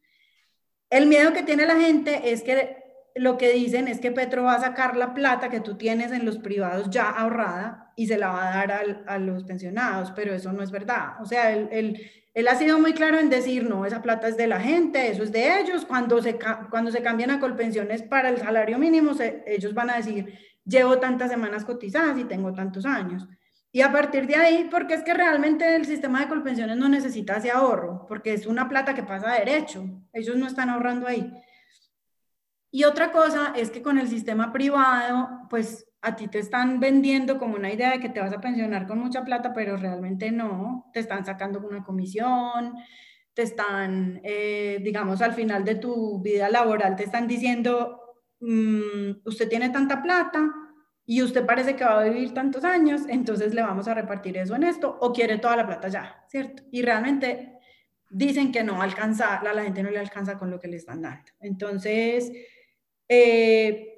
El miedo que tiene la gente es que lo que dicen es que Petro va a sacar la plata que tú tienes en los privados ya ahorrada y se la va a dar a los pensionados, pero eso no es verdad. O sea, el, él ha sido muy claro en decir, no, esa plata es de la gente, eso es de ellos. Cuando se, cuando se cambian a colpensiones para el salario mínimo, ellos van a decir, llevo tantas semanas cotizadas y tengo tantos años. Y a partir de ahí, porque es que realmente el sistema de colpensiones no necesita ese ahorro, porque es una plata que pasa derecho, ellos no están ahorrando ahí. Y otra cosa es que con el sistema privado, pues a ti te están vendiendo como una idea de que te vas a pensionar con mucha plata, pero realmente no, te están sacando una comisión, te están, eh, digamos, al final de tu vida laboral, te están diciendo, mm, usted tiene tanta plata y usted parece que va a vivir tantos años, entonces le vamos a repartir eso en esto, o quiere toda la plata ya, ¿cierto? Y realmente dicen que no alcanza, a la gente no le alcanza con lo que le están dando. Entonces, eh,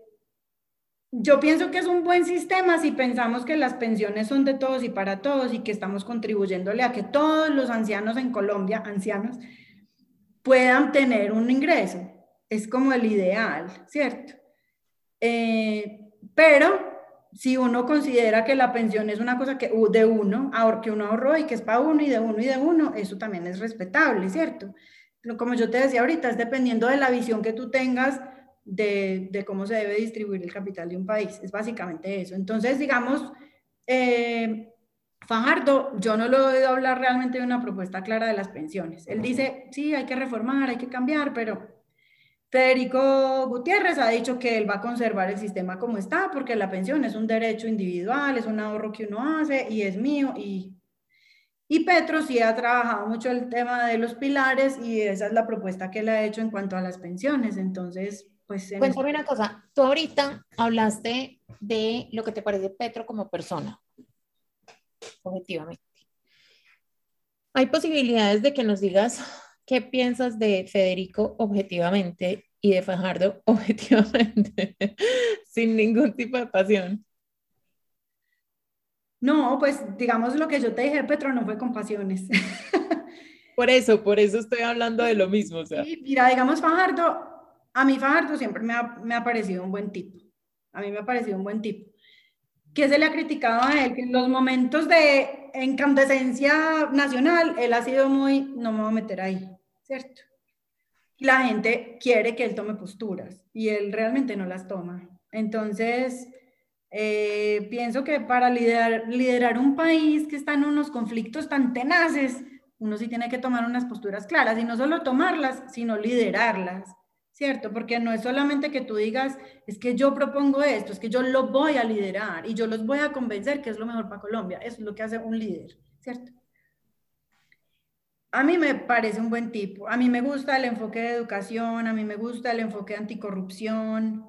yo pienso que es un buen sistema si pensamos que las pensiones son de todos y para todos y que estamos contribuyéndole a que todos los ancianos en Colombia, ancianos, puedan tener un ingreso. Es como el ideal, ¿cierto? Eh, pero si uno considera que la pensión es una cosa que de uno, que uno ahorró y que es para uno y de uno y de uno, eso también es respetable, ¿cierto? Como yo te decía ahorita, es dependiendo de la visión que tú tengas de, cómo se debe distribuir el capital de un país. Es básicamente eso. Entonces, digamos, eh, Fajardo, yo no lo he oído hablar realmente de una propuesta clara de las pensiones. Él dice, sí, hay que reformar, hay que cambiar, pero Federico Gutiérrez ha dicho que él va a conservar el sistema como está, porque la pensión es un derecho individual, es un ahorro que uno hace y es mío. Y, y Petro sí ha trabajado mucho el tema de los pilares y esa es la propuesta que él ha hecho en cuanto a las pensiones. Entonces, pues, Cuéntame una cosa, tú ahorita hablaste de lo que te parece Petro como persona, objetivamente. ¿Hay posibilidades de que nos digas qué piensas de Federico objetivamente y de Fajardo objetivamente, sin ningún tipo de pasión? No, pues digamos lo que yo te dije, Petro no fue con pasiones. Por eso, por eso estoy hablando de lo mismo. Sí, mira, digamos Fajardo, a mí Fajardo siempre me ha, me ha parecido un buen tipo. A mí me ha parecido un buen tipo. ¿Qué se le ha criticado a él? Que en los momentos de incandescencia nacional, él ha sido muy, no me voy a meter ahí, ¿cierto? Y la gente quiere que él tome posturas y él realmente no las toma. Entonces, eh, pienso que para liderar, liderar un país que está en unos conflictos tan tenaces, uno sí tiene que tomar unas posturas claras y no solo tomarlas, sino liderarlas. ¿Cierto? Porque no es solamente que tú digas, es que yo propongo esto, es que yo lo voy a liderar y yo los voy a convencer que es lo mejor para Colombia. Eso es lo que hace un líder, ¿cierto? A mí me parece un buen tipo. A mí me gusta el enfoque de educación, a mí me gusta el enfoque de anticorrupción.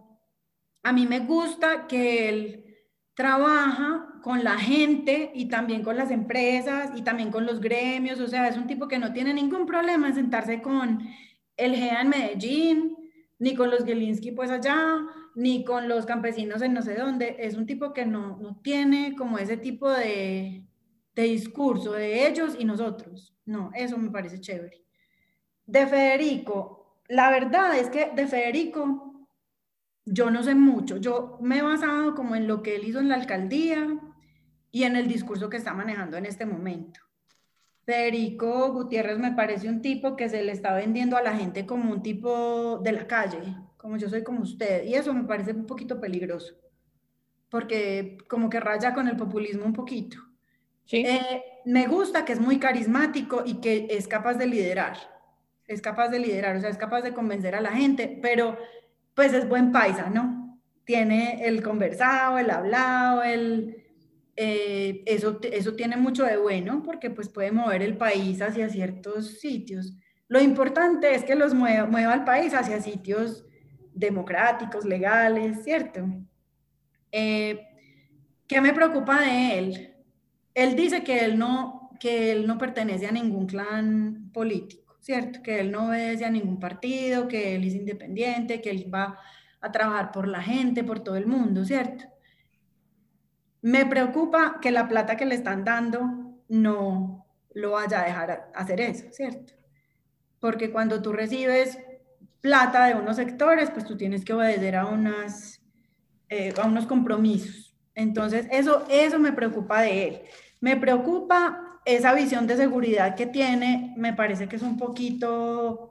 A mí me gusta que él trabaja con la gente y también con las empresas y también con los gremios. O sea, es un tipo que no tiene ningún problema en sentarse con el GEA en Medellín, ni con los Gilinski pues allá, ni con los campesinos en no sé dónde. Es un tipo que no, no tiene como ese tipo de, de discurso de ellos y nosotros. No, eso me parece chévere. De Federico, la verdad es que de Federico yo no sé mucho. Yo me he basado como en lo que él hizo en la alcaldía y en el discurso que está manejando en este momento. Federico Gutiérrez me parece un tipo que se le está vendiendo a la gente como un tipo de la calle, como yo soy como usted, y eso me parece un poquito peligroso, porque como que raya con el populismo un poquito. ¿Sí? Eh, me gusta que es muy carismático y que es capaz de liderar, es capaz de liderar, o sea, es capaz de convencer a la gente, pero pues es buen paisa, ¿no? Tiene el conversado, el hablado, el, eh, eso, eso tiene mucho de bueno porque pues puede mover el país hacia ciertos sitios. Lo importante es que los mueva, mueva el país hacia sitios democráticos, legales, ¿cierto? Eh, ¿Qué me preocupa de él? Él dice que él, no, que él no pertenece a ningún clan político, ¿cierto? Que él no obedece a ningún partido, que él es independiente, que él va a trabajar por la gente, por todo el mundo, ¿cierto? Me preocupa que la plata que le están dando no lo vaya a dejar hacer eso, ¿cierto? Porque cuando tú recibes plata de unos sectores, pues tú tienes que obedecer a, unas, eh, a unos compromisos. Entonces, eso, eso me preocupa de él. Me preocupa esa visión de seguridad que tiene, me parece que es un poquito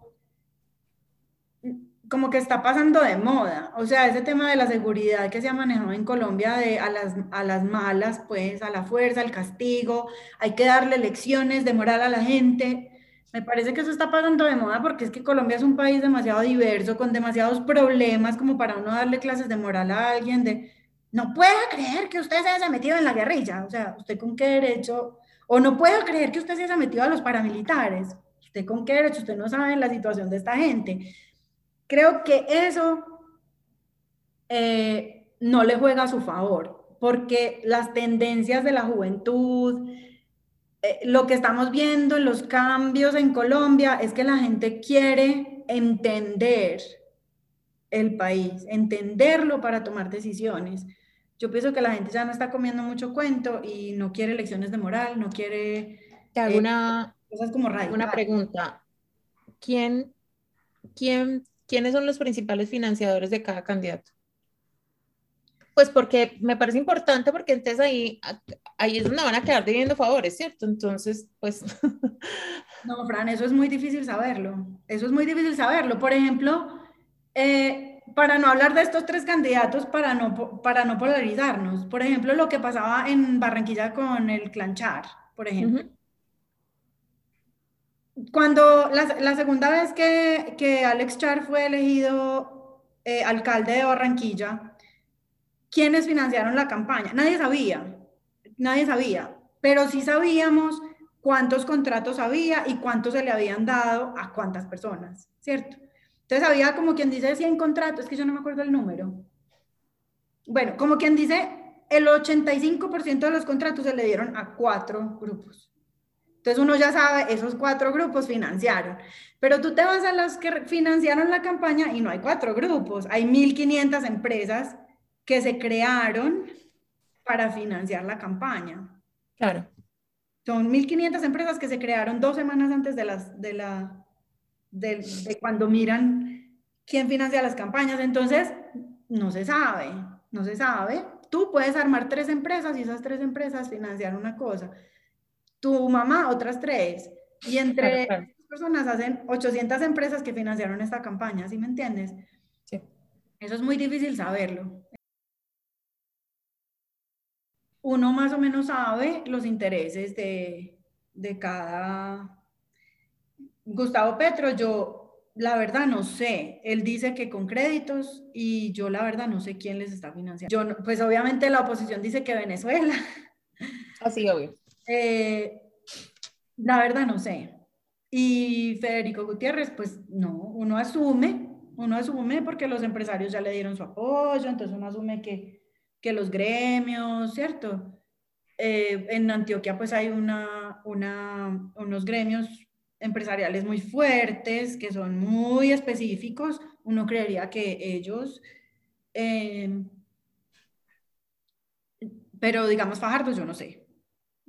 como que está pasando de moda. O sea, ese tema de la seguridad que se ha manejado en Colombia de a las, a las malas, pues a la fuerza, al castigo, hay que darle lecciones de moral a la gente. Me parece que eso está pasando de moda porque es que Colombia es un país demasiado diverso, con demasiados problemas como para uno darle clases de moral a alguien. De... no puedo creer que usted se haya metido en la guerrilla, o sea, ¿usted con qué derecho? O no puedo creer que usted se haya metido a los paramilitares, ¿usted con qué derecho? Usted no sabe la situación de esta gente. Creo que eso eh, no le juega a su favor, porque las tendencias de la juventud, eh, lo que estamos viendo en los cambios en Colombia es que la gente quiere entender el país, entenderlo para tomar decisiones. Yo pienso que la gente ya no está comiendo mucho cuento y no quiere lecciones de moral, no quiere... Te hago una, cosas como una pregunta. ¿Quién, quién, ¿Quiénes son los principales financiadores de cada candidato? Pues porque me parece importante porque entonces ahí, ahí es donde van a quedar debiendo favores, ¿cierto? Entonces, pues... No, Fran, eso es muy difícil saberlo. Eso es muy difícil saberlo. Por ejemplo, eh, para no hablar de estos tres candidatos, para no, para no polarizarnos, por ejemplo, lo que pasaba en Barranquilla con el Clanchar, por ejemplo. Cuando la, segunda vez que, que, Alex Char fue elegido eh, alcalde de Barranquilla, ¿quiénes financiaron la campaña? Nadie sabía, nadie sabía, pero sí sabíamos cuántos contratos había y cuántos se le habían dado a cuántas personas, ¿cierto? Entonces había como quien dice 100 contratos, es que yo no me acuerdo el número. Bueno, como quien dice, el 85% de los contratos se le dieron a cuatro grupos. Entonces uno ya sabe, esos cuatro grupos financiaron. Pero tú te vas a los que financiaron la campaña y no hay cuatro grupos, hay 1.500 empresas que se crearon para financiar la campaña. Claro. Son 1.500 empresas que se crearon dos semanas antes de, las, de, la, de, cuando miran quién financia las campañas. Entonces, no se sabe, no se sabe. Tú puedes armar tres empresas y esas tres empresas financiar una cosa. Tu mamá, otras tres. Y entre personas hacen 800 empresas que financiaron esta campaña, ¿sí me entiendes? Sí. Eso es muy difícil saberlo. Uno más o menos sabe los intereses de, de cada Gustavo Petro, yo la verdad no sé. Él dice que con créditos y yo la verdad no sé quién les está financiando. Yo, pues obviamente la oposición dice que Venezuela. Así, obvio. Eh, la verdad no sé. Y Federico Gutiérrez, pues no, uno asume, uno asume porque los empresarios ya le dieron su apoyo, entonces uno asume que, que los gremios, ¿cierto? Eh, en Antioquia pues hay una, una, unos gremios empresariales muy fuertes, que son muy específicos, uno creería que ellos, em, pero digamos Fajardo, yo no sé,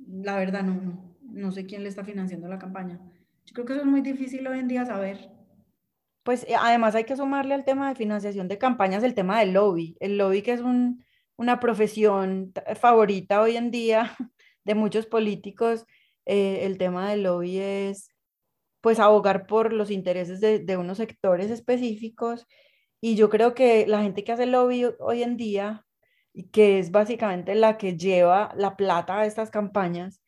la verdad no, no, no sé quién le está financiando la campaña. Yo creo que eso es muy difícil hoy en día saber. Pues eh, además hay que sumarle al tema de financiación de campañas el tema del lobby. El lobby que es un, una profesión favorita hoy en día de muchos políticos, eh, el tema del lobby es pues abogar por los intereses de, unos sectores específicos. Y yo creo que la gente que hace lobby hoy en día, que es básicamente la que lleva la plata a estas campañas,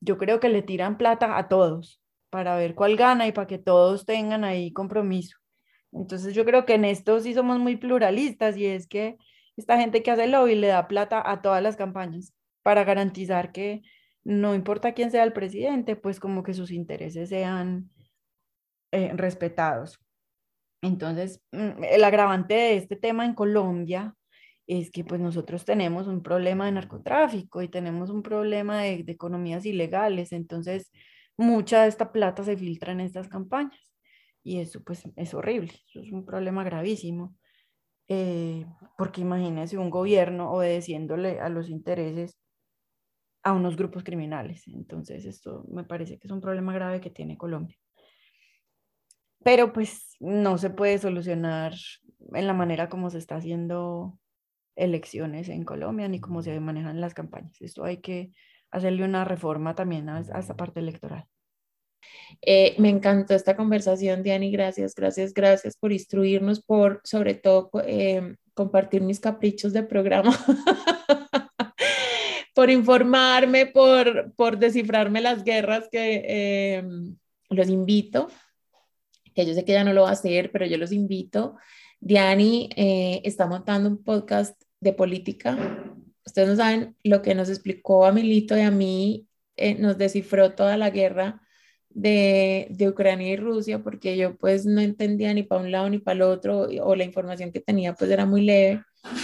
yo creo que le tiran plata a todos para ver cuál gana y para que todos tengan ahí compromiso. Entonces yo creo que en esto sí somos muy pluralistas y es que esta gente que hace lobby le da plata a todas las campañas para garantizar que no importa quién sea el presidente, pues como que sus intereses sean eh, respetados. Entonces, mm, el agravante de este tema en Colombia es que pues nosotros tenemos un problema de narcotráfico y tenemos un problema de, economías ilegales, entonces mucha de esta plata se filtra en estas campañas. Y eso pues es horrible, eso es un problema gravísimo, eh, porque imagínense un gobierno obedeciéndole a los intereses a unos grupos criminales, entonces esto me parece que es un problema grave que tiene Colombia. Pero pues no se puede solucionar en la manera como se está haciendo elecciones en Colombia ni cómo se manejan las campañas. Esto hay que hacerle una reforma también a, esta parte electoral. Eh, me encantó esta conversación, Diani. Gracias, gracias, gracias por instruirnos, por sobre todo eh, compartir mis caprichos de programa, por informarme, por, por descifrarme las guerras que eh, los invito que yo sé que ya no lo va a hacer, pero yo los invito. Diani eh, está montando un podcast de política. Ustedes no saben lo que nos explicó a Milito y a mí, eh, nos descifró toda la guerra de, de, Ucrania y Rusia, porque yo pues no entendía ni para un lado ni para el otro, o la información que tenía pues era muy leve.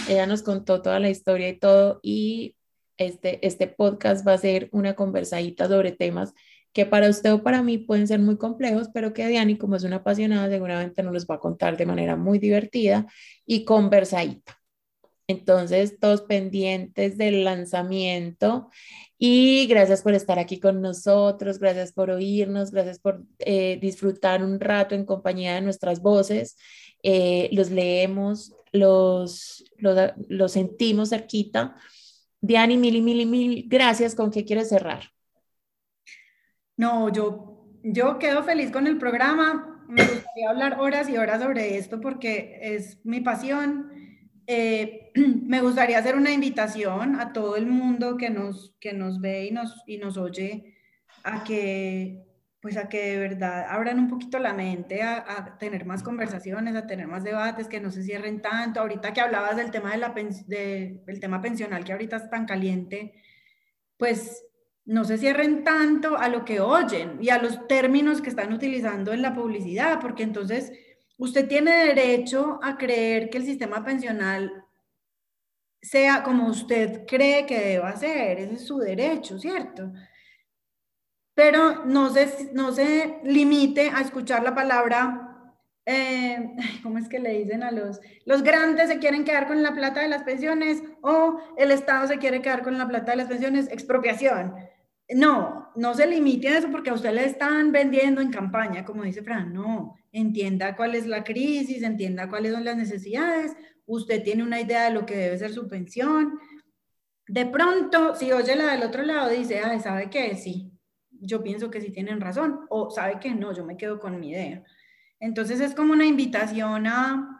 Ella nos contó toda la historia y todo, y este, este podcast va a ser una conversadita sobre temas que para usted o para mí pueden ser muy complejos, pero que Diani, como es una apasionada, seguramente nos los va a contar de manera muy divertida y conversadita. Entonces, todos pendientes del lanzamiento y gracias por estar aquí con nosotros, gracias por oírnos, gracias por eh, disfrutar un rato en compañía de nuestras voces. Eh, los leemos, los, los, sentimos cerquita. Diani, mil y mil y mil gracias. ¿Con qué quieres cerrar? No, yo, yo quedo feliz con el programa. Me gustaría hablar horas y horas sobre esto porque es mi pasión. Eh, me gustaría hacer una invitación a todo el mundo que nos, que nos ve y nos, y nos oye a que, pues a que de verdad abran un poquito la mente, a, tener más conversaciones, a tener más debates, que no se cierren tanto. Ahorita que hablabas del tema, de la, de, del tema pensional que ahorita es tan caliente, pues no se cierren tanto a lo que oyen y a los términos que están utilizando en la publicidad, porque entonces usted tiene derecho a creer que el sistema pensional sea como usted cree que deba ser, ese es su derecho, ¿cierto? Pero no se, no se limite a escuchar la palabra, eh, ¿cómo es que le dicen a los, los grandes se quieren quedar con la plata de las pensiones o el Estado se quiere quedar con la plata de las pensiones? Expropiación. No, no se limite a eso porque a usted le están vendiendo en campaña, como dice Fran. No, entienda cuál es la crisis, entienda cuáles son las necesidades. Usted tiene una idea de lo que debe ser su pensión. De pronto, si oye la del otro lado, dice, ay, ¿sabe qué? Sí, yo pienso que sí tienen razón. O sabe que no, yo me quedo con mi idea. Entonces es como una invitación a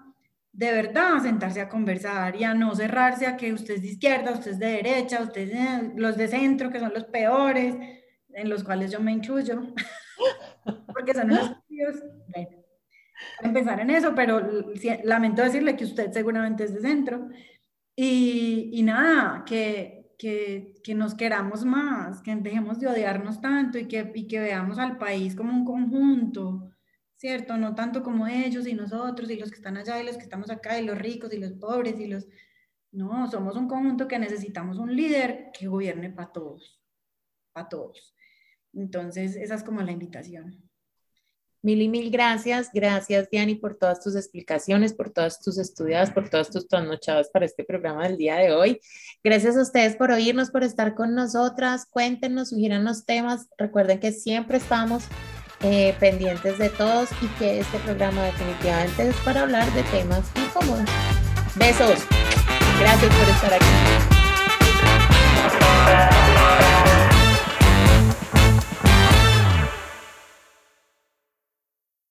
de verdad sentarse a conversar y a no cerrarse a que usted es de izquierda, usted es de derecha, usted es los de centro, que son los peores, en los cuales yo me incluyo, porque son los estudios. Bueno, empezar en eso, pero lamento decirle que usted seguramente es de centro. Y, y nada, que, que, que, nos queramos más, que dejemos de odiarnos tanto y que, y que veamos al país como un conjunto ¿cierto? No tanto como ellos y nosotros y los que están allá y los que estamos acá y los ricos y los pobres y los... No, somos un conjunto que necesitamos un líder que gobierne para todos, para todos. Entonces, esa es como la invitación. Mil y mil gracias. Gracias, Diani, por todas tus explicaciones, por todas tus estudiadas, por todas tus trasnochadas para este programa del día de hoy. Gracias a ustedes por oírnos, por estar con nosotras. Cuéntenos, sugieran los temas. Recuerden que siempre estamos eh, pendientes de todos y que este programa definitivamente es para hablar de temas incómodos. Besos. Gracias por estar aquí.